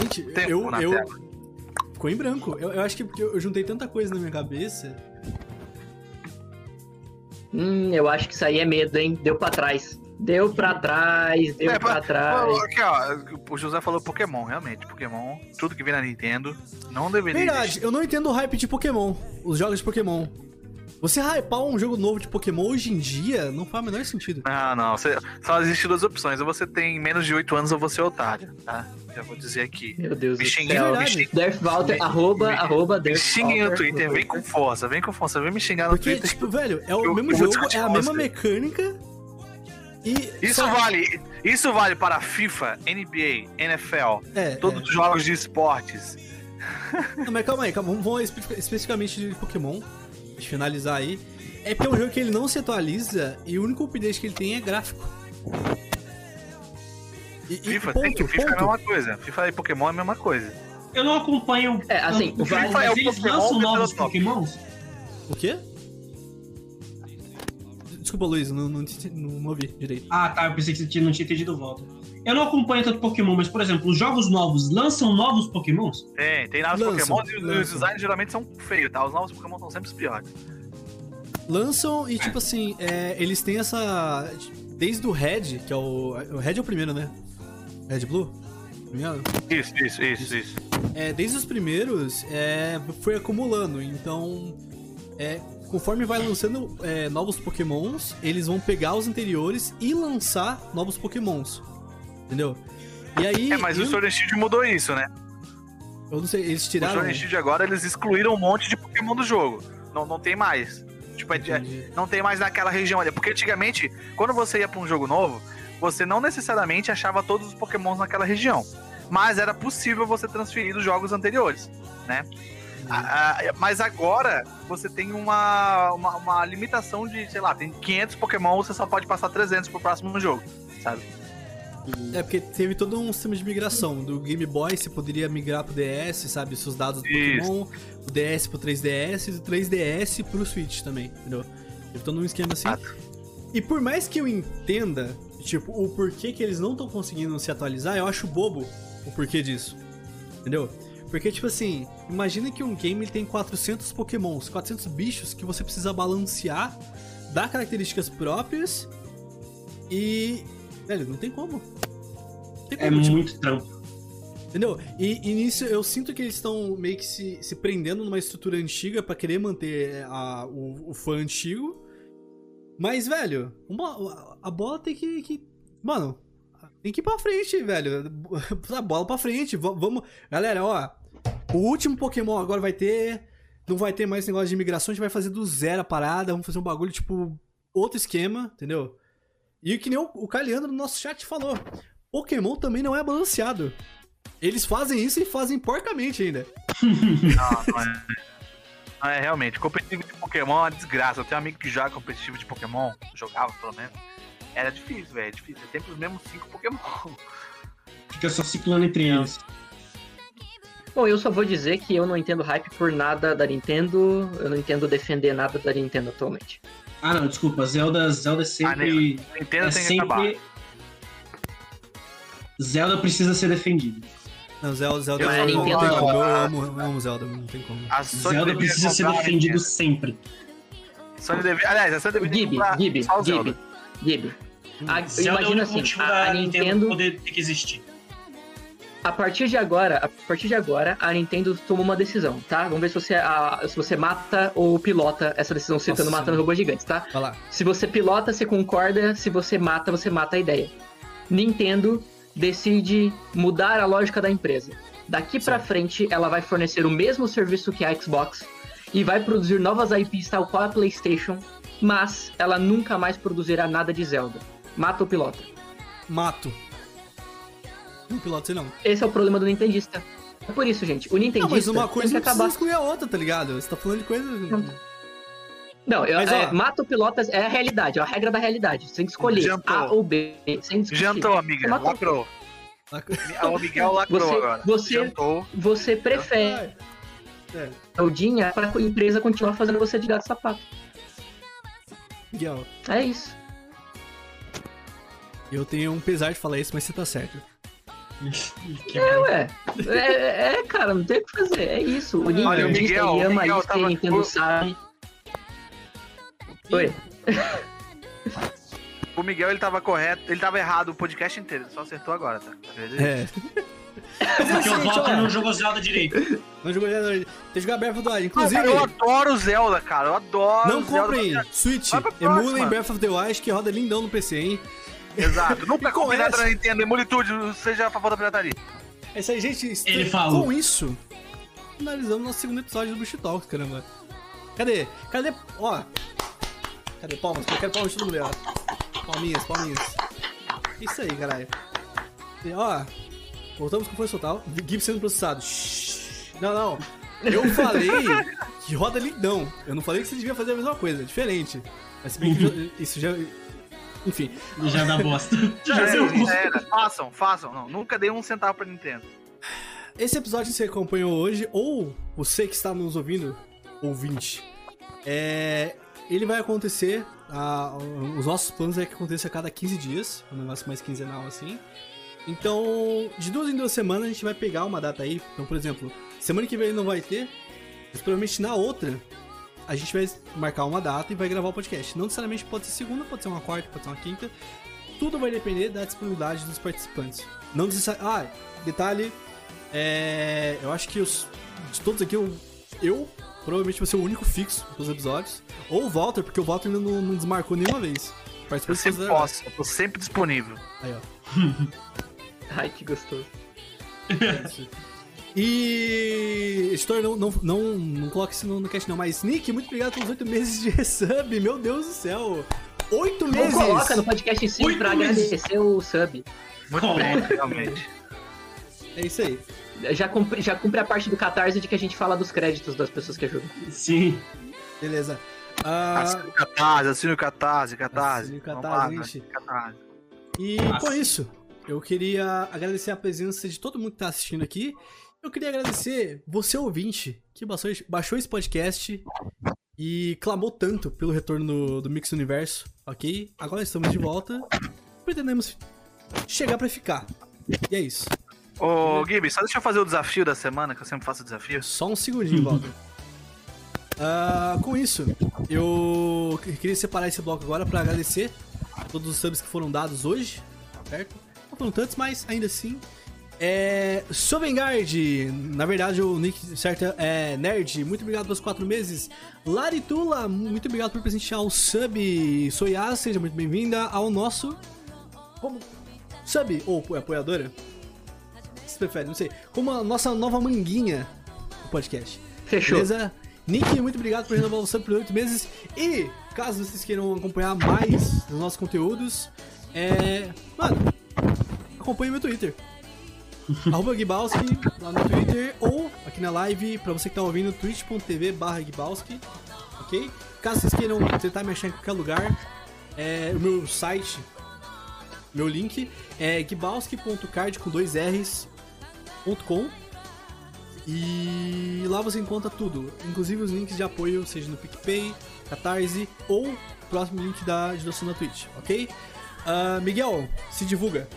Gente, Tempo eu. eu... Ficou em branco. Eu, eu acho que porque eu juntei tanta coisa na minha cabeça Hum, eu acho que isso aí é medo, hein? Deu pra trás. Deu pra trás, deu É, pra pa- trás. Aqui, ó, o José falou Pokémon, realmente. Pokémon, tudo que vem na Nintendo, não deveria Verdade, existir. eu não entendo o hype de Pokémon, os jogos de Pokémon. Você hypar um jogo novo de Pokémon hoje em dia não faz o menor sentido. Não, não. Você, só existe duas opções. Ou você tem menos de 8 anos ou você é otário, tá? Já vou dizer aqui. Meu Deus Me do xinguem, céu. É me xinguem, Darth Walter, Me- arroba, me- arroba, me Darth xinguem no. Twitter, vem com força, vem com força, vem me xingar no Porque, Twitter. tipo, velho, é o eu- mesmo jogo, é a mesma mecânica. E. Isso só- vale, isso vale para FIFA, NBA, NFL, É, todos os jogos de esportes. é. Não, mas calma aí, calma, vamos, vamos espe- especificamente de Pokémon. Gente finalizar aí. É porque é um jogo que ele não se atualiza e o único update que ele tem é gráfico. E, e FIFA, ponto, tem, FIFA é a mesma coisa. FIFA e Pokémon é a mesma coisa. Eu não acompanho. É, assim, o mas é o eles Pokémon lançam que novos. Pokémons? O quê? Desculpa, Luiz, não, não, não, não ouvi direito. Ah, tá. Eu pensei que você não tinha entendido volta. Eu não acompanho tanto Pokémon, mas, por exemplo, os jogos novos lançam novos Pokémons? Tem, tem novos Lançam, Pokémon e os- os lançam. designs geralmente são feios, tá? Os novos Pokémon são sempre os piores. Lançam e, tipo assim, é, eles têm essa. Desde o Red, que é o. O Red é o primeiro, né? Red Blue? Engano? Isso, isso, isso, isso. É, desde os primeiros, é, foi acumulando. Então, é, conforme vai lançando é, novos Pokémons, eles vão pegar os anteriores e lançar novos Pokémons. Entendeu? E aí. É, mas eu, o Sword and Shield mudou isso, né? eu não sei, eles O tiraram. Sword and Shield agora eles excluíram um monte de Pokémon do jogo. Não, não tem mais. Tipo, é, é- não tem mais naquela região ali. Porque antigamente, quando você ia pra um jogo novo, você não necessariamente achava todos os Pokémons naquela região. Mas era possível você transferir dos jogos anteriores, né? Ah, ah, mas agora você tem uma, uma, uma limitação de, sei lá, tem 500 Pokémon, você só pode passar 300 pro próximo jogo, sabe? É porque teve todo um sistema de migração. Do Game Boy você poderia migrar pro DS, sabe? Seus dados do Isso. Pokémon, o DS pro 3DS e do 3DS pro Switch também, entendeu? Teve todo um esquema assim. Exato. E por mais que eu entenda, tipo, o porquê que eles não estão conseguindo se atualizar, eu acho bobo o porquê disso. Entendeu? Porque, tipo assim, imagina que um game ele tem 400 pokémons, 400 bichos que você precisa balancear, dar características próprias e... Velho, não tem como. Não tem É como, tipo, muito trampo. Entendeu? E, e nisso eu sinto que eles estão meio que se, se prendendo numa estrutura antiga pra querer manter a, o, o fã antigo. Mas, velho, uma- a bola tem que, que- Mano, tem que ir pra frente, velho. A *laughs* bola pra frente. va- Vamos. Galera, ó. O último Pokémon agora vai ter. Não vai ter mais negócio de imigração. A gente vai fazer do zero a parada. Vamos fazer um bagulho, tipo. Outro esquema, entendeu? E que nem o, o Caliandro no nosso chat falou. Pokémon também não é balanceado. Eles fazem isso e fazem porcamente ainda. Não, não é. Não é realmente. Competitivo de Pokémon é uma desgraça. Eu tenho um amigo que joga competitivo de Pokémon, jogava pelo menos. Era difícil, velho. É difícil. É sempre os mesmos cinco Pokémon. Fica só ciclando entre eles. Bom, eu só vou dizer que eu não entendo hype por nada da Nintendo, eu não entendo defender nada da Nintendo atualmente. Ah, não, desculpa. Zelda, Zelda é sempre. Nintendo é tem que acabar. sempre. Zelda precisa ser defendido. Não, Zelda, Zelda Eu não, sou não tem Nintendo. como. Eu amo, eu amo Zelda, não tem como. A Sony Zelda precisa ser defendido Nintendo. sempre. Sony deve... Aliás, a Sony deveria Gibi, Gibi, o Gibi, Zelda. Gibi. A- Zelda é o imagina assim, motivo a, da a Nintendo Nintendo, poder ter que existir. A partir de agora, a partir de agora, a Nintendo tomou uma decisão, tá? Vamos ver se você, a- se você mata ou pilota essa decisão citando Nossa. matando robôs gigantes, tá? Vai lá. Se você pilota, você concorda. Se você mata, você mata a ideia. Nintendo decide mudar a lógica da empresa. Daqui pra Certo. frente, ela vai fornecer o mesmo serviço que a Xbox e vai produzir novas IPs tal qual a PlayStation, mas ela nunca mais produzirá nada de Zelda. Mata ou pilota. Mato. Não não. Esse é o problema do Nintendista. É por isso, gente. O Não, Nintendista mas uma coisa que não precisa acabar. excluir a outra, tá ligado? Você tá falando de coisa. Não, eu, Mas, é, ó. mata ou pilota é a realidade, é a regra da realidade. Você tem que escolher Jantou. A ou B. Sem discutir. Jantou, amiga. Matou. Lacrou. O Miguel lacrou Você- agora. você- Jantou. Você prefere É, o dinheiro para a empresa continuar fazendo você de gato sapato. Miguel, É isso. eu tenho um pesar de falar isso, mas você tá certo. *laughs* É, ué. É, é, cara, não tem o que fazer. É isso. O Olha, o Miguel- ele o ama Miguel isso, tava- Nintendo o- sabe. Oi. *laughs* o Miguel, ele tava correto, ele tava errado o podcast inteiro, só acertou agora, tá? É. *laughs* Porque o Walter não jogou Zelda direito. Não jogou Zelda direito. Tem que jogar Breath of the Wild. Inclusive. eu adoro Zelda, cara. Eu adoro Não comprem Zelda. Switch. Emulem Breath of the Wild que roda lindão no PC, hein? Exato. Nunca com nada essa- na Nintendo. Tudo, seja a favor da pirataria. É isso aí, gente. Ele Com falou. isso, finalizamos nosso segundo episódio do Bush Talks, caramba. Cadê? Cadê? Ó. Cadê palmas? Eu quero palmas de todo mundo, ó. Palminhas, palminhas. Isso aí, caralho. E, ó. Voltamos com força total. Gibbs sendo processado. Shhh. Não, não. Eu falei que roda lindão. Eu não falei que você devia fazer a mesma coisa. Diferente. Mas se bem que já- isso já. Enfim. Já dá bosta. *laughs* Já deu já era. Façam, façam. Não, nunca dei um centavo pra Nintendo. Esse episódio que você acompanhou hoje, ou você que está nos ouvindo, ouvinte, é, ele vai acontecer. ah, os nossos planos é que aconteça a cada 15 dias, um negócio mais quinzenal assim. Então, de duas em duas semanas a gente vai pegar uma data aí. Então, por exemplo, semana que vem não vai ter, mas provavelmente na outra a gente vai marcar uma data e vai gravar o podcast. Não necessariamente pode ser segunda, pode ser uma quarta, pode ser uma quinta. Tudo vai depender da disponibilidade dos participantes. Não necessariamente. Ah, detalhe, é, eu acho que os, de todos aqui, eu, eu provavelmente vou ser o único fixo dos episódios. Ou o Walter, porque o Walter ainda não, não desmarcou nenhuma vez. Participou Eu sempre posso, eu tô sempre disponível. Aí, ó. *laughs* Ai, que gostoso. *laughs* *laughs* Isso. E. Editor, não, não, não, não coloque isso no, no cast, não. Mas, Nick, muito obrigado pelos oito meses de resub. Meu Deus do céu. Oito Não meses! coloca no podcast em si Oito pra meses. agradecer o sub. Muito bem, realmente. É isso aí. Já cumpre, já cumpre a parte do catarse de que a gente fala dos créditos das pessoas que ajudam. Sim. Beleza. Ah, Assine o Catarse, assine o Catarse, Catarse. Assine o Catarse, gente. Catarse. E Nossa. com isso, eu queria agradecer a presença de todo mundo que tá assistindo aqui. Eu queria agradecer você, ouvinte, que baixou, baixou esse podcast e clamou tanto pelo retorno do, do Mix Universo, ok? Agora estamos de volta. Pretendemos chegar pra ficar. E é isso. Ô, Gibi, só deixa eu fazer o desafio da semana, que eu sempre faço desafio. Só um segundinho, Walter. *laughs* Ah, com isso, eu queria separar esse bloco agora pra agradecer a todos os subs que foram dados hoje, certo? Não foram tantos, mas ainda assim. É. Sovengard, na verdade o nick certo é Nerd, muito obrigado pelos quatro meses. Laritula, muito obrigado por presentear o sub. Soyá, seja muito bem-vinda ao nosso. Como? Sub, ou apoiadora? Se prefere, não sei. Como a nossa nova manguinha do podcast. Fechou. Beleza? Nick, muito obrigado por renovar o sub por oito meses. E, caso vocês queiram acompanhar mais dos nossos conteúdos, é. Mano, acompanhe meu Twitter. *laughs* Arroba Gibowski lá no Twitter ou aqui na live, pra você que tá ouvindo, twitch.tv barra Gibowski, ok? Caso vocês queiram tentar me achar em qualquer lugar, é, o meu site, meu link é gibowski.card com dois R's ponto com e lá você encontra tudo, inclusive os links de apoio, seja no PicPay, Catarse ou próximo link da de doação na Twitch, ok? Ah, Miguel, se divulga.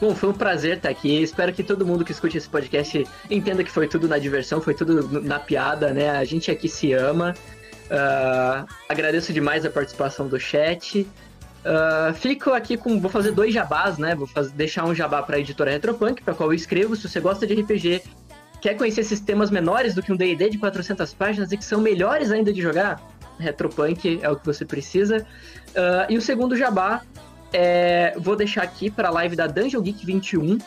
Bom, foi um prazer estar aqui. Espero que todo mundo que escute esse podcast entenda que foi tudo na diversão, foi tudo na piada, né? A gente aqui se ama. Ah, agradeço demais a participação do chat. Ah, fico aqui com. Vou fazer dois jabás, né? Vou faz- deixar um jabá para a editora Retropunk, para qual eu escrevo. Se você gosta de RPG, quer conhecer sistemas menores do que um DD de 400 páginas e que são melhores ainda de jogar, Retropunk é o que você precisa. Ah, e o segundo jabá é, vou deixar aqui para a live da Dungeon Geek 21,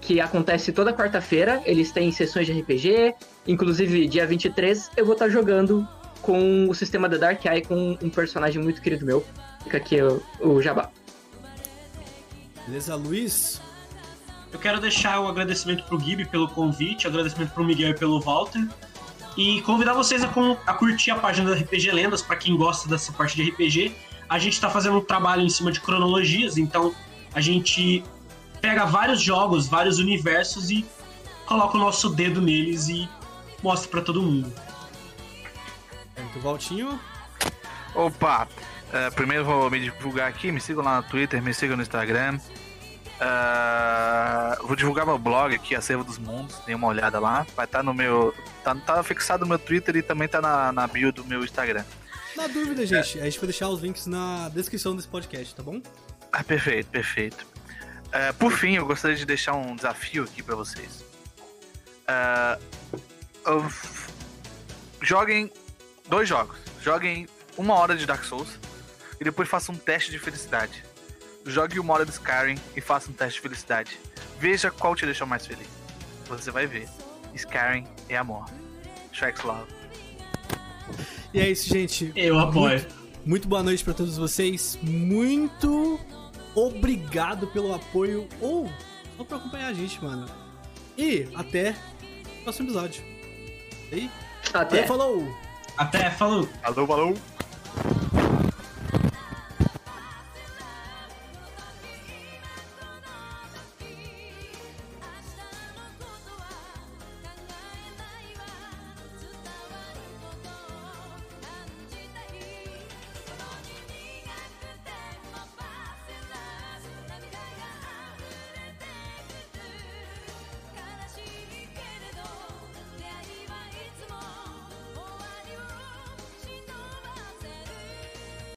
que acontece toda quarta-feira. Eles têm sessões de RPG, inclusive dia 23 eu vou estar jogando com o sistema da Dark Eye com um personagem muito querido meu. Fica aqui o, o jabá. Beleza, Luiz? Eu quero deixar o agradecimento pro Gibi pelo convite, agradecimento pro Miguel e pelo Walter. E convidar vocês a, com- a curtir a página da RPG Lendas, para quem gosta dessa parte de RPG. A gente tá fazendo um trabalho em cima de cronologias, então a gente pega vários jogos, vários universos e coloca o nosso dedo neles e mostra para todo mundo. Certo, Valtinho. Opa, é, primeiro vou me divulgar aqui, me sigam lá no Twitter, me sigam no Instagram. É, vou divulgar meu blog aqui, Acervo dos Mundos, dê uma olhada lá. Vai estar no meu. Tá, tá fixado no meu Twitter e também tá na, na bio do meu Instagram. Na dúvida, gente, a gente vai deixar os links na descrição desse podcast, tá bom? Ah, perfeito, perfeito. Uh, por fim, eu gostaria de deixar um desafio aqui para vocês. Uh, joguem dois jogos. Joguem uma hora de Dark Souls e depois façam um teste de felicidade. Jogue uma hora de Skyrim e faça um teste de felicidade. Veja qual te deixa mais feliz. Você vai ver. Skyrim é amor. Shreks Love. E é isso, gente. Eu apoio. Muito, muito boa noite para todos vocês. Muito obrigado pelo apoio ou só pra acompanhar a gente, mano. E até o próximo episódio. E Até. falou! Até, falou. Falou, falou.